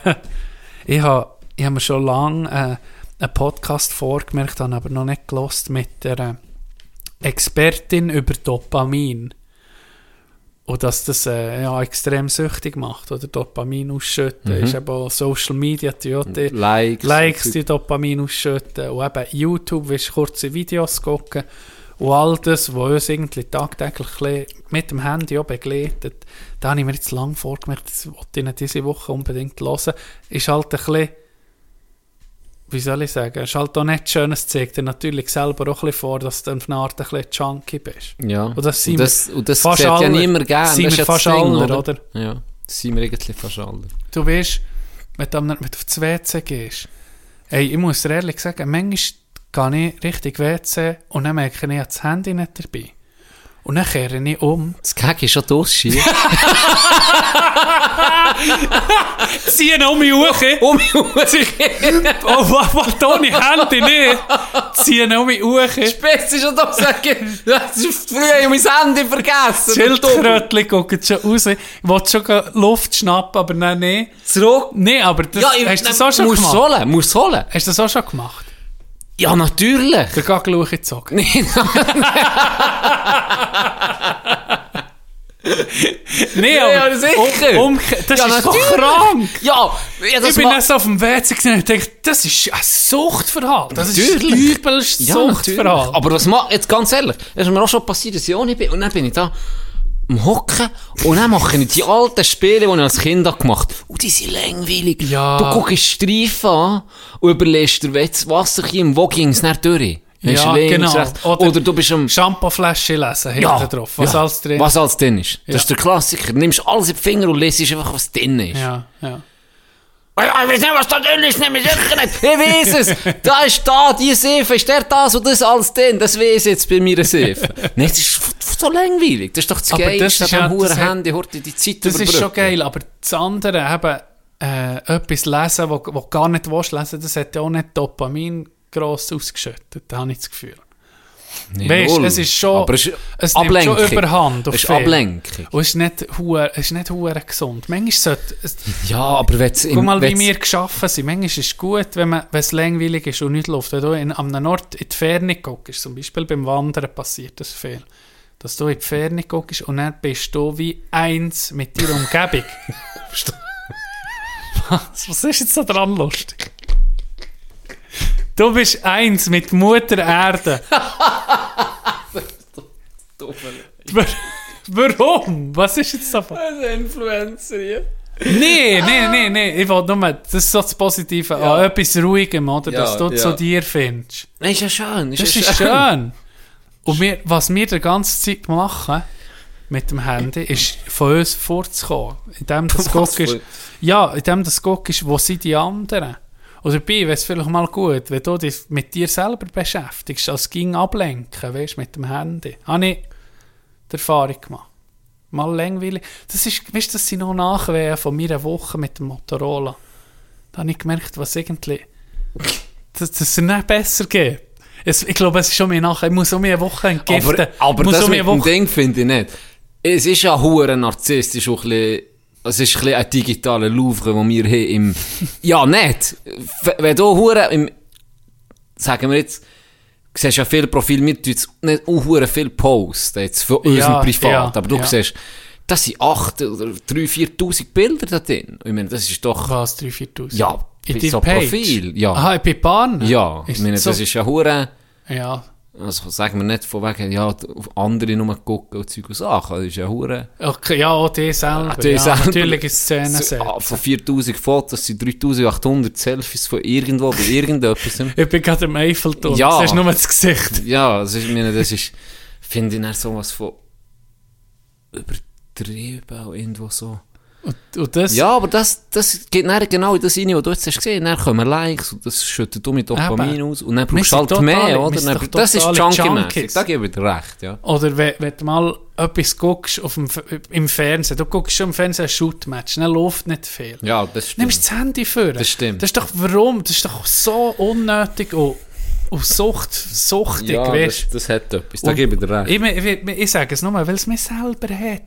ich habe ich hab mir schon lange äh, einen Podcast vorgemerkt, habe aber noch nicht gelost mit der äh, Expertin über Dopamin. Und dass das äh, ja, extrem süchtig macht, oder Dopamin ausschütten. Mhm. Ist eben auch Social Media, die die Likes. Likes, die Dopamin ausschütten. Und eben YouTube, willst kurze Videos gucken. Und all das, was uns irgendwie tagtäglich mit dem Handy auch begleitet, da habe ich mir jetzt lang vorgemerkt, das wollte ich nicht diese Woche unbedingt hören, ist halt ein bisschen, wie soll ich sagen, ist halt auch nicht schön, es zeigt dir natürlich selber auch ein bisschen vor, dass du auf eine Art ein bisschen Junkie bist. Ja. Und das sind und das, und das fast sieht ja alle. niemand gerne. Sind das wir fast Ding, alle, oder? oder? Ja, das sind wir eigentlich fast alle. Du weißt, wenn du wenn du auf das WC gehst, ey, ich muss dir ehrlich sagen, manchmal gehe ich richtig WC und dann merke ich, ich habe das Handy nicht dabei. Und dann kehre ich um. Das Gag ist schon durchschieben. Ziehe um mich hoch. um mich herum. Oh, wa- warte, ohne Handy nicht. Ziehe um mich hoch. Spitz ist schon da das ist früher habe ich mein Handy vergessen. Schildkrötchen gucken schon raus. Ich wollte schon Luft schnappen, aber nein, nein. Zurück. Nein, aber das, Ja, ich, hast du das auch schon gemacht? holen, musst holen. Hast du das auch schon gemacht? Ja, natürlich. Der Gagel gezogen. Nee, Nee, Ja, aber sicher. Um, um, das Ja, ist doch krank. Ja, ja das ich bin so auf dem WC gewesen und dachte, das ist ein Suchtverhalten. Das ist Natürlich. übelst Ja, natürlich. Suchtverhalten. Aber was macht, jetzt ganz ehrlich, es ist mir auch schon passiert, dass ich auch nicht bin. Und dann bin ich da am Hocken und dann mache ich die alten Spiele, die ich als Kind gemacht habe. Und die sind langweilig. Ja. Du guckst Streifen an und überlegst dir, das Wasser im wo ging es nicht durch? Weisst Ja, links, genau. rechts. Oder, du bist am... Shampooflasche lesen, hinten Ja, drauf. Was ja. alles drin Was alles drin ist. Das Ja. ist der Klassiker. Du nimmst alles in die Finger und lesest einfach, was drin ist. Ja, ja. Ich weiß nicht, was da drin ist, nehme ich sicher nicht. Ich weiß es. Da ist da, die Seife, ist der das und das alles drin. Das weiß ich jetzt bei mir Seife. Nein, das ist so langweilig. Das ist doch das Aber das Geilste ist an ja- diesem das hat- Handy, heute die Zeit Das ist schon geil, aber das andere eben, äh, etwas lesen, wo, wo gar nicht willst lesen, das hat ja auch nicht Dopamin gross ausgeschüttet, da habe ich das Gefühl. Nee, Weißt, null. es ist schon- Aber es ist es nimmt schon. Überhand auf Es ist. Ablenkung. Und es ist nicht hure, es ist nicht hure gesund. Manchmal sollte, es, Ja, aber wenn es... guck mal, wie wir geschaffen sind. Manchmal ist es gut, wenn, man, wenn es langweilig ist und nicht läuft. Wenn du in, an einem Ort in die Ferne guckst, zum Beispiel beim Wandern passiert das viel. Dass du in die Ferne guckst und dann bist du wie eins mit deiner Umgebung. was, was ist jetzt da dran lustig? Du bist eins mit Mutter Erde. Wa- Warum? Was ist jetzt davon? Ein Influencer hier. Nee, nee, nee, nee. Ich wollte nur, das ist so das Positive an etwas Ruhigem, oder? Ja, Dass du ja. zu dir findest. Nein, ist ja schön. Das ja ist schön. Und wir, was wir die ganze Zeit machen mit dem Handy, ist von uns vorzukommen. Indem das guckst, für- ja, indem das guckst, wo sind die anderen? Und dabei wäre es vielleicht mal gut, wenn du dich mit dir selber beschäftigst, als ging ablenken, weißt mit dem Handy. Habe ich die Erfahrung gemacht. Mal langweilig. Das ist, weißt du, das sind noch Nachwehen von meiner Woche mit dem Motorola. Da habe ich gemerkt, was irgendwie, dass, dass es nicht besser geht. Es, ich glaube, es ist schon mehr nachher. Ich muss um eine Woche entgiften. Aber, aber das um mit eine dem Woche Ding finde ich nicht. Es ist ja hure narzisstisch auch ein bisschen, es ist ein bisschen ein digitaler Louvre, den wir haben im, ja, nicht. Wenn du hure im, sagen wir jetzt, du siehst ja viele Profile, wir tun jetzt nicht auch viel posten, jetzt von Ja, unserem Privat, ja, aber du ja. siehst, das sind 8 oder 3.000, 4.000 Bilder da drin. Ich meine, das ist doch, Was, 3.000, 4.000? ja, in so Page? Profil, ja. Aha, bei Bahn? ja, ich meine, so, das ist ja hure, Ja, also sagen wir nicht von wegen, ja, auf andere nur gucken und Zeug und Sachen. Das ist ja hure. okay, ja, auch die selber. die ja, selber- Natürlich ist Szene So, ah, Von 4000 Fotos sind 3800 Selfies von irgendwo bei irgendetwas. Ich bin gerade im Eiffelturm. Ja. Das ist nur das Gesicht. ja, das ist, ich meine, das ist, finde ich, dann sowas von übertrieben irgendwo so. Und, und das, Ja, aber das, das geht dann genau in das rein, was du jetzt hast gesehen. Dann kommen Likes und das schüttet du mit Dopamin Eben. aus und dann brauchst du halt mehr, totale- wir oder? Dann, das ist Junkies. da gebe ich dir recht, ja. Oder wenn, wenn du mal etwas guckst auf dem, im Fernsehen, du guckst schon im Fernsehen ein Shootmatch, dann läuft nicht viel. Ja, das stimmt. Nimmst das Handy für. Das stimmt. Das ist doch, warum? Das ist doch so unnötig und, und Sucht, suchtig, ja, weißt das, das hat etwas, da gebe ich dir recht. Ich, ich, ich, ich sage es nur, weil es mir selber hat.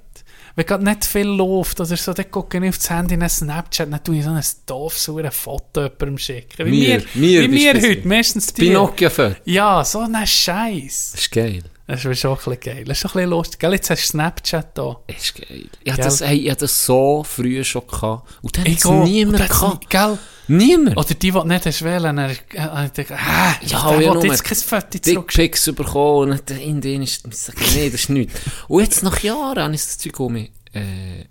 Wenn gerade nicht viel läuft oder so, dann gucke ich auf das Handy in Snapchat, dann tue ich so ein doofes Foto jemandem schicken. Wie Mir, mir wie du heute, meistens die. Pinocchio-Foto. Ja, so ein Scheiß. Das ist geil. Das ist schon ein bisschen geil. Das ist doch ein bisschen lustig. Gell, jetzt hast du Snapchat da. Das ist geil. Ich hatte das, hey, ich hatte das so früh schon gehabt. Und dann hat niemand gehabt. Gell? Niemand. Oder die, die nicht hast wählen, dann habe ich gedacht, ah, Ja, will nur jetzt kein Foto. Dickpics bekommen und in denen ist, ich sage, nee, das ist nichts. Und jetzt nach Jahren habe ich das Zeug um mich, äh,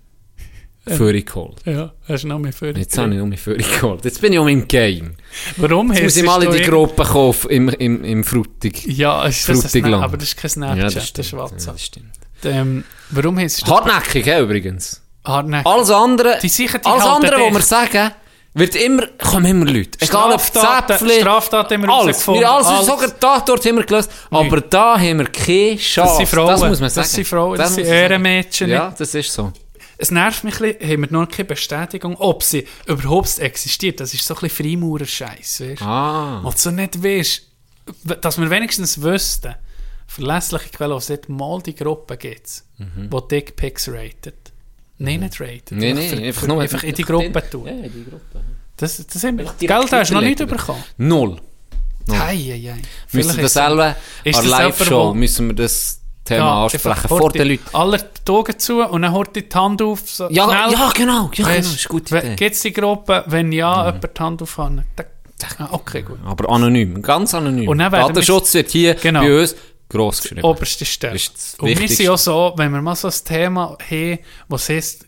vorgeholt. Ja, hast du noch mehr für Jetzt habe ich um mich vorgeholt. Jetzt bin ich um im Game. Warum Jetzt muss hast ich mal in die Gruppe kaufen im, im, im Frutig. Ja, ist das. Snap, aber das ist kein Snapchat, das, ist Ja, WhatsApp. das stimmt. Ähm, warum hast du Hartnäckig, ja, übrigens. Hartnäckig? Alles andere, Die sicher, die alles andere, was wir sagen, wird immer, kommen immer Leute. Egal ob Zäpfli, Straftaten haben wir alles. Wir, alles, Alles. sogar dort haben wir gelöst. Aber da haben wir keine Chance. Das sind Frauen. Das muss man sagen. Das sind Frauen, das. Ehrenmädchen. Ja, das ist so. Es nervt mich ein bisschen, haben wir noch keine Bestätigung, ob sie überhaupt existiert. Das ist so ein bisschen Freimaurer-Scheiß, weißt du? Ah. Und so nicht weißt, dass wir wenigstens wüssten, verlässliche Quelle, was dort mal die Gruppe gibt, Mhm. die Dickpics rated. Nein, nicht rated. Nee, für, einfach nur einfach in die Gruppe tun. Ja, in die Gruppe. Das, das haben wir. Geld hast du noch nicht bekommen. Null. Hei, hei, hei. Müssen wir das selber an Live-Show, müssen wir das Thema Ja, ansprechen, vor den Leuten. Alle die Augen zu und dann holt die Hand auf. So Ja, schnell. ja, genau, ja, genau, ist gute Idee. Gibt es die Gruppe? Wenn ja, jemand die Hand aufhanden. Ah, okay, gut. Aber anonym, ganz anonym. Und dann Datenschutz wird hier Genau. bei uns gross geschrieben. Oberste Stelle. Und wir sind auch so, wenn wir mal so ein Thema haben, was heisst,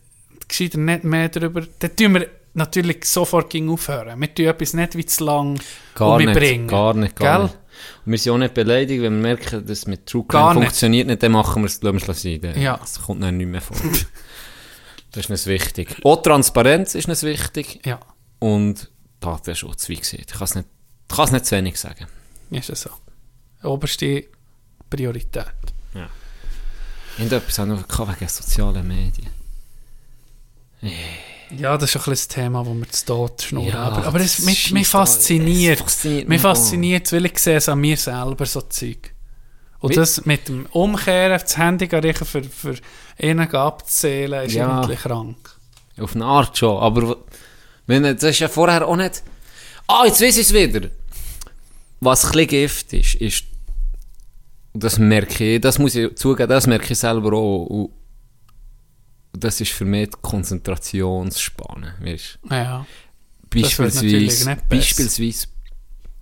gescheiter nicht mehr darüber, dann tun wir natürlich sofort aufhören. Wir tun etwas nicht wie zu lang Gar nicht, bringen. gar nicht, gar Gell? nicht. Wir sind auch nicht beleidigt, wenn wir merken, dass mit True Crime nicht. funktioniert nicht, dann machen wir es, lassen wir es sein. Dann- Ja. Das kommt dann nicht mehr vor. das ist uns wichtig. Auch Transparenz ist uns wichtig. Ja, Und Datenschutz, wie gesagt. Ich kann es nicht, ich kann es nicht zu wenig sagen. ist es so. Oberste Priorität. Irgendetwas auch noch wegen sozialen Medien. Ja, das ist ein bisschen das Thema, das wir zu Tod schnurren. Ja, aber aber es, mich, mich fasziniert. fasziniert mich fasziniert, weil ich sehe es an mir selber, so Zeug. Und Wie- das mit dem Umkehren, das Handy reichen für, für einen abzählen, ist Ja. irgendwie krank. Auf eine Art schon, aber wenn, das ist ja vorher auch nicht... Ah, jetzt weiß ich es wieder. Was ein bisschen Gift ist, ist... Das merke ich, das muss ich zugeben, das merke ich selber auch. Und das ist für mich die Konzentrationsspanne, weißt? Ja. Beispielsweise, beispielsweise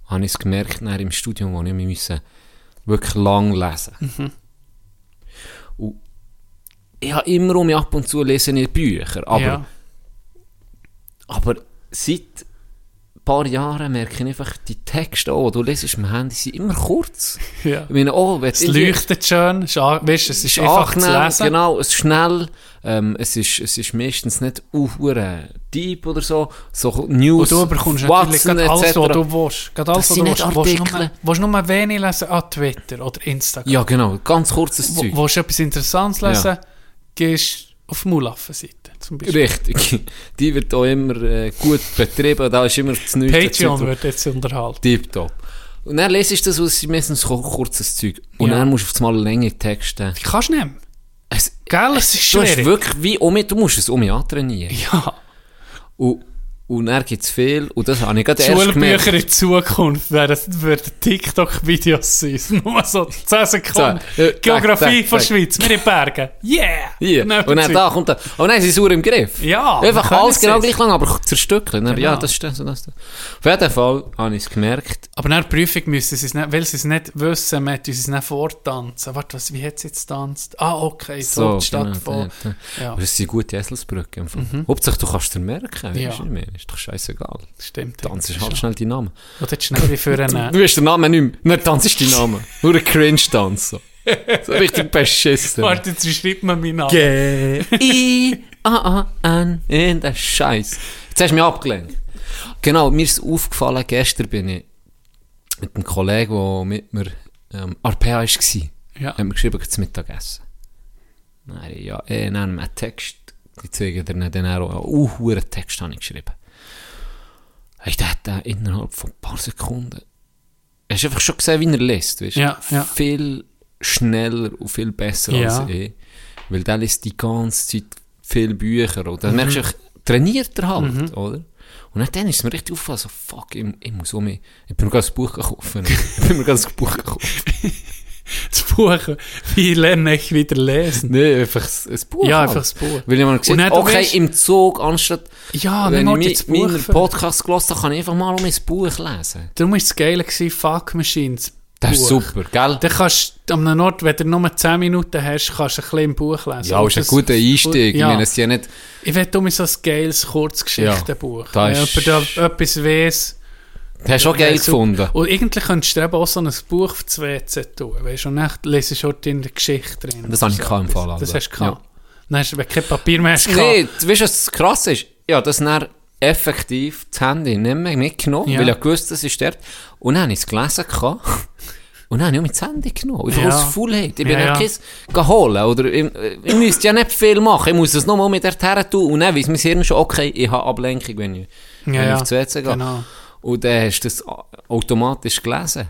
habe ich es gemerkt, im Studium, wo ich mich müssen wirklich lang lesen Mhm. Und ich habe immer um mich ab und zu lesen in Bücher, aber, ja. aber seit ein paar Jahren merke ich einfach, die Texte, die du lesest am Handy, sind immer kurz. ja. Ich meine, oh, Es leuchtet schön, ist, weißt, es ist einfach zu angenehm, lesen. Genau, es ist schnell, ähm, es, ist, es ist meistens nicht uhuere deep oder so, so News, Und du bekommst natürlich Watson gerade alles, was du willst. Gerade alles, was du willst. Artikel. willst du nur wenig lesen an Twitter oder Instagram? Ja, genau, ganz kurzes Zeug. Willst du etwas Interessantes Ja. lesen, gehst auf die Mulaffen-Seite zum Beispiel. Richtig. Die wird auch immer äh, gut betrieben, da ist immer das Neueste. Patreon wird jetzt unterhalten. Tipptopp. Und dann lesest du das, und es ist meistens kurzes Zeug. Und Ja. dann musst du auf einmal längere Texte. Die kannst du nicht mehr. Es, Gell, es ist du hast schwierig. wirklich wie um du musst es um mich antrainieren. Ja, Und, und dann gibt es viel, und das habe ich gerade erst gemerkt. Schulbücher in Zukunft werden, würden TikTok-Videos sein. Nur so 10 Sekunden. So, äh, Geografie zack, zack, von. Schweiz. Wir in Bergen. Yeah! Dann Und dann da kommt er. Und dann sind sie sauer im Griff. Ja, Einfach alles genau es. gleich lang, aber zerstückeln. Dann, Ja, Genau. das ist das und das. Auf jeden Fall habe ich es gemerkt. Aber nach der Prüfung müssen sie es nicht, weil sie es nicht wissen, müssen sie es nicht vortanzen. Warte, was, wie hat sie jetzt getanzt? Ah, okay, so, Stadt genau, von... Ja, Aber es sind gute Eselsbrücken. im Fall. Hauptsache, du kannst es merken. Ja. Weisst du, ist doch scheißegal. stimmt. Tanz ist halt schnell dein Name. Oder schnell wie für einen... Du hast den Namen nicht mehr. Dann tanzt deinen Namen. Nur ein Cringe-Tanz. So. so richtig beschissen. Warte, jetzt schreibt man meinen Namen? G-I-A-A-N in der Scheiß. Jetzt hast du mich abgelenkt. Genau, mir ist aufgefallen, gestern bin ich mit einem Kollegen, der mit mir ähm, RPA war, Ja. haben wir geschrieben, zum Mittagessen. Nein, ja, eh, in einem Text, ich zeige dir dann auch, einen Text habe ich geschrieben. Ich dachte, innerhalb von ein paar Sekunden, hast du einfach schon gesehen, wie er liest, weißt? Ja, ja. Viel schneller und viel besser Ja. als ich. Weil der liest die ganze Zeit viel Bücher. Mhm. dann merkst du, einfach, trainiert er halt, oder? Und dann, dann ist es mir richtig aufgefallen, so, fuck, ich, ich muss um mich, ich bin mir gerade ein Buch gekauft. ich bin mir gerade ein Buch gekauft. Das Buch, wie lerne ich wieder lesen? Nee, einfach ein ein Buch. Ja, halt. einfach das Buch. Weil ich mir gesagt dann, okay, weißt- im Zug, anstatt, Ja, wenn dann ich ich das Buch meinen Podcast habe, kann ich einfach mal um mein Buch lesen. Darum war es geil, gewesen, Fuck Machines. Das ist Buch. super, gell? Dann kannst du an einem Ort, wenn du nur 10 Minuten hast, kannst du ein bisschen im Buch lesen. Ja, ist ein das- guter Einstieg. Ich Ja. meine, es ist ja nicht, Ich will um so ein geiles Kurzgeschichtenbuch. Ja, Wenn das ist- jemand da etwas weiss. Hast du auch geil gefunden. Und eigentlich könntest du eben auch so ein Buch für das WC tun. Weißt du, und dann lesest du auch in der Geschichte drin. Das habe ich etwas. Fall, Das hast du gehabt. Dann hast du, kein Papier mehr Nee, du weißt, was krass ist? Ja, das dann effektiv das Handy nicht mehr mitgenommen, Ja. weil ich gewusst das ist dort. Und dann habe ich es gelesen. Und dann habe ich auch mein Handy genommen. Einfach Ja. aus Faulheit. Ich bin Ja, ja, ja. keins geholt. Oder ich, ich müsste ja nicht viel machen. Ich muss es nochmal mit der Terre tun. Und dann weiss mein Hirn schon, okay, ich habe Ablenkung, wenn ich, wenn ich ja, aufs WC gehe. genau. Und dann hast du das automatisch gelesen.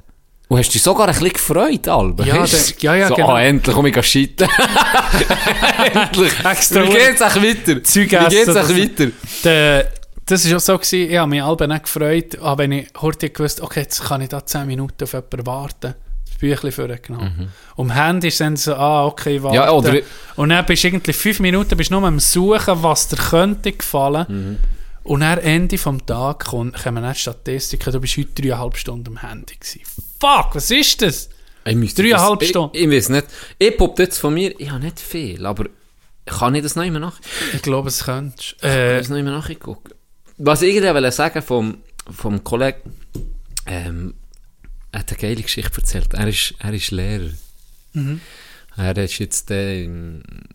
Und hast dich sogar ein bisschen gefreut, Alba. Ja, der- ja, ja, so, genau. Ah, endlich komme ich shitten. endlich. Extra Wie geht's euch weiter? Zeug Wie geht's essen, euch das- weiter? Der, das war auch so, gewesen, ich habe mich alle nicht gefreut, aber wenn ich heute gewusst okay, jetzt kann ich da 10 Minuten auf jemanden warten. Büchlein vorgenommen. Um Handy ist dann so, ah, okay, warte. Ja, oder- und dann bist du irgendwie fünf Minuten bist nur am Suchen, was dir könnte gefallen. Mhm. Und dann Ende vom Tag kommen, dann Statistiken, du bist heute dreieinhalb Stunden am Handy gewesen. Fuck, was ist das? Dreieinhalb das- Stunden. Ich, ich weiß nicht. Ich poppt jetzt von mir, ich habe nicht viel, aber kann ich das noch immer nach? Ich glaube, es könntest. Ich Äh, muss noch immer nachgucken. Was ich wollte sagen vom, vom Kollegen, ähm, er hat eine geile Geschichte erzählt. Er ist, er ist Lehrer. Er ist jetzt, äh,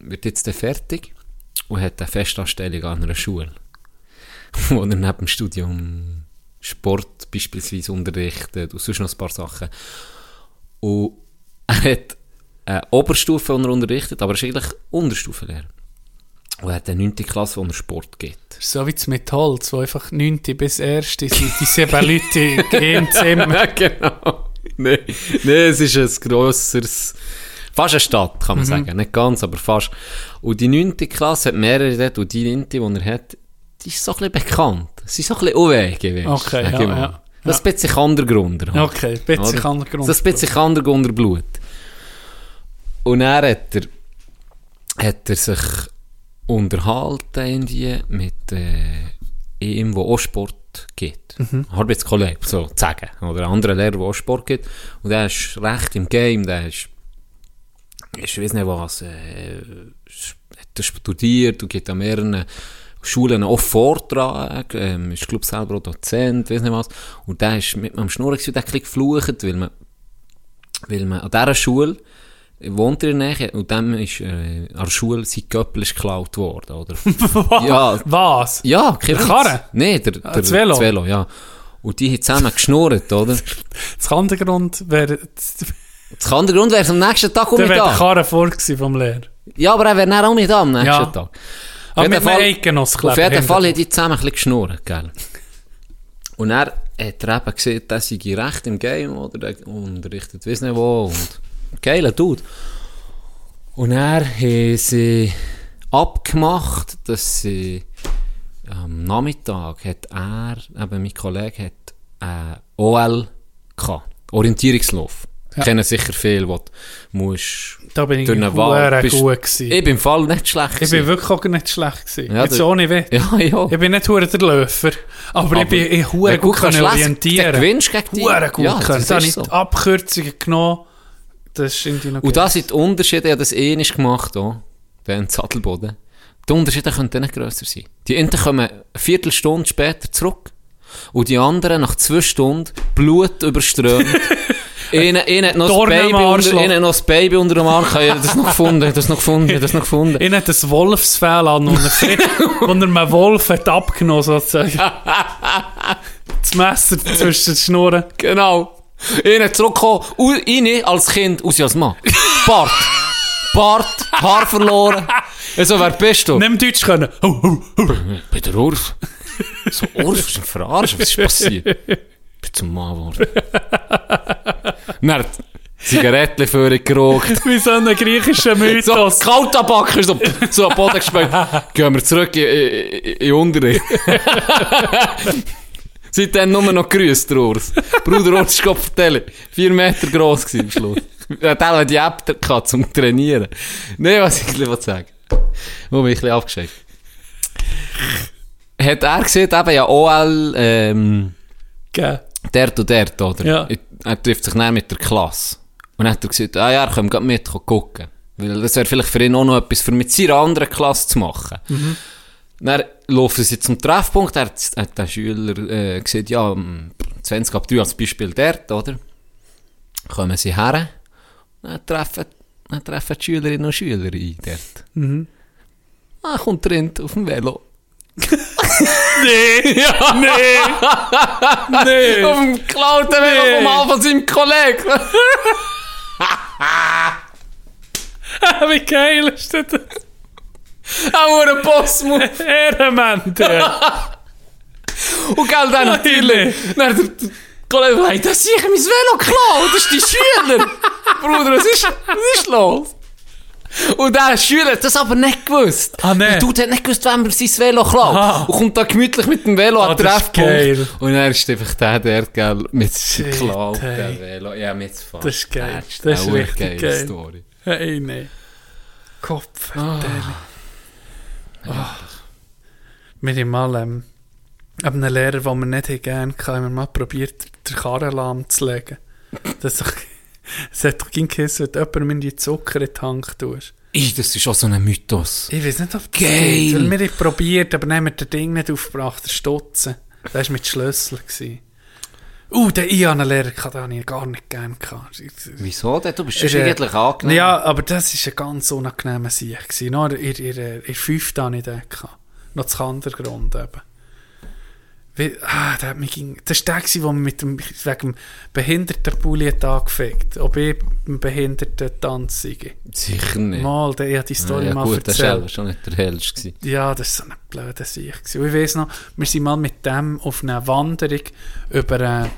wird jetzt fertig und hat eine Festanstellung an einer Schule. wo er neben dem Studium Sport beispielsweise unterrichtet und sonst noch ein paar Sachen. Und er hat eine Oberstufe, die er unterrichtet, aber er ist eigentlich Unterstufenlehrer. Und er hat eine 9. Klasse, wo er Sport geht. so wie das Holz, wo einfach 9. bis 1. sind die sieben Leute im Zimmer. Genau. Nein, nee, es ist ein grosseres, fast eine Stadt, kann man sagen. Nicht ganz, aber fast. Und die 9. Klasse hat mehrere dort, und die 9. die er hat, die ist so ein bisschen bekannt. Sie ist so ein bisschen Unwege, weißt Okay, ja, ja. Das ist ein bisschen Untergrund. halt. Okay, ein bisschen Oder? Untergrund. Das ist ein bisschen Untergrund Blut. Und dann hat er, hat er sich unterhalten irgendwie mit äh, ihm, der auch Sport geht. Mhm. Arbeitskollege, so zu sagen. Oder ein anderer Lehrer, der auch Sport geht. Und der ist recht im Game, der ist, ich weiß nicht was, äh, hat er studiert und geht an mehreren Schulen auch Vortrag, ähm, ist glaube selber auch Dozent, weiß nicht was. Und der ist mit meinem Schnurren gewesen, der hat ein bisschen geflucht, weil man, weil man an dieser Schule wohnt er in der Nähe und dem ist äh, an der Schule sein Köppel ist geklaut worden, oder? ja, Was? ja, kein Der. Karre? Nee, der, der, das Velo? das Velo, ja. Und die haben zusammen geschnurrt, oder? Das Hintergrund wäre, Das kann der Grund wäre, am nächsten Tag komme der ich wäre der da. Karre vor vom Lehrer. Ja, aber er wäre dann auch nicht da am nächsten Ja. Tag. Aber mit Fall- Auf jeden Fall haben die zusammen ein bisschen geschnurrt, gell? Und er hat er eben gesehen, dass sei recht im Game, oder? Der unterrichtet, weiss nicht wo, und geiler Dude. Und er haben sie abgemacht, dass sie am Nachmittag hat er, eben mein Kollege, hat äh, OL gehabt. Orientierungslauf. Kennen sicher viele, wo du musst Da bin ich durch Wald bist- gut gewesen. Ich bin im Fall nicht schlecht Ich bin gewesen. wirklich auch nicht schlecht gewesen. Ja, Jetzt ohne weh. Ja, ja. Ich bin nicht hure der Läufer, aber, ich bin ich hure gut lesen, orientieren. Dann gewinnst du gegen die. Hure gut ja, können. das Da habe ist ich so. die Abkürzungen genommen. Das ist irgendwie noch Und das sind die Unterschiede, ich habe das eh nicht gemacht, den Sattelboden. Die Unterschiede könnten nicht grösser sein. Die einen kommen eine Viertelstunde später zurück und die anderen nach zwei Stunden Blut Einer, einer hat noch das Dornen im Baby unter, hat noch das Baby unter dem Arm. Ich habe das noch gefunden, das noch gefunden, das noch gefunden. Ich hatte ein Wolfsfell an und ein Fried, wo mir Wolf hat abgenommen sozusagen. Das Messer zwischen den Schnurren. Genau. Einer zurückgekommen, rein als Kind, aus als Mann. Bart. Bart, Haar verloren. Also, wer bist du? Nicht Deutsch können. Bei der Urf. So, Urf, ist ein Verarsch? Was ist passiert? Zum Mann geworden. Dann Zigaretten für ihn geraucht. Wie so ein griechischer So, Mythos. Kaltabak ist so, so am Boden gespielt. Gehen wir zurück in, in, in Unterricht. Seitdem nur noch grüßt, Urs. Bruder Urs, ich kann erzählen. Vier Meter gross gewesen am Schluss. Er hat auch die App gehabt, zum Trainieren. Nein, was ich will sagen. Wo bin ich ein bisschen abgeschickt. Hat er gesehen, eben ja OL, ähm, Gell. Dort und dort, oder? Ja. Er trifft sich dann mit der Klasse. Und dann hat er gesagt, ah ja, er kommt grad mit gucken. Weil das wäre vielleicht für ihn auch noch etwas, für mit seiner anderen Klasse zu machen. Dann laufen sie zum Treffpunkt, er hat, hat der Schüler äh, gesagt, ja, um 20 ab 3 als Beispiel dort, oder? Kommen sie her, dann treffen, dann treffen die Schülerinnen und Schüler ein dort. Ah, kommt drin auf dem Velo. Nee. Ja. Nee. nee. Auf dem geklauten Nee. Mann von seinem Kollegen. Wie geil ist das? Auch ein Bossmove. Ehrenmann, der. Und gell, dann natürlich. Dann der, Kollege, hey, das sehe ich mein Velo geklaut, das ist die Schüler. Bruder, was ist, was ist los? Und der Schüler hat das aber nicht gewusst. Ah, nee. Und du hat nicht gewusst, wem er sein Velo klaut. Ah. Und kommt da gemütlich mit dem Velo Ah, an den Treffpunkt. Und er ist einfach der, der, gell, mit geklaut, der hey. Velo. Ja, mit fast. Das ist geil. Das Das ist eine richtig geile geil. Story. Hey, nein. Kopf. Ah. Wir haben mal ähm, ab einem Lehrer, den wir nicht gerne hatten, haben wir mal probiert, den Karren lahmzulegen. Das, ist es hat doch geheißen, wenn du jemandem in die Zucker in die Hand tust. Ih, das ist auch so ein Mythos. Ich weiß nicht, ob das Geil. geht, weil wir haben probiert, aber dann haben wir das Ding nicht aufgebracht, der Stutzen. Das war mit Schlüssel. gewesen. Uh, den ich einen Lehrer gehabt, den habe ich gar nicht gerne. Wieso denn? Du bist Ist, eigentlich angenehm. Ja, aber das war ein ganz unangenehmer Sieg. Noch in, in fünften hatte ich den. Noch zu Hintergrund eben. Ah, der hat mich ging, das war der, der mich mit dem, wegen dem Behindertenpulli hat angefickt Ob ich ein Behinderten-Tanz sei. Sicher nicht. Mal, der, ich habe die Story ja, mal gut, das war erzählt. schon nicht der hellste. Ja, das war so ein blöder Sieg. Und ich weiss noch, wir sind mal mit dem auf einer Wanderung über einen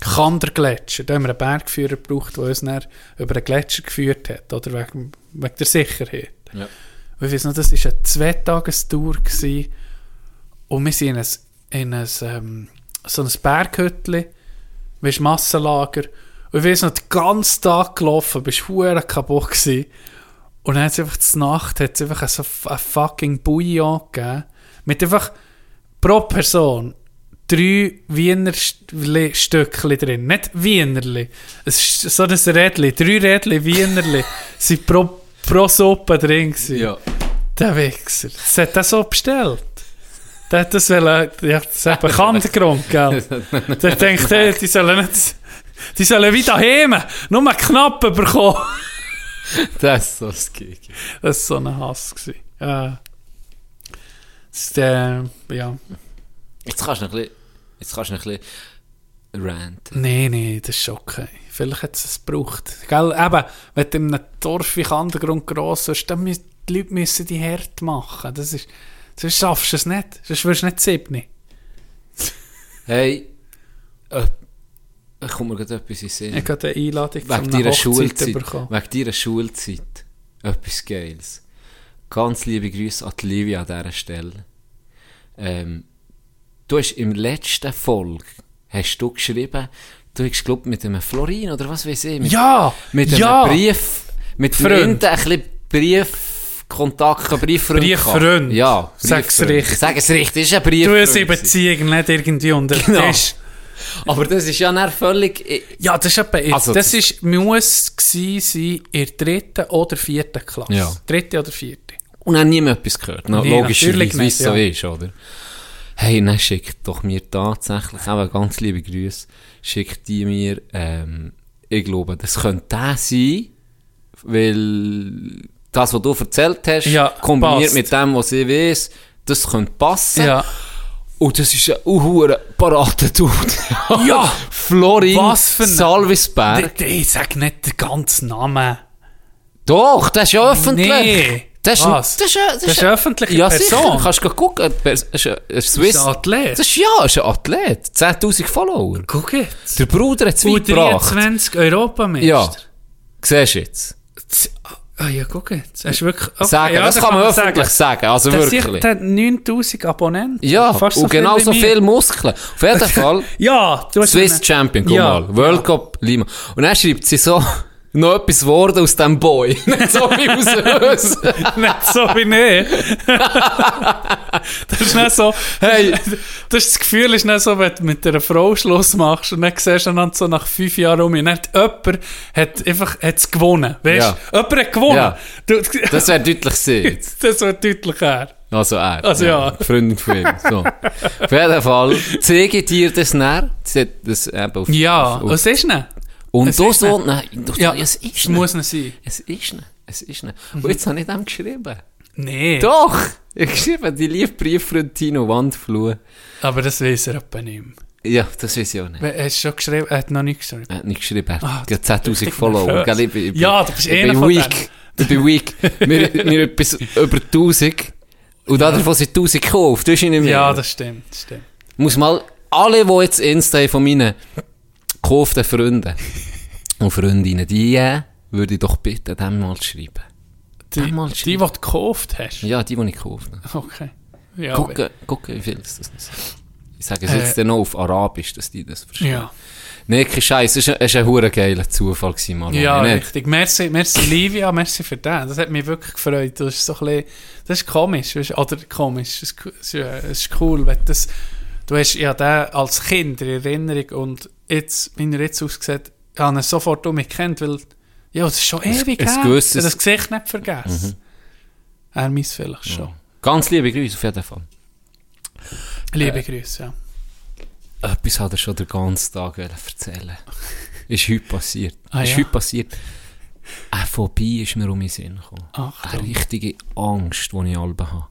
Kandergletscher. Da haben wir einen Bergführer gebraucht, der uns dann über einen Gletscher geführt hat, oder wegen, wegen der Sicherheit. Ja. Und ich weiss noch, das war eine Zweitagestour und wir sind in ein, in ein, ähm, so ein Berghütli, weisst, Massenlager. Und ich weiss noch, den ganzen Tag gelaufen, bist hure kaputt gewesen. Und dann hat es einfach zur Nacht hat's einfach so ein fucking Bouillon gegeben. Mit einfach pro Person drei Wiener St- Stückchen drin. Nicht Wienerli. Es ist so ein Rädli. Drei Rädli Wienerli sind pro, pro Suppe drin gewesen. Ja. Der Wichser. Das hat er so bestellt. Der hat das wollen, ja, das hat bekannt Grund, gell? Der denkt, hey, die sollen nicht, die sollen wie daheim nur knapp bekommen. Das ist so das. Das war so ein Hass. Gewesen. Das ist der, ja. Jetzt kannst du noch ein bisschen, jetzt kannst du noch ein bisschen ranten. Nee, nee, das ist okay. Vielleicht hat es es gebraucht. Gell, eben, wenn du in einem Dorf wie Kandergrund gross bist, dann müssen die Leute müssen die hart machen. Das ist, sonst schaffst du es nicht. Sonst wirst du nicht sieben. Hey, äh, ich komme mir gerade etwas in Sinn. Ich habe eine Einladung Wegen deiner Schulzeit. bekommen. Wegen deiner Schulzeit. Etwas Geiles. Ganz liebe Grüße an die Livia an dieser Stelle. Ähm, du hast im letzten Folge hast du geschrieben, du hast, glaub mit einem Florin oder was weiß ich, mit, Ja! mit einem ja! Brief, mit Freund. Freunden ein bisschen Briefkontakt, ein Brieffreund. Brieffreund. Ja, Sag's Brieffreund. richtig. Sag es richtig, ist ein Du Brieffreund. hast eine Beziehung nicht irgendwie unter Genau. Tisch. Aber das ist ja dann völlig... äh, Ja, das ist etwa, Also, das ist, muss sein in der dritten oder vierten Klasse. Ja. Dritte oder vierte. Und dann niemand etwas gehört. No, Nee, logischerweise, wie es so ja. ist, oder? Hey, dann schickt doch mir tatsächlich, auch ganz liebe Grüße, schickt die mir, ähm, ich glaube, das könnte der sein, weil das, was du erzählt hast, Ja, kombiniert passt. mit dem, was ich weiß, das könnte passen. Ja. Und das ist ein uhuere parater Dude. Ja! Florin Was für Salvisberg. Ich, ich sag nicht den ganzen Namen. Doch, das ist ja öffentlich. Nee. Das ist, Was? das ist, ein- Das ist eine öffentliche ja, Person. sicher. Kannst du gucken. Das ist ein, ein Das Swiss. ist ein Athlet. Das ist ja, das ist ein Athlet. 10.000 Follower. Guck jetzt. Der Bruder hat es weit gebracht. U23 Europameister. Ja. Siehst du jetzt? Ah ja, guck jetzt. Hast wirklich... Okay, sagen, ja, das da kann man sagen. öffentlich sagen. Also Der, wirklich. Der hat 9000 Abonnenten. ja, Fast und viel genauso wie wir. viele Muskeln. Auf jeden Fall. Ja, du hast Swiss einen- Champion, guck Ja. mal. World Cup Lima. Und dann schreibt sie so, noch etwas geworden aus dem Boy. Nicht so wie aus uns. nicht so wie ich. das ist nicht so, Hey. das, ist das Gefühl ist nicht so, wenn du mit einer Frau Schluss machst und dann siehst du einander so nach fünf Jahren um hat jemand hat einfach hat's gewonnen. Weißt Ja. Jemand hat gewonnen. Ja. Du, Das wäre deutlich gesehen. das wird deutlich her. Also er. Also ja. Die Freundin von ihm. So. Auf jeden Fall zeige dir das näher. Hat das eben auf, Ja, auf, auf, was ist denn? Und es du ist so, nicht. nein, doch, Ja, es ist es nicht. muss nicht sein. Es ist nicht. Es ist nicht. Und jetzt habe ich dem geschrieben. Nee. Doch! Ich habe geschrieben, die liebe Brieffreund Tino Wandflur. Aber das weiß er etwa nicht mehr. Ja, das weiß ich auch nicht. Hast du schon geschrieben? Er hat noch nicht geschrieben. Er hat nicht geschrieben, er Ah, hat gerade 10.000 richtig Follower. nervös. Gell, ich bin, ich bin, Ja, du bist ich einer weak. Ich bin weak. wir, wir etwas über 1000. Und davon sind 1000 gekauft. Das ist nicht mehr. Ja, das stimmt. Das stimmt. muss mal alle, die jetzt Insta von meinen gekauften Freunden und Freundinnen, die äh, würde ich doch bitten, dem mal zu schreiben. Die, Einmal die, die du gekauft hast? Ja, die, die ich gekauft habe. Okay. Ja, Gucken, gucken, wie viel ist das ist. Ich sage es Äh, jetzt dann noch auf Arabisch, dass die das verstehen. ja. Nee, kein Scheiß, es war ein, es ist ein hure geiler Zufall, gewesen, Marlon. Ja, nicht? richtig. Merci, merci Livia, merci für den. Das hat mich wirklich gefreut. Das ist so ein bisschen, das ist komisch, weisst du, oder komisch, es ist, äh, ist cool, wenn das, du hast ja den als Kind in Erinnerung und jetzt, wie er jetzt aussieht, ich habe ihn sofort um mich kennt, weil, ja, das ist schon ewig her. gewisses- Ich habe das Gesicht nicht vergessen. Er miss vielleicht schon. Ganz liebe Grüße auf jeden Fall. Liebe Grüße, ja. Etwas hat er schon den ganzen Tag erzählen. ist heute passiert. Ah, ist ja? heute passiert. Eine Phobie ist mir um den Sinn gekommen. Achtung. Eine richtige Angst, die ich alle habe.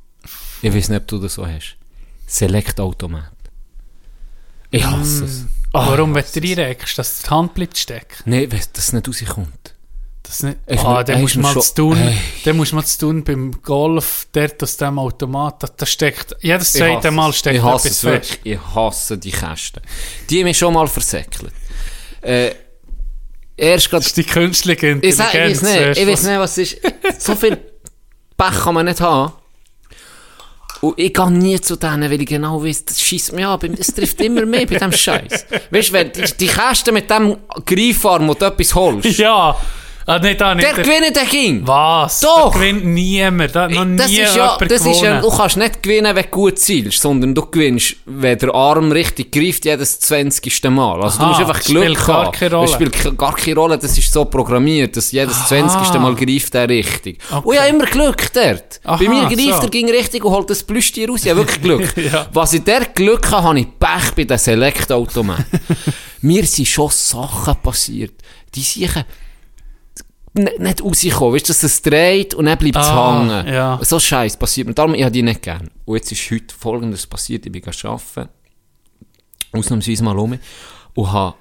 Ich weiß nicht, ob du das so hast. Select-Automat. Ich hasse es. Ah, Warum, ich wenn du es. reinregst, dass die Hand bleibt stecken? Nein, wenn das nicht rauskommt. Das nicht, Ist ah, dann musst du mal zu tun, dann musst du mal zu tun beim Golf, dort aus dem Automat, da, steckt, jedes Ich zweite Mal steckt ich hasse es wirklich. Ich hasse die Kästen. Die haben mich schon mal versäckelt. Äh, erst gerade Das ist die künstliche Ich, Intelligenz. sag, ich weiß nicht, ich weiß nicht, was es ist. So viel Pech kann man nicht haben. Und ich gehe nie zu denen, weil ich genau weiß, das schießt mich ab. Es trifft immer mehr bei diesem Scheiß. Weißt du, wenn die, die Kästen mit dem Greifarm, du etwas holst, Ja, ah, nicht da, nicht der der, gewinnt der Ging. Was? Doch. Da gewinnt niemand, da noch Das nie ist ja, das ist ja, du kannst nicht gewinnen, wenn du gut zielst, sondern du gewinnst, wenn der Arm richtig greift, jedes 20. Mal. Also du Aha, musst einfach das Glück spielt gar haben. keine Rolle. Das spielt gar keine Rolle, das ist so programmiert, dass jedes 20. Mal greift er richtig. Okay. Und ich habe immer Glück dort. Aha, Bei mir greift so. er ging richtig und holt das Plüschtier raus. Ich habe wirklich Glück. Ja. Was ich dort Glück habe, habe ich Pech bei den Select-Automaten. Mir sind schon Sachen passiert, die sich nicht, rauskommen. Weißt du, dass es dreht und dann bleibt es Ah, hängen. ja. So Scheiß passiert mir. Darum, ich habe die nicht gern. Und jetzt ist heute Folgendes passiert. Ich bin arbeiten. Ausnahmsweise mal um. Und habe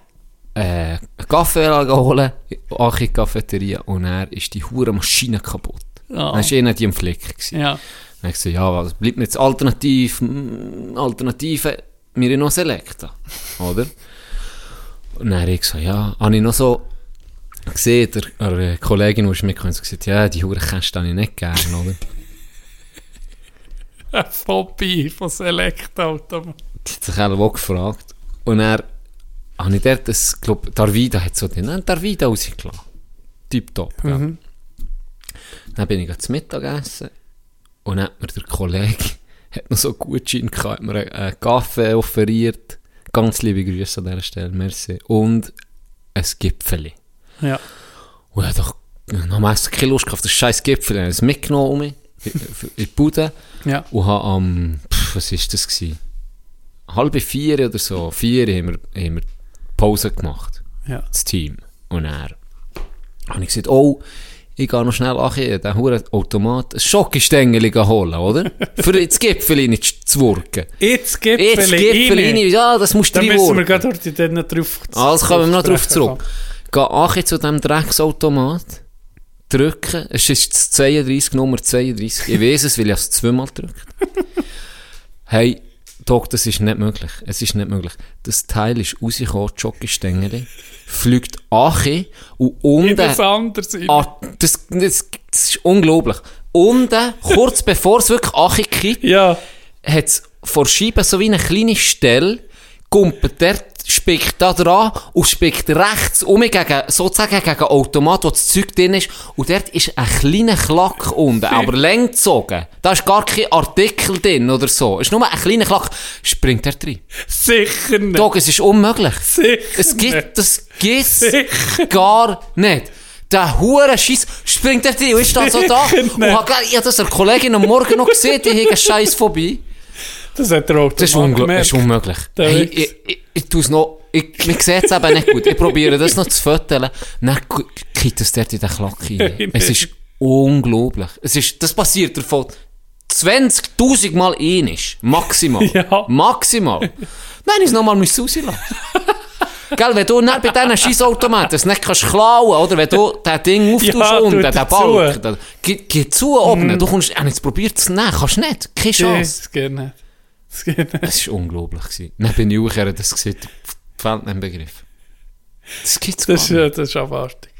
äh, einen Kaffee geholt. Auch in die Cafeteria. Und dann ist die hure Maschine kaputt. Ah. Dann war eh nicht die am Flick. Gewesen. Ja. Dann habe ich gesagt, ja, was bleibt mir jetzt alternativ? Mm, Alternative, mir noch Selecta. Oder? Und dann habe ich gesagt, ja, habe ich noch so gesehen, der, eine Kollegin, die ist mitgekommen, hat gesagt, ja, die Hurenkäste habe ich nicht gern, oder? Eine Phobie von Select-Automat. Die hat sich auch gefragt. Und dann habe ich dort, das, glaub, Darvida hat so den, nein, Darvida rausgelassen. Tipptopp, ja. Mhm. Dann bin ich zum Mittagessen und dann hat mir der Kollege hat noch so einen Gutschein gehabt, hat mir einen, einen Kaffee offeriert. Ganz liebe Grüße an dieser Stelle, merci. Und ein Gipfeli. Ja. Und ich doch noch meistens keine Lust gehabt auf das scheiß Gipfeli. Ich habe es mitgenommen um in die Bude Ja. und habe am, pff, was ist das gewesen? Halbe vier oder so, vier haben wir, haben wir Pause gemacht Ja. das Team. Und er habe ich gesagt, oh, ich gehe noch schnell an den huren Automat ein Schokostängel holen, oder? Für das Gipfel nicht zu wurken. Jetzt Gipfel Jetzt Gipfel rein, ja, das musst du Da rein müssen wir gerade heute dann noch drauf Also kommen wir noch drauf zurück. Gehe an zu diesem Drecksautomat, drücken, es ist das 32, Nummer 32, ich weiß es, weil ich es zweimal drückt. Hey, Doc, das ist nicht möglich. Es ist nicht möglich. Das Teil ist rausgekommen, die Jockeystängel, fliegt an und unten... das. Ah, das, das, das ist unglaublich. Unten, kurz bevor es wirklich angekippt, Ja. hat es vor Scheiben so wie eine kleine Stelle, kumpelt dort, spickt da dran und spickt rechts um gegen, sozusagen gegen Automat, wo das Zeug drin ist. Und dort ist ein kleiner Klack unten, aber lang gezogen. Da ist gar kein Artikel drin oder so. Es ist nur ein kleiner Klack. Springt er drin. Sicher nicht. Dog, es ist unmöglich. Sicher Es gibt, das gibt's Sicher. gar nicht. Der hure Scheiß springt er drin und ist da so da. Und hat, ich habe das der Kollegin am Morgen noch gesehen, die hat einen Scheiß vorbei. Das hat der Automat Das ist, ungl das ist unmöglich. Hey, ich, ich, ich tue es noch, ich, man sieht es eben nicht gut. Ich probiere das noch zu föteln. Dann geht es dort in den Klack rein. Es ist unglaublich. Es ist, das passiert davon 20.000 Mal einisch. Maximal. Ja. Maximal. Nein, ich es nochmal rauslassen. Gell, wenn du nicht bei diesen Scheissautomaten das nicht kannst klauen, oder wenn du das Ding auftust Ja, unten, den er Balk, zu. dann geh, geh zu oben, du kommst, jetzt probiert es nicht, kannst nicht, keine Chance. Das geht nicht. Es war unglaublich. gewesen. Dann bin ich auch das gesehen, nicht ein Begriff. Das gibt's gar Das ist, nicht. ja- das ist abartig.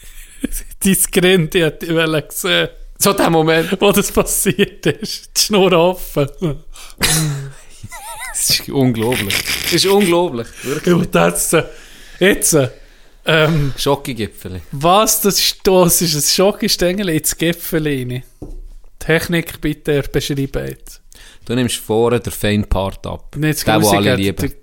Dein Grind, die hat ich wollen sehen. So der Moment. wo das passiert ist. Die Schnur offen. Das ist unglaublich. Das ist unglaublich. Wirklich. Und jetzt, äh, jetzt, äh, ähm, Schokogipfel. was das ist, das ist ein Schokostängel ins Gipfel rein. Technik bitte beschreiben jetzt. Du nimmst vorne den feinen Part ab. Nicht das den, den alle lieben. der-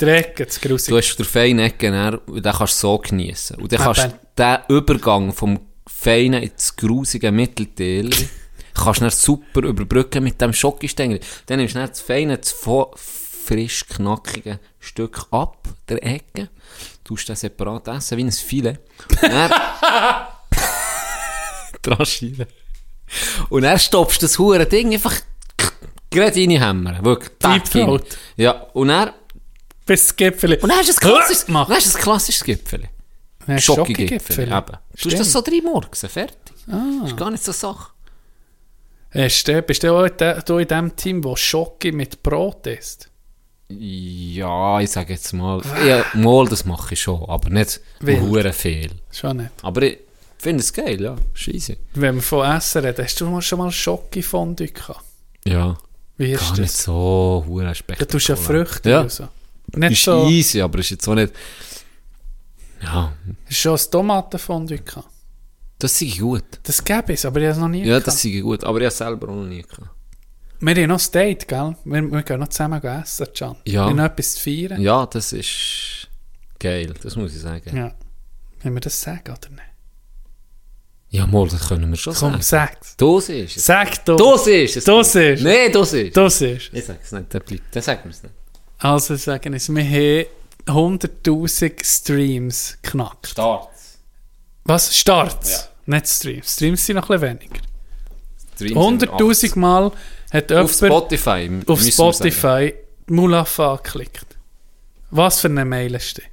der Ecke, das Du hast den feinen Ecken dann, und den kannst du so geniessen. Und dann kannst du den Übergang vom feinen ins grusige Mittelteil kannst du super überbrücken mit dem Schokostängel. Dann nimmst du das feine, das frisch knackige Stück ab, der Ecke. tust den separat essen, wie ein Filet. Und dann... Tranchieren. Und dann stoppst du das hure Ding einfach gerade reinhämmern. Wirklich. Deep. Ja, und dann... Bis das Gipfel. Und dann hast du ein klassisches, dann hast du ein klassisches Gipfel. Nein, Schokogipfel. Schokogipfel. Eben. Du hast das so drei Morgen, fertig. Ah. Das ist gar nicht so Sache. Hast du, bist du auch du in dem Team, wo Schoki mit Brot isst? Ja, ich sage jetzt mal, ja, mal, das mache ich schon, aber nicht hure viel. Schon nicht. Aber ich finde es geil, ja, scheisse. Wenn wir von Essen reden, hast du mal schon mal Schoki-Fondue gehabt? Ja, Wie ist gar nicht so hure Du spektakulär. tust ja Früchte Ja. so. Nicht Ist so... easy, aber ist jetzt auch nicht... Ja, Hast du schon ein Tomatenfondue gehabt? das ist gut. Das gäbe es, aber ich habe es noch nie Ja, gehabt. das ist gut, aber ich habe es selber auch noch nie gehabt. Wir haben noch ein Date, gell? Wir, wir gehen noch zusammen essen, Can. Ja. Wir haben noch etwas zu feiern. Ja, das ist geil, das muss ich sagen. Ja. Wenn wir das sagen, oder nicht? Ja, das können wir schon Komm, sagen. sag's. Du siehst es. Sag du. Du siehst es. Du siehst. Nein, du siehst Du siehst. Ich sag's nicht, der bleibt. Dann sagen wir es nicht. Also sagen wir, wir haben 100'000 Streams geknackt. Start. Was? Starts? Nicht Streams. Streams sind noch ein bisschen weniger. Streams sind 100'000 Mal hat 80. Auf jemand Spotify. auf wir. Spotify Mulaf angeklickt. Was für eine Mail ist? Das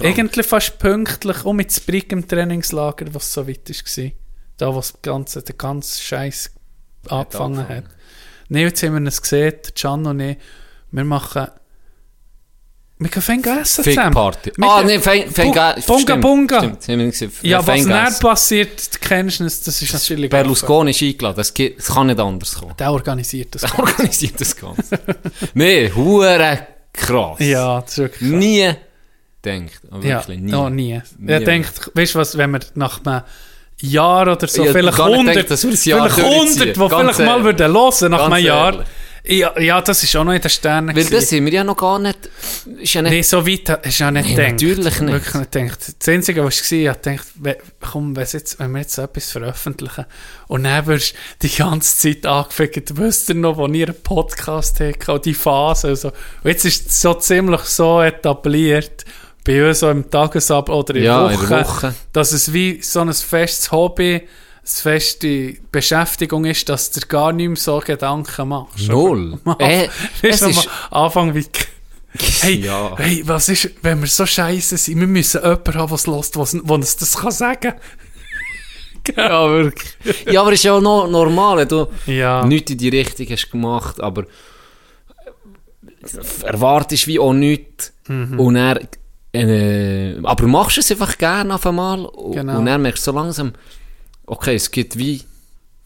Irgendwie fast pünktlich, um mit Sprig im Trainingslager, was so weit war. Da, wo das ganze, der ganze Scheiß angefangen hat. Nein, jetzt haben wir es gesehen, Can und ich, wir machen... Wir können Fenga essen Fig zusammen. Party. Wir Ah, Bu- Fein, Bunga stimmt, Bunga. Stimmt, wir gesehen. Ja, was Fein dann Gas. passiert, du kennst es, das ist natürlich... Berlusconi ist eingeladen. Das, das kann nicht anders kommen. Der organisiert das. Der organisiert das Ganze. nee, hure krass. ja, das ist wirklich... Nie Aber Ja, wirklich nie. oh, nie. Nie. Er denkt, weißt du was, wenn wir nach einem Jahr oder so, Ja, vielleicht gar nicht 100, denkt, dass wir Jahr vielleicht 100, die vielleicht mal ehrlich. würden hören nach Ganz einem Jahr. ehrlich. Ja, ja, das ist auch noch in den Sternen. Weil das sind wir ja noch gar nicht... Ist ja nicht Nee, so weit du ja nicht Nee, gedacht. natürlich nicht. Wirklich nicht gedacht. Das Einzige, was ich war, ich dachte, komm, jetzt, wenn wir jetzt etwas veröffentlichen und dann wirst du die ganze Zeit angefickt, wisst ihr noch, wo ihr einen Podcast und die Phase und so. Und jetzt ist es so ziemlich so etabliert, bei uns so im Tagesab oder in, Ja, der in Woche, der Woche. dass es wie so ein festes Hobby, eine feste Beschäftigung ist, dass du dir gar nicht mehr so Gedanken machst. Null. Äh, Weißt es du, ist- am Anfang wie... Hey, Ja. hey, was ist, wenn wir so scheiße sind, wir müssen jemanden haben, was lässt, was, was uns das kann sagen Ja, wirklich. ja, aber ist ja auch noch normal. Du Ja. nichts in die Richtung hast gemacht, aber erwartest wie auch nichts. Mhm. Und er, äh, aber machst es einfach gerne auf einmal. Und- Genau. Und dann merkst du so langsam, okay, es gibt wie,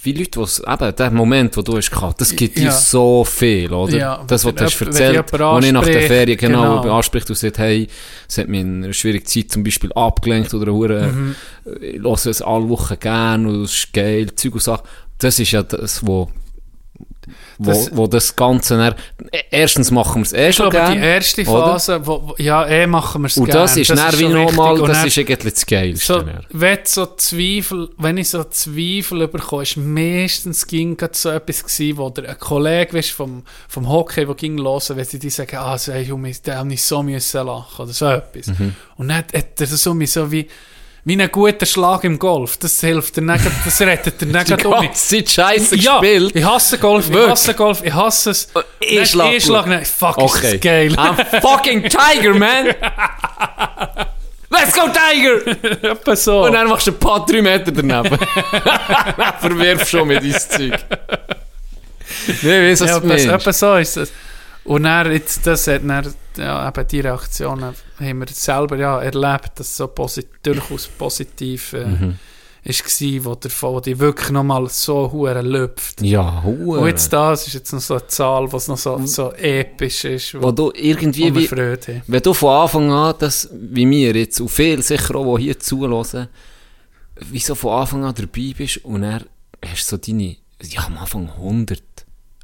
wie Leute, die eben, der Moment, wo du hast gehabt, das gibt dir Ja. so viel, oder? Ja, das, was wenn du hast wenn erzählt, jemand ich nach der Ferien genau, genau. anspricht und sagt, hey, es hat mich in einer schwierigen Zeit zum Beispiel abgelenkt oder hure, Mhm. ich höre es alle Wochen gerne und es ist geil, Zeug und Sachen. Das ist ja das, wo, Das- wo das Ganze, dann, erstens machen wir es eh Ich schon glaube, die gerne. erste oder? Phase, wo, wo, ja, eh machen wir es Und gerne. das ist dann wie nochmal. Und das dann- ist eigentlich das Geilste. so, wenn, so Zweifel, wenn ich so Zweifel bekomme, ist meistens ging so etwas gewesen, wo der, ein Kollege weißt, vom, vom Hockey, der ging hören, wenn sie die sagen, ah, so, hey, Junge, der hat nicht so müssen lachen oder so etwas. Mhm. Und dann hat er so, mich so wie, wie ein guter Schlag im Golf. Das hilft dir nicht, das rettet dir nicht Die um. ganze Zeit Scheiße Ja, gespielt. ich hasse Golf, ich Wirklich? hasse Golf, ich hasse es. ich Nicht schlag ich schlag gut. nicht. Fuck, ist Okay. das geil. I'm fucking Tiger, man! Let's go, Tiger! Etwa so. Und dann machst du ein paar drei Meter daneben. dann verwirfst schon mit dein Zeug. Nee, weißt du, Ja, du etwa so ist es. Und dann, jetzt, das hat dann, ja, eben die Reaktionen haben wir selber ja, erlebt, dass so posit durchaus positiv äh, Mhm. war, wo, der, die wirklich nochmal so hure lüpft. Ja, hure. Und jetzt das ist jetzt noch so eine Zahl, was noch so, so episch ist, Wo wo, du irgendwie, wo wie, Freude wenn du von Anfang an, das, wie wir jetzt, und viel sicher auch, die hier zuhören, wie so von Anfang an dabei bist und dann hast du so deine, ja, am Anfang 100,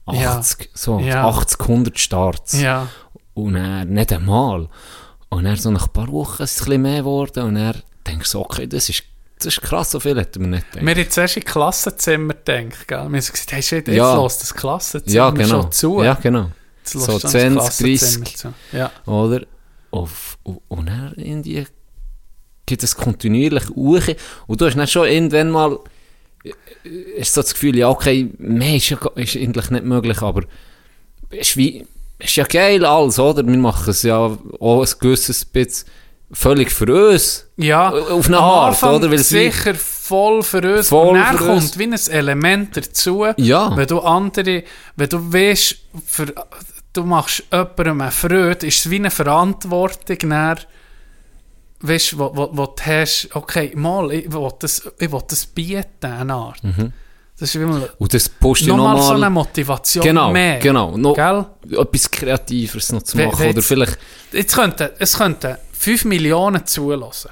80, so Ja. 80, 100 Starts. Ja, Und dann nicht einmal. Und dann so nach ein paar Wochen ist es ein bisschen mehr geworden und dann denkst du, okay, das ist, das ist krass, so viel hätten wir nicht gedacht. wir haben zuerst in Klassenzimmer gedacht, gell? Wir haben so gesagt, hey, shit, jetzt Ja. lässt das Klassenzimmer ja, genau. schon zu. Ja, genau. So dann das 20, Klassenzimmer 30. zu. Ja. Oder? Auf, und, und dann irgendwie geht es kontinuierlich hoch. Und du hast dann schon irgendwann mal hast so das Gefühl, ja, okay, mehr ist, ja, ist eigentlich nicht möglich, aber ist, wie, ist ja geil alles, oder? Wir machen es ja auch ein gewisses bisschen völlig für uns. Ja, Auf eine Art, Anfang oder? Weil es sicher voll für uns. Voll und dann kommt uns. wie ein Element dazu, Ja. wenn du andere, wenn du weißt, für, du machst jemandem eine Freude, ist es wie eine Verantwortung, dann, weißt, wo, wo, wo du hast, okay, mal, ich will das, ich will das bieten, eine Art. Das ist mal, Und das pusht ja nochmal so eine. Motivation Genau, mehr. genau. No, Gell? etwas Kreativeres noch zu machen. we- Oder vielleicht... Jetzt könnten, es könnten 5 Millionen zulassen.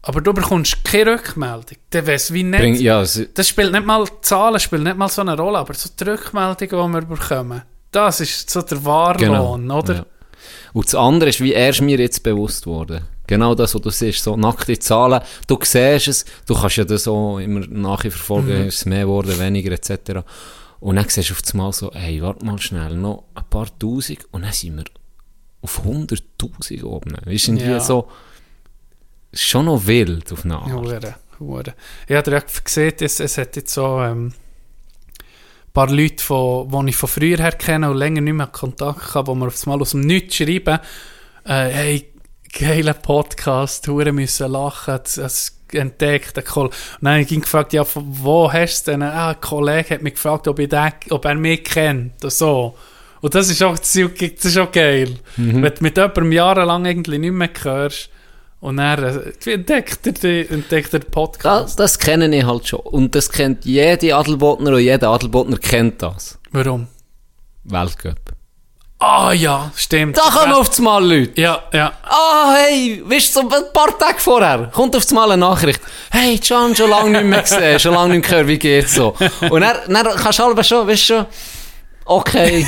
Aber du bekommst keine Rückmeldung. Dann wäre es wie nicht. Bring, ja, Das spielt nicht mal, Zahlen spielen nicht mal so eine Rolle, aber so die Rückmeldungen, die wir bekommen, das ist so der Wahrlohn, oder? Genau. Ja. Und das andere ist, wie erst mir jetzt bewusst wurde. Genau das, was du siehst, so nackte Zahlen. Du siehst es, du kannst ja das auch immer nachverfolgen, Mhm. ist es mehr geworden, weniger etc. Und dann siehst du auf einmal so, hey, warte mal schnell, noch ein paar Tausend und dann sind wir auf 100'000 oben. Ist irgendwie Ja. so, schon noch wild auf eine Art. Hure, hure. Ich habe direkt gesehen, es, es hat jetzt so ähm, ein paar Leute, von, die ich von früher her kenne und länger nicht mehr Kontakt habe, wo wir aufs Mal aus dem Nichts schreiben, äh, hey, geiler Podcast, hure müssen lachen, das entdeckt. Und dann habe ich ihn gefragt, ja, wo hast du denn? Ah, ein Kollege hat mich gefragt, ob, ich den, ob er mich kennt, oder so. Und das ist auch, das ist auch geil. Wenn du mit jemandem jahrelang irgendwie nicht mehr hörst, und dann äh, entdeckt er, entdeckt er den Podcast. Das, das kenne ich halt schon. Und das kennt jede Adelbotner und jeder Adelbotner kennt das. Warum? Weltcup. Ah ja, stimmt. Da kommen auf einmal Leute. Ja, ja. Ah, hey, weißt du, so ein paar Tage vorher kommt auf einmal eine Nachricht. Hey, Can, schon lange nicht mehr gesehen, schon lange nicht mehr gehört, wie geht's so? Und dann, dann kannst du halb schon, weißt du okay,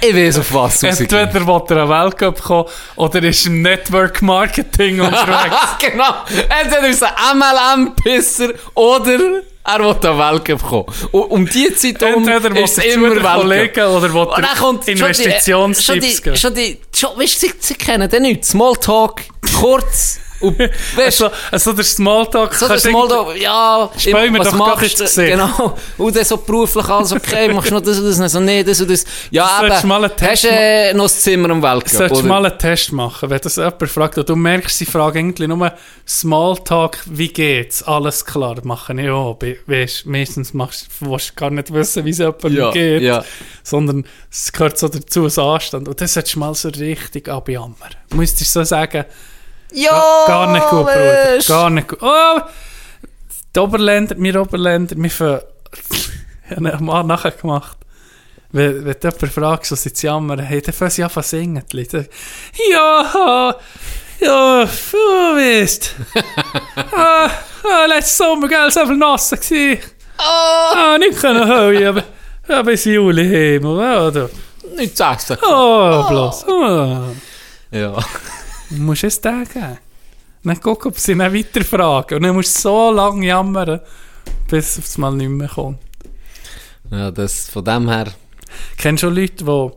ich weiß auf was. Entweder will er einen Weltcup kommen oder ist im Network Marketing unterwegs. genau, entweder ist ein MLM-Pisser oder er will den Weltcup kommen. Und um die Zeit um will ist es er immer. Kollegen oder will er kommt schon Investitionstipps schon geben. die, schon die, schon, weißt du, sie, sie kennen den nicht. Smalltalk, kurz, und, weißt du, Also, also der Smalltalk So das du mal da, ja, mir was doch machst du? Genau. Und dann so beruflich alles okay, machst du noch das und das, und so, nee, das und das. Ja, Solltest aber, mal hast du äh, noch das Zimmer am Weltcup? Solltest du mal einen Test machen, wenn das jemand fragt und du merkst, sie fragen eigentlich nur Smalltalk, wie geht's? Alles klar, machen. Be- Weißt, meistens machst du willst gar nicht wissen, wie es jemandem Ja, geht, ja. sondern es gehört so dazu, als Anstand. Und das solltest du mal so richtig abjammern. Du müsstest so sagen, Ja, gar nicht gut, Bruder, gar nicht gut. Oh, die Oberländer, wir Oberländer, wir für ich habe ihn mal nachher gemacht. Wenn, wenn du jemanden fragst, was sie zu jammern, hey, dann fangen sie an zu singen. die Leute. Ja, ja, du weißt. ah, ah, letzten Sommer, gell, so viel nass gewesen. Ah, nicht können heulen, aber, aber bis Juli heim, oder? Nicht sagst du. Oh, bloß. Ah. Ja. Du musst es den geben. Dann guck, ob sie dann weiter fragen. Und dann musst du so lange jammern, bis es mal nicht mehr kommt. Ja, das, von dem her, Kennst du schon Leute, die,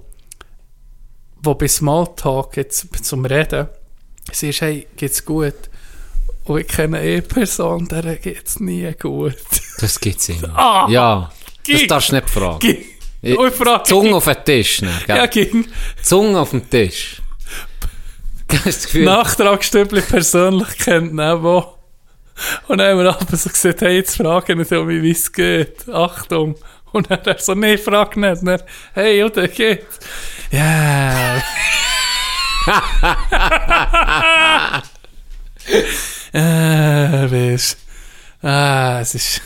die bei Smalltalk jetzt zum Reden siehst, hey, geht's gut? Und ich kenne eine Person, der geht's nie gut. das gibt's immer. Ah, ja, das darfst du nicht fragen. Ging. Ich- frage, Zunge auf den Tisch, ne, ja, ging. Zunge auf dem Tisch. Das Gefühl? Nachtragsstübli persönlich kennt, ne, wo. Und dann haben wir aber so gesagt, hey, jetzt fragen nicht um, wie es geht. Achtung. Und dann hat er so, nee, frag nicht. Und dann, hey, oder geht's? Ja. äh, weisst. Ah, es ist...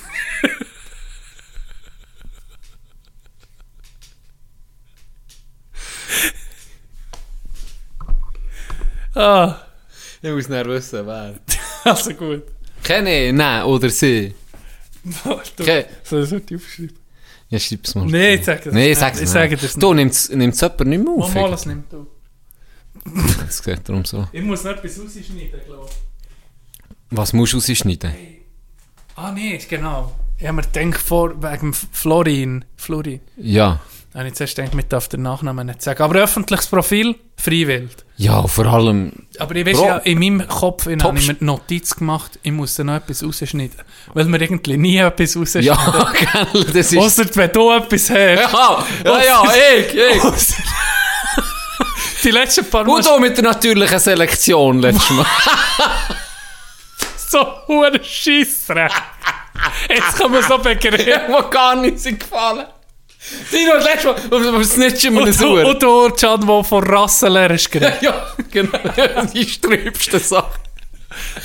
ah, Ich muss nicht wissen, wer. also gut. Kenne ich? Nein, oder sie? Du, Okay. Soll ich heute aufschreiben? Ja, schreib's mal. Nee, ich sage das Nee, nicht. sag's Ich nicht. sage das nicht. Du, nimmt's, nimmt's jemand nicht mehr auf? Mal, mal, es nimmt auf. Das geht darum so. Ich muss noch etwas rausschneiden, glaube ich. Was musst du rausschneiden? Ah, nee, genau. Ich habe mir gedacht, vor, wegen Florin. Florin. Ja. Da habe ich zuerst gedacht, ich darf den Nachnamen nicht sagen. Aber öffentliches Profil, Freiwild. Ja, vor allem... Aber ich weiß Bro. ja, in meinem Kopf in habe ich mir die Notiz gemacht, ich muss da noch etwas rausschneiden. Weil wir irgendwie nie etwas rausschneiden. Ja, gell, das ist... Ausser wenn du etwas hast. Ja, ja, ja, ich, ich. Ausser- Die letzten paar Mal Und auch mit der natürlichen Selektion letztes Mal. so hure Scheissdreck. Jetzt kann man so begreifen. Wo gar nichts gefallen. Dino, das letzte Mal, auf Snitchen wir Und eine du, Uhr. und du Can, der von Rassenlehr ist geredet. Ja, genau. Die sträubste Sache.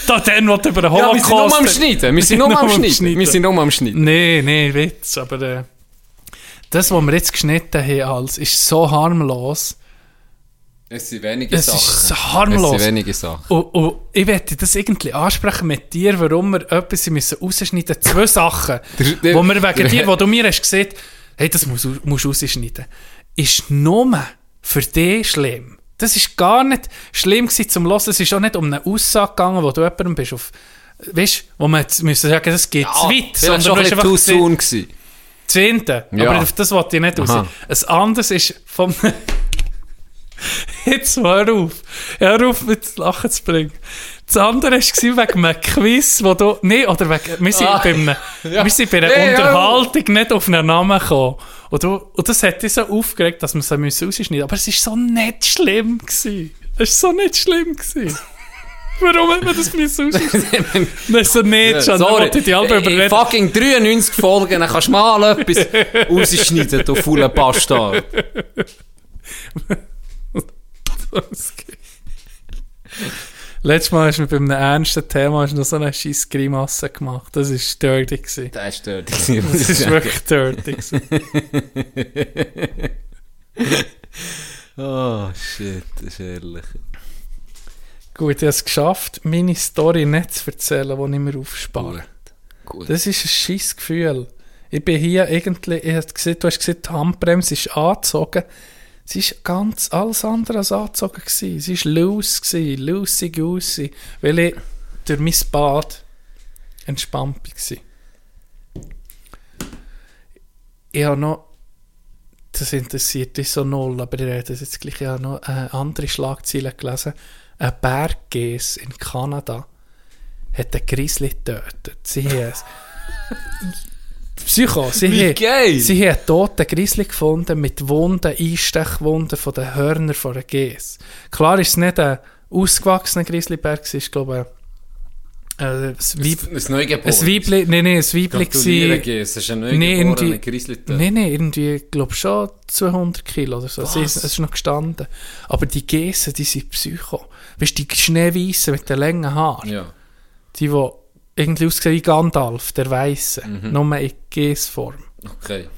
Da dann, du über den Ja, wir sind nur am Holocaust... Schneiden. Wir sind nur am Schneiden. Wir sind nur am Schneiden. Nee, nee, Witz, aber äh, das, was wir jetzt geschnitten haben, als, ist so harmlos. Es sind wenige Es Sachen. ist so Es harmlos. sind wenige Sachen. Und, und ich werde das irgendwie ansprechen mit dir, warum wir etwas müssen rausschneiden müssen. Zwei Sachen, Der- der- wo wir wegen der- dir, wo du mir hast gesagt hey, das musst du musst du rausschneiden, ist nur für dich schlimm. Das ist gar nicht schlimm gewesen zum Hören. Es ist auch nicht um eine Aussage gegangen, wo du jemandem bist auf, weißt, wo man jetzt müssen sagen, das geht zu weit, Vielleicht schon du bisschen einfach soon gewesen. Zehnte. Ja. Aber auf das wollte ich nicht raus. Aha. Ein anderes ist vom... Jetzt hör auf. Hör auf, mit das Lachen zu bringen. Das andere war wegen einem Quiz, wo du... Nee, oder wegen... Wir sind, Ah. bei, einem, wir sind bei einer Nee. Unterhaltung nicht auf einen Namen gekommen. Und, du, und das hat dich so aufgeregt, dass wir es müssen rausschneiden mussten. Aber es war so nicht schlimm. Gewesen. Es war so nicht schlimm. Gewesen. Warum hat man das müssen rausschneiden? Das ist so nicht schon. Sorry, Ich die Alben überreden. fucking 93 Folgen, dann kannst du mal etwas rausschneiden, du fauler Bastard. Letztes Mal hast du bei einem ernsten Thema hast du noch so eine scheiß Grimasse gemacht. Das war dirty. Gewesen. Das ist dort. Das ist wirklich dirty. Oh, shit, das ist ehrlich. Gut, ich habe es geschafft, meine Story nicht zu erzählen, die ich mir aufspare. Gut. Das ist ein scheiß Gefühl. Ich bin hier irgendwie, ich hab gesehen, du hast gesehen, die Handbremse ist angezogen. Sie ist ganz alles andere als angezogen gewesen. Sie ist loose gewesen, loosey goosey, weil ich durch mein Bad entspannt war. Ich habe noch, das interessiert dich so null, aber ich rede jetzt gleich, ich habe noch eine andere Schlagzeile gelesen. Ein Berggäs in Kanada hat einen Grizzly getötet. Sie Psycho, sie Wie haben, geil! sie haben einen toten Grizzly gefunden mit Wunden, Einstechwunden von den Hörnern von einer Gäs. Klar ist es nicht ein ausgewachsener Grizzlyberg, es ist glaube ich äh, Ein Neugeborenes. ein Weibli, nee, nee, ein Weibli gehen, es ist ein neugeborener irgendwie- Grizzly. Nee, nee, irgendwie, ich glaube schon 200 Kilo oder so. Sie, Was? es ist noch gestanden. Aber die Gäse, die sind Psycho. Weißt du, die Schneeweißen mit den langen Haaren, Ja. die, die irgendwie aussehen wie Gandalf, der Weiße, Mhm. nur in Gäsform. Okay.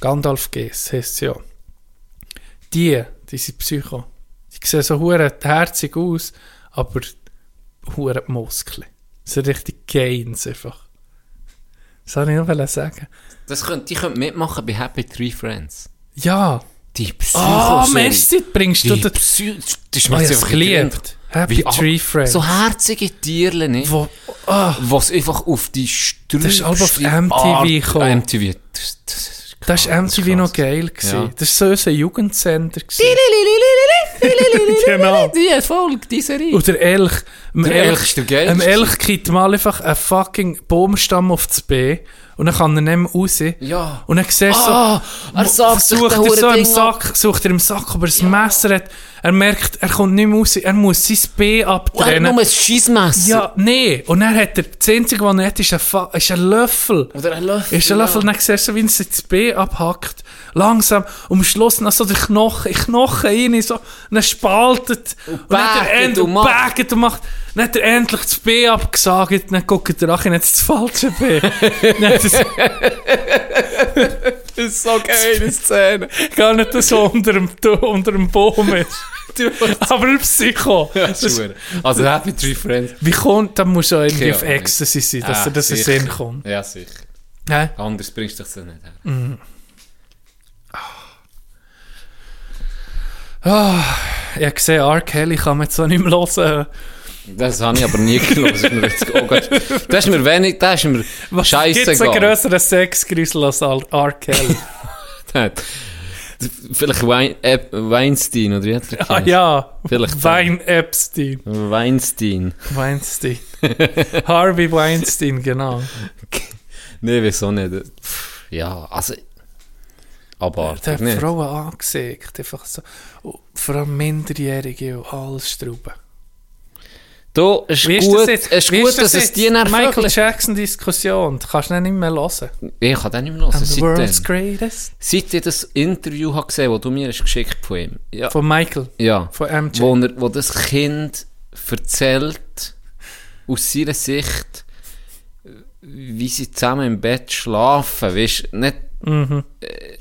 Gandalf Gäs heisst es ja. Die, die sind Psycho. Die sehen so hure herzig aus, aber hure Muskeln. So richtig Gains einfach. Das wollte ich noch sagen. Das könnt, die könnt mitmachen bei Happy Tree Friends. Ja. Die Psycho. Ah, merci, bringst du Die das. Psy das ist Oh, mir einfach geliebt. Happy Wie- Tree Friends. So herzige Tiere, ne? Wo, ah, Was einfach auf die Strübe. Das ist aber auf MTV gekommen. MTV. Das, das ist das war krass, MTV noch krass. geil. Gewesen. Ja. Das war so unser Jugendsender. genau. Die Folge, die Serie. Und der Elch. Der Elch ist der geilste. Dem Elch kriegt mal einfach einen fucking Baumstamm auf das B Und dann kann er nicht mehr raus. Ja. Und dann siehst du Ah, er sagt sich sucht den er so im Sack, sucht er im Sack, ob er ein Messer hat. Er merkt, er kommt nicht mehr raus, er muss sein B Er hat abtrennen. nur ein Scheissmesser. Ja, nee. Und dann hat er, das Einzige, was er hat, ist ein, Fa ist ein Löffel. Oder ein Löffel. Ist ein Löffel, und dann siehst du, wie er das B abhackt. Langsam. Und am Schluss noch so der Knochen, den Knochen rein, so, und dann spaltet. Und, dann hat er bägt end- und und macht. bägt und macht. Dann hat er endlich das B abgesagt, dann guckt er nach, und hat das falsche B. dann er Das ist so geile Szene. gar nicht das so unter dem, unter dem Baum ist. Aber ein Psycho. Das, Also Happy Tree Friends. wie kommt, da muss er irgendwie auf. Ecstasy sein, dass Ah, er das in. Sinn kommt. Ja, sicher. Hä? Anders bringst du dich so nicht her. Ah, ich habe gesehen, R. Kelly kann man jetzt so nicht mehr hören. Das habe ich aber nie gelesen. Das ist mir jetzt auch grad- Das ist mir wenig, das ist mir Was gibt es einen grösseren Sexgrüssel als. R. Kelly? Vielleicht Wein, Ep, Weinstein, oder wie hat er ah ja, Vielleicht Wein Epstein. Weinstein. Weinstein. Harvey Weinstein, genau. Nee, wieso nicht? Ja, also... Aber... Der hat. Frauen angesägt, einfach so. Und vor allem Minderjährige und alles Strauben. Du, es ist ist gut, das jetzt? es ist gut ist das dass es die nervt. Michael Jackson-Diskussion, du kannst nicht mehr hören. Ich kann den nicht mehr hören. The world's Seit, greatest. seit ich das Interview habe gesehen, das du mir hast geschickt von ihm. Ja. Von Michael, ja. von MJ. Wo, er, wo das Kind erzählt, aus seiner Sicht, wie sie zusammen im Bett schlafen. Weißt, nicht, Mhm. äh,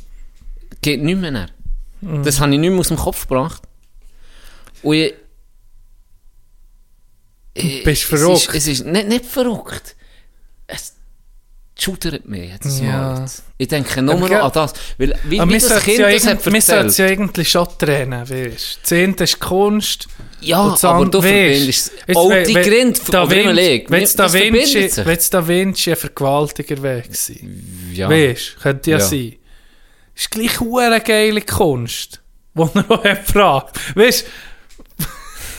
geht nicht mehr. Das habe ich nicht mehr aus dem Kopf gebracht. Und ich, ich, Bist es verrückt. Ist, es ist nicht, nicht verrückt. Es schudert mich jetzt Ja. mal. Ich denke nur Aber noch an das. Weil, wie, wie das Kind ja, das hat wir sollten es ja eigentlich schon trennen, weißt du. Eine ist Kunst. Ja, und aber du verbindest jetzt, auch wenn- die Gründe Da oder Vinci- überleg. Wenn es Da Vinci, es ein Vergewaltiger wäre. Ja. Weißt du, könnte ja, Ja. sein. Ist gleich eine geile Kunst, die er noch hat gefragt. Weißt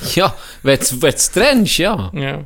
Ja, wenn du es trennst, ja. Ja.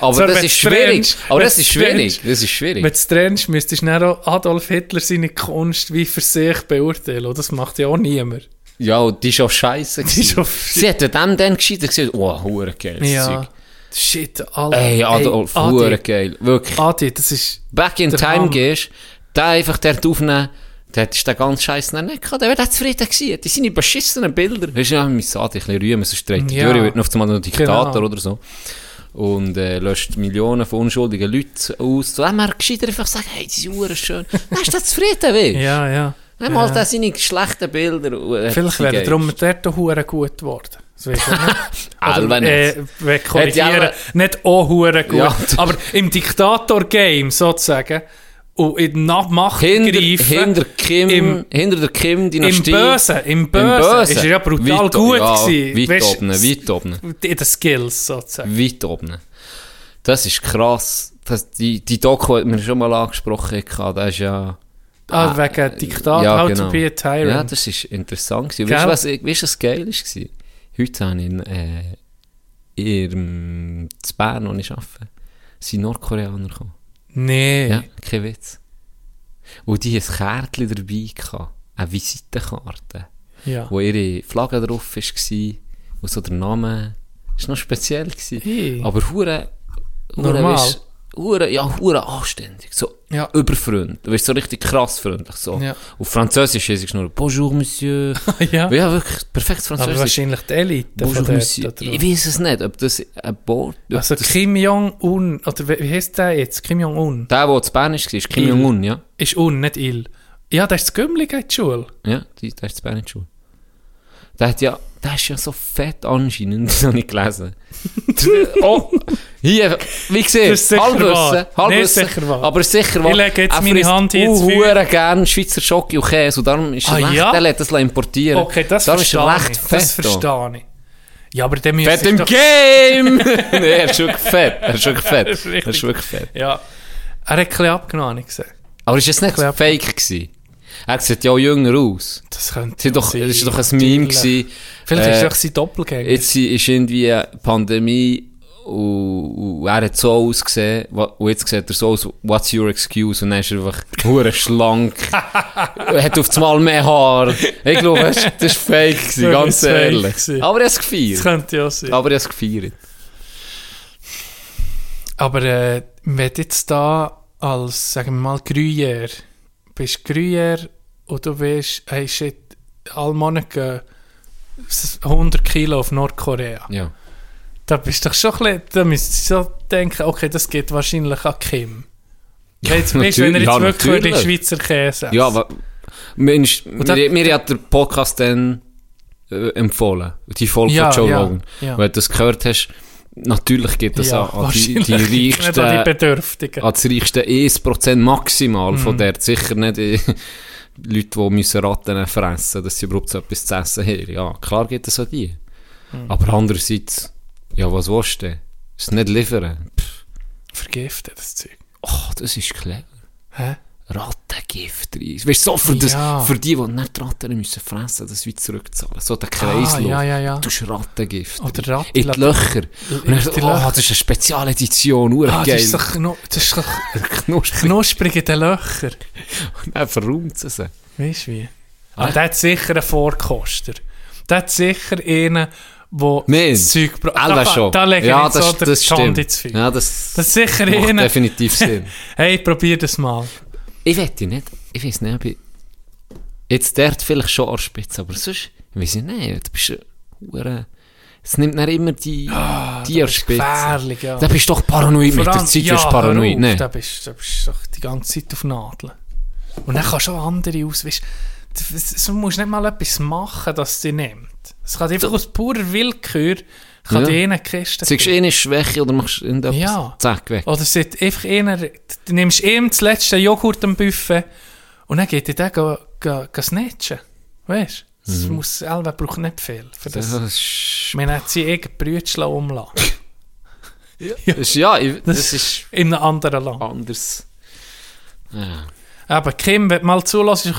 Aber So, das wenn ist schwierig. Aber wenn das ist schwierig. Das ist Wenn schwierig. du es trennst, müsstest du auch Adolf Hitler seine Kunst wie für sich beurteilen. Das macht ja auch niemand. Ja, und die ist auch scheiße. Die ist auch- Sie hat dem dann gescheiter gesagt, oh, hure geil. Ja. Zeug. Shit, Alter. Ey, Adolf, hure geil. Wirklich. Adi, das ist... Back in time Hammer. gehst, der einfach dort aufnehmen, der hättest den ganzen Scheiß noch nicht gehabt. Der wäre zufrieden gewesen. Die sind beschissenen Bilder. Weißt du, ja, mein Sadi ein bisschen rühmen, sonst dreht die Ja. Jury, wird noch einmal noch Diktator Genau. oder so. Und äh, löscht Millionen von unschuldigen Leuten aus. So, man gescheiter einfach sagen, hey, die sind schön. Dann ist der zufrieden, weißt du? Ja, ja. Dann mal ja. seine schlechten Bilder. er hat Vielleicht wäre darum dort auch gut geworden. Das weiß ich nicht. Oder, nicht. äh, wir korrigieren, nicht auch gut. Ja. Aber im Diktator-Game sozusagen und in nach Macht hinter, greifen, hinter, Kim, im- hinter der im Kim-Dynastie. Bösen, im Bösen, Bösen. ist ja brutal Weit- gut ja, gewesen. Weit oben, weit oben. In den Skills sozusagen. Weit oben. Das ist krass. Das, die, die Doku hat mir schon mal angesprochen. Das ist ja... Ah, wegen Diktat, ja, how genau. to be a tyrant. Ja, das ist interessant. gewesen. Weißt du, was, weißt, was geil war? Heute habe ich in, äh, in, in Bern, wo ich arbeite, sind Nordkoreaner gekommen. Nee. Ja, kein Witz. Und die ein Kärtchen dabei, gehabt, eine Visitenkarte, Ja. wo ihre Flagge drauf war und so der Name. Das war noch speziell. Gewesen. Hey. Aber hure, hure, Normal. weisst, hure, ja, hure anständig. So Ja. überfreundlich. Du weißt, so richtig krass freundlich. So. Ja. Auf Französisch ist es nur Bonjour, Monsieur. ja. ja, wirklich perfektes Aber Französisch. wahrscheinlich die Elite Bonjour, dort. Monsieur. oder? Ich weiß es nicht, ob das ein Board... Also das, Kim Jong-un, oder wie heißt der jetzt? Kim Jong-un. der, der zu Bern war, ist Kim. Jong-un, ja. Ist un, nicht il. Ja, der ist das Gümmli in die Schule. Ja, der ist zu Bern in der Schule. Der hat ja, der ist ja so fett anscheinend, das habe ich gelesen. oh, hier, wie Das ist gesagt, sicher Halbwissen. Halbwissen, Nee, sicher aber sicher wahr. Ich lege jetzt Er meine Hand hier ins Feuer. hure gern Schweizer Schoki und Käse und darum ist er Ah, recht, ja? der lässt das importieren. Okay, das darum ist verstehe er recht ich. fett. Das da. verstehe ich. Ja, aber der Fett müsste im doch... Game! nee, er ist wirklich fett. Er ist wirklich fett. Das ist richtig. er ist wirklich fett. Ja. Er hat ein bisschen abgenommen, ich gesehen. Aber ist das nicht Klar. fake gewesen? Er sieht ja auch jünger aus. Das könnte Es ist doch, sein. es ist doch ein Meme gewesen. Vielleicht ist Äh, es doch sein Doppelgänger. Jetzt ist irgendwie Pandemie Und, er hat so ausgesehen, und jetzt sieht er so aus, what's your excuse? Und dann ist er einfach hure schlank, hat auf einmal mehr Haar. Ich glaube, das war das fake, gewesen, Das ganz ehrlich. gewesen. Aber er hat es Das gefeiert. könnte ja sein. Aber er hat es gefeiert. Aber äh, wenn jetzt da als, sagen wir mal, Gruyère, bist Gruyère und du weißt, hey shit, alle Monate gehen s- 100 Kilo auf Nordkorea. Ja. Da bist du doch schon ein bisschen, da müsstest du so denken, okay, das geht wahrscheinlich an Kim. Ja, jetzt, weißt, wenn er jetzt Ja, wirklich natürlich. Schweizer Käse essen. Ja, aber Mensch, mir, mir hat der Podcast dann äh, empfohlen. Die Folge Ja, von Joe ja, Rogan. ja. Weil du das gehört hast, natürlich geht das ja, an, an die, die nicht an die reichsten, Bedürftigen. an das reichste 1% maximal Mhm. von der. Sicher nicht die Leute, die müssen Ratten fressen, dass sie überhaupt so etwas zu essen haben. Ja, klar geht das an die. Mhm. Aber andererseits, ja, was willst du denn? Es nicht liefern. Pff, Vergiften, das Zeug. oh, das ist clever. Hä? Rattengift rein. Weißt du, so für, das, Ja. für die, die nicht die Ratten müssen fressen, das wie zurückzahlen. So der Kreislauf. Ah, ja, ja, ja. Du hast Rattengift. Oder Ratten- In die Löcher. Und dann, in die oh, Löcher. das ist eine Spezialedition, ur Ah, das ist doch, knu- das ist doch knusprig. knusprig in den Löchern. Und dann verräumt sie sie. Weißt du wie? Ah, der hat sicher einen Vorkoster. Der hat sicher einen, Nein. das Zeug braucht. Schon. Da lege ja, so das, das die stimmt. ins Feuer. Ja, das, Das ist sicher macht einer. definitiv Sinn. Hey, probier das mal. Ich wette nicht, ich weiß nicht, ob ich, jetzt dort vielleicht schon an Spitze, aber sonst, ich weiß ich nicht, du bist ein es nimmt dann immer die, die Das ist Spitze. gefährlich, ja. Da bist du doch paranoid mit der Zeit, ja, bist paranoid, ne? Da bist, da bist du doch die ganze Zeit auf Nadeln. Und dann kannst du auch andere aus, weißt du, musst nicht mal etwas machen, dass sie nimmt. Es kann einfach aus purer Willkür, kann Ja. die eine Kiste du eine Schwäche oder machst du irgendetwas? Ja. Zack, weg. Oder sie hat einfach einer, du nimmst ihm das letzte Joghurt am Buffet und dann geht er den go, go, go snatchen. Weißt du? Das muss, Elva braucht nicht viel. Für das. Mhm. Das ist, Man hat sie irgendein Brötchen umlassen. das ist, ja, ich, das, Das- ist In einem anderen Land. anders. Ja. Aber Kim, wenn du mal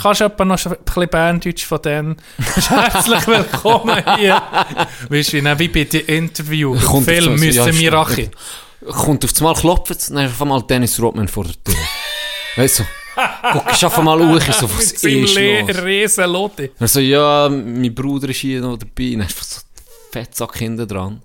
kannst du etwa noch ein bisschen Berndeutsch von denen. Herzlich willkommen hier. Weißt du, wie, bei dem Interview, Kommt Film, auf so- ja, müssen wir stimmt. Rache. Kommt auf einmal klopft, dann ist auf einmal Dennis Rodman vor der Tür. weißt du? Guckst einfach mal hoch, so, was ist los? riesen Lotti. Er so, ja, mein Bruder ist hier noch dabei. Ist einfach so Fettsack hinten dran.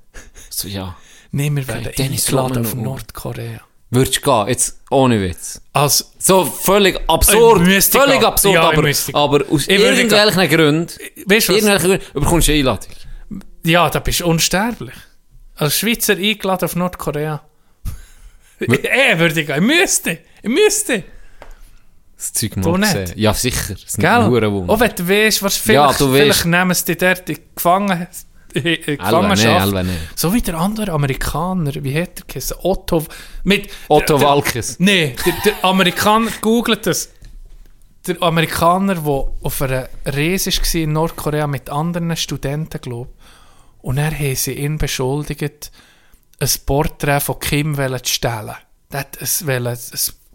So, ja. Nein, wir werden eingeladen auf und- Nordkorea. Würdest gehen? Jetzt, ohne Witz. Also, So völlig absurd. Völlig gehen. absurd, Ja, aber, aber aus Ich irgendwelchen Gründen, weißt du was? irgendwelchen Gründen bekommst du eine Einladung. Ja, da bist du unsterblich. Als Schweizer eingeladen auf Nordkorea. Eh, würde ich gehen. Ich müsste. Ich müsste. Das Zeug mal gesehen. Ja, sicher. Das ist Gell? Auch wenn du weißt, was Ja, vielleicht, du vielleicht weisst. nehmen sie dich dort in die Die Elbe, Gefangenschaft. Elbe, nee. So wie der andere Amerikaner, wie hat er geheißen? Otto, mit... Otto der, Walkes. Nein, der, der Amerikaner, googelt das. Der Amerikaner, der auf einer Reise war in Nordkorea mit anderen Studenten, glaube Und er haben sie ihn beschuldigt, ein Porträt von Kim zu stehlen. Er hat wollen, ein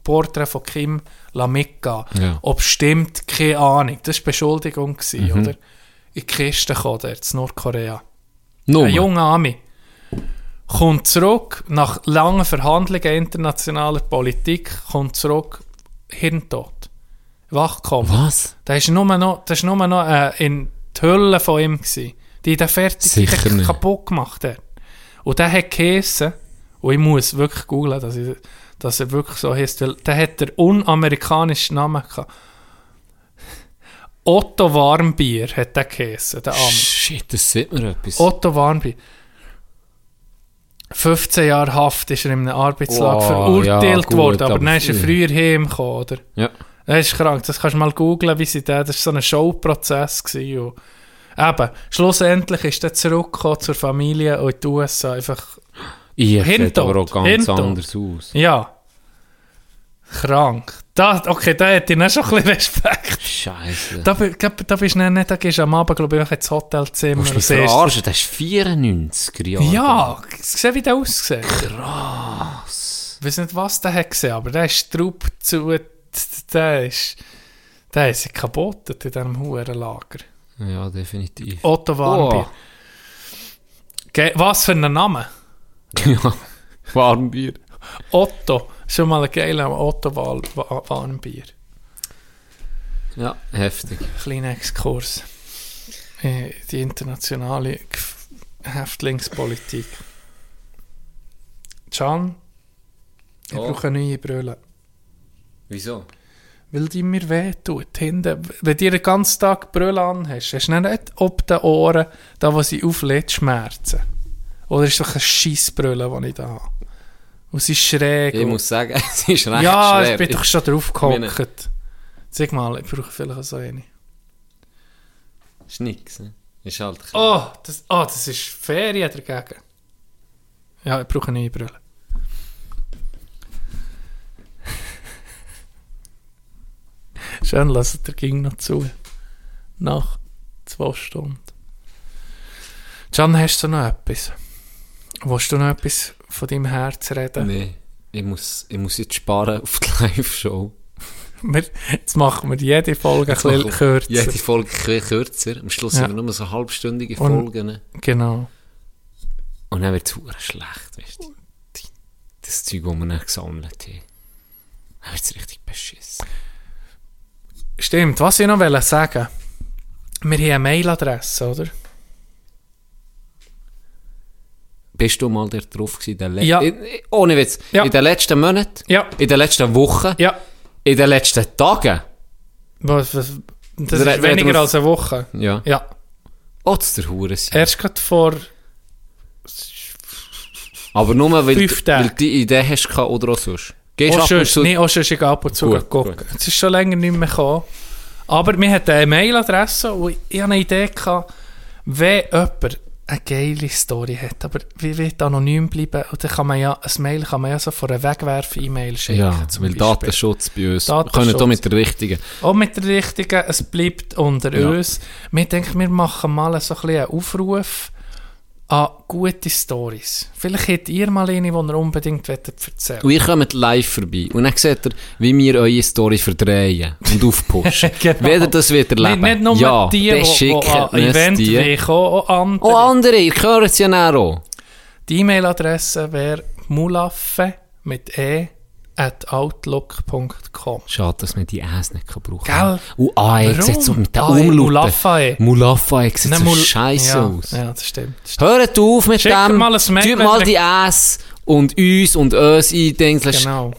Porträt von Kim mitgehen. Ja. Ob stimmt, keine Ahnung. Das war Beschuldigung, gewesen, Mhm. oder? In die Kiste kam der, in Nordkorea. Nummer. Ein junger Ami kommt zurück, nach langen Verhandlungen internationaler Politik, kommt zurück, Hirntod. Wachkommen. Was? Das war nur noch, das ist nur noch äh, in die Hülle von ihm. Gewesen. Die den fertig die den kaputt gemacht hat. Und der hat geheissen, und ich muss wirklich googlen, dass, ich, dass er wirklich so weil der hat der unamerikanischen Namen gehabt. Otto Warmbier hat der geheissen, der Ami. Shit, das sieht mir etwas. Otto Warmbier. 15 Jahre Haft ist er in einem Arbeitslager Oh, ja, verurteilt gut, worden, aber aber dann ist er früher. heimgekommen, oder? Ja. Das ist krank, das kannst du mal googlen, wie sie da, das war so ein Showprozess. gewesen Und eben, schlussendlich ist er zurückgekommen zur Familie und in die USA einfach, Ihr sieht aber auch ganz Hirntod. anders aus. ja, krank. Da, okay, da hätte ich dann schon ein bisschen Respekt. Scheiße. Da, bi- da, da bist du nicht, da gehst du am Abend, glaube ich, ins Hotelzimmer. Du siehst- verarschen, das ist 94 Jahre. Ja, sieh, wie der aussieht. Krass. Ich weiß nicht, was der hat gesehen, aber der ist Trupp zu. Der ist. Der ist kaputt in diesem Hurenlager. Ja, definitiv. Otto Warmbier. Oh. Was für ein Name? Ja, Warmbier. Otto. Schon mal ein geiler Otto-Warnbier. Ja, heftig. Kleiner Exkurs. in Die internationale Häftlingspolitik. Can, ich Oh. brauche neue Brille. Wieso? Weil die mir wehtut. Hinten, wenn du den ganzen Tag Brille anhast, hast du nicht ob den Ohren, da wo sie auflädt, Schmerzen. Oder ist doch eine Scheissbrille, die ich da habe. Und sie ist schräg. Ich muss sagen, es ist recht ja, schwer. ich bin doch schon drauf gehockt. Sag mal, ich brauche vielleicht so eine. Ist nix, ne? Ist halt klein. Oh, das, oh, das ist Ferien dagegen. Ja, ich brauche eine Brille. Schön, lasst der ging noch zu. Nach zwei Stunden. Can, hast du noch etwas? Willst du noch etwas von deinem Herz reden? Nee, ich muss, ich muss jetzt sparen auf die Live-Show. Wir, jetzt machen wir jede Folge ein Jetzt machen bisschen kürzer. Jede Folge ein bisschen kürzer. Am Schluss Ja. sind wir nur so halbstündige Folgen. ne? Genau. Und dann wird es schlecht, weißt du. Das Zeug, das wir dann gesammelt haben. Dann wird es richtig beschissen. Stimmt, was ich noch wollte sagen. Wir haben eine Mailadresse, oder? Bist du mal drauf gewesen? in Ja. In, ohne Witz. Ja. In den letzten Monaten? Ja. In den letzten Wochen? Ja. In den letzten Tagen? Was, was, das Red- ist weniger als eine Woche. Ja. Ja. Oh, das ist der Hure. Erst gerade vor... Aber nur, weil, Fünf weil du die Idee hast oder auch sonst. Gehst und sonst, zu... nee, auch sonst ich ab und zu Gut, gucken. gut. Es ist schon länger nicht mehr gekommen. Aber wir hatten eine Mailadresse und ich hatte eine Idee, gehabt, wenn jemand eine geile Story hat, aber wie wird anonym bleiben? Und dann kann man ja, ein Mail kann man ja so von einer Wegwerf-E-Mail schicken. Ja, zum weil Beispiel. Datenschutz bei uns. Wir Datenschutz. können da mit der richtigen. Auch mit der richtigen, es bleibt unter Ja. uns. Wir denken, wir machen mal so ein bisschen einen Aufruf an gute Stories. Vielleicht habt ihr mal eine, die ihr unbedingt erzählen Und ihr kommt live vorbei. Und dann seht ihr, wie wir eure Story verdrehen und aufpushen. Genau. Wenn ihr das wieder erleben. Nicht, nicht nur ja, die, die, an Event die. wollen kommen, auch andere. Auch andere, ihr hört es ja auch. Die E-Mail-Adresse wäre mulaffe mit e at outlook.com. Schade, dass man die Äs nicht kann brauchen Gell? kann. Und AE Warum? sieht so mit den AE, Umlauten. Mulaffae. Mulaffae sieht so Mul- scheiße ja, aus. Ja, das stimmt. Das stimmt. Hört auf mit Schickt dem. mal ein Mail, mal die Äs und uns und uns eindenken. Das Genau.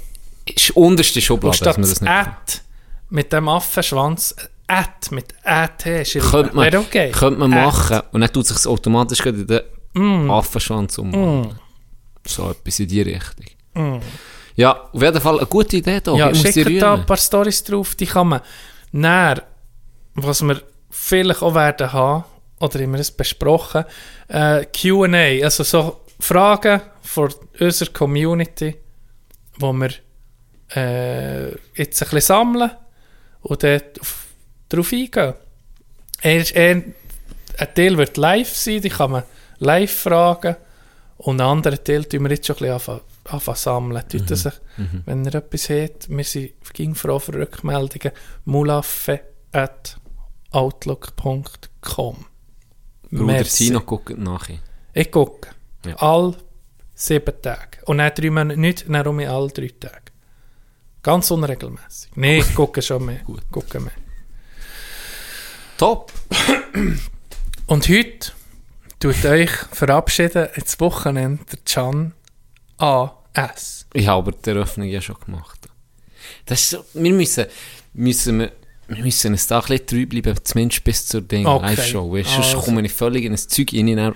ist unterste Und Schublade, dass man das nicht at mit dem Affenschwanz, at mit AT schreiben. Könnte man, okay. könnte man At. machen. Und dann tut sich automatisch in den Mm. Affenschwanz um. So etwas in die Richtung. Ja, auf jeden Fall eine gute Idee da. Ja, schickt da ein paar Storys drauf, die kann man näher, was wir vielleicht auch werden haben, oder wir es besprochen, äh, Q&A, also so Fragen von unserer Community, wo wir äh, jetzt ein bisschen sammeln und dort auf, drauf eingehen. Er, er, ein Teil wird live sein, die kann man live fragen und einen anderen Teil tun wir jetzt schon ein bisschen anfangen, anfangen sammeln. Tut er sich, Wenn ihr etwas habt, wir sind froh für Rückmeldungen, mulaffe at outlook.com Bruder. Zino guckt nachher. Ich gucke. Ja. All sieben Tage. Und dann drei Monate nicht, dann um alle drei Tage. Ganz unregelmäßig. Nein, ich gucke schon mehr. Gut. Gucke mehr. Top. Und heute tut euch verabschieden ins Wochenende der Can A.S. Ich habe aber die Eröffnung ja schon gemacht. Das ist so, wir müssen, müssen wir, wir müssen uns da ein bisschen treu bleiben, zumindest bis zur Ding, Okay. Live-Show. Weißt, sonst Also. komme ich völlig in ein Zeug rein, dann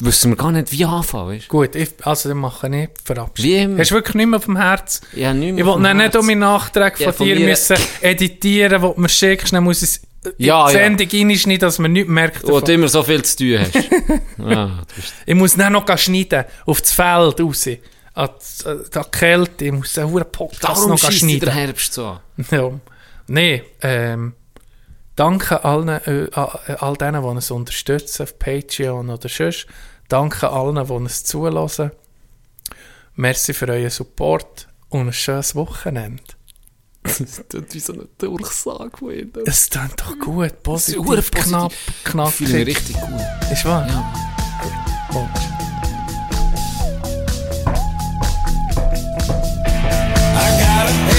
wissen wir gar nicht, wie anfangen, weißt Gut, ich, also dann mache ich Verabschiedung. Hast du wirklich nicht mehr auf dem Herz? Ja, nicht mehr Ich will vom dann nicht um meine Nachträge von Ja, von dir mir- müssen editieren, wo du mir schickst, dann muss ich es Ja, die ja. Sendung reinschneiden, dass man nichts merkt. Wo davon. du immer so viel zu tun hast. ja, Ich muss dann noch schneiden, auf das Feld raus. An die, an die Kälte, ich muss einen Podcast noch dich der schneiden. Herbst so. Ja. Nein, ähm, danke allen, äh, a- all denen, die uns unterstützen, auf Patreon oder sonst. Danke allen, die uns zulassen. Merci für euren Support und ein schönes Wochenende. Das tut wie so eine Durchsage. Es klingt doch gut, positiv, positiv. knapp, Ich mich knackig. richtig gut. Ist wahr? Ja. Gut.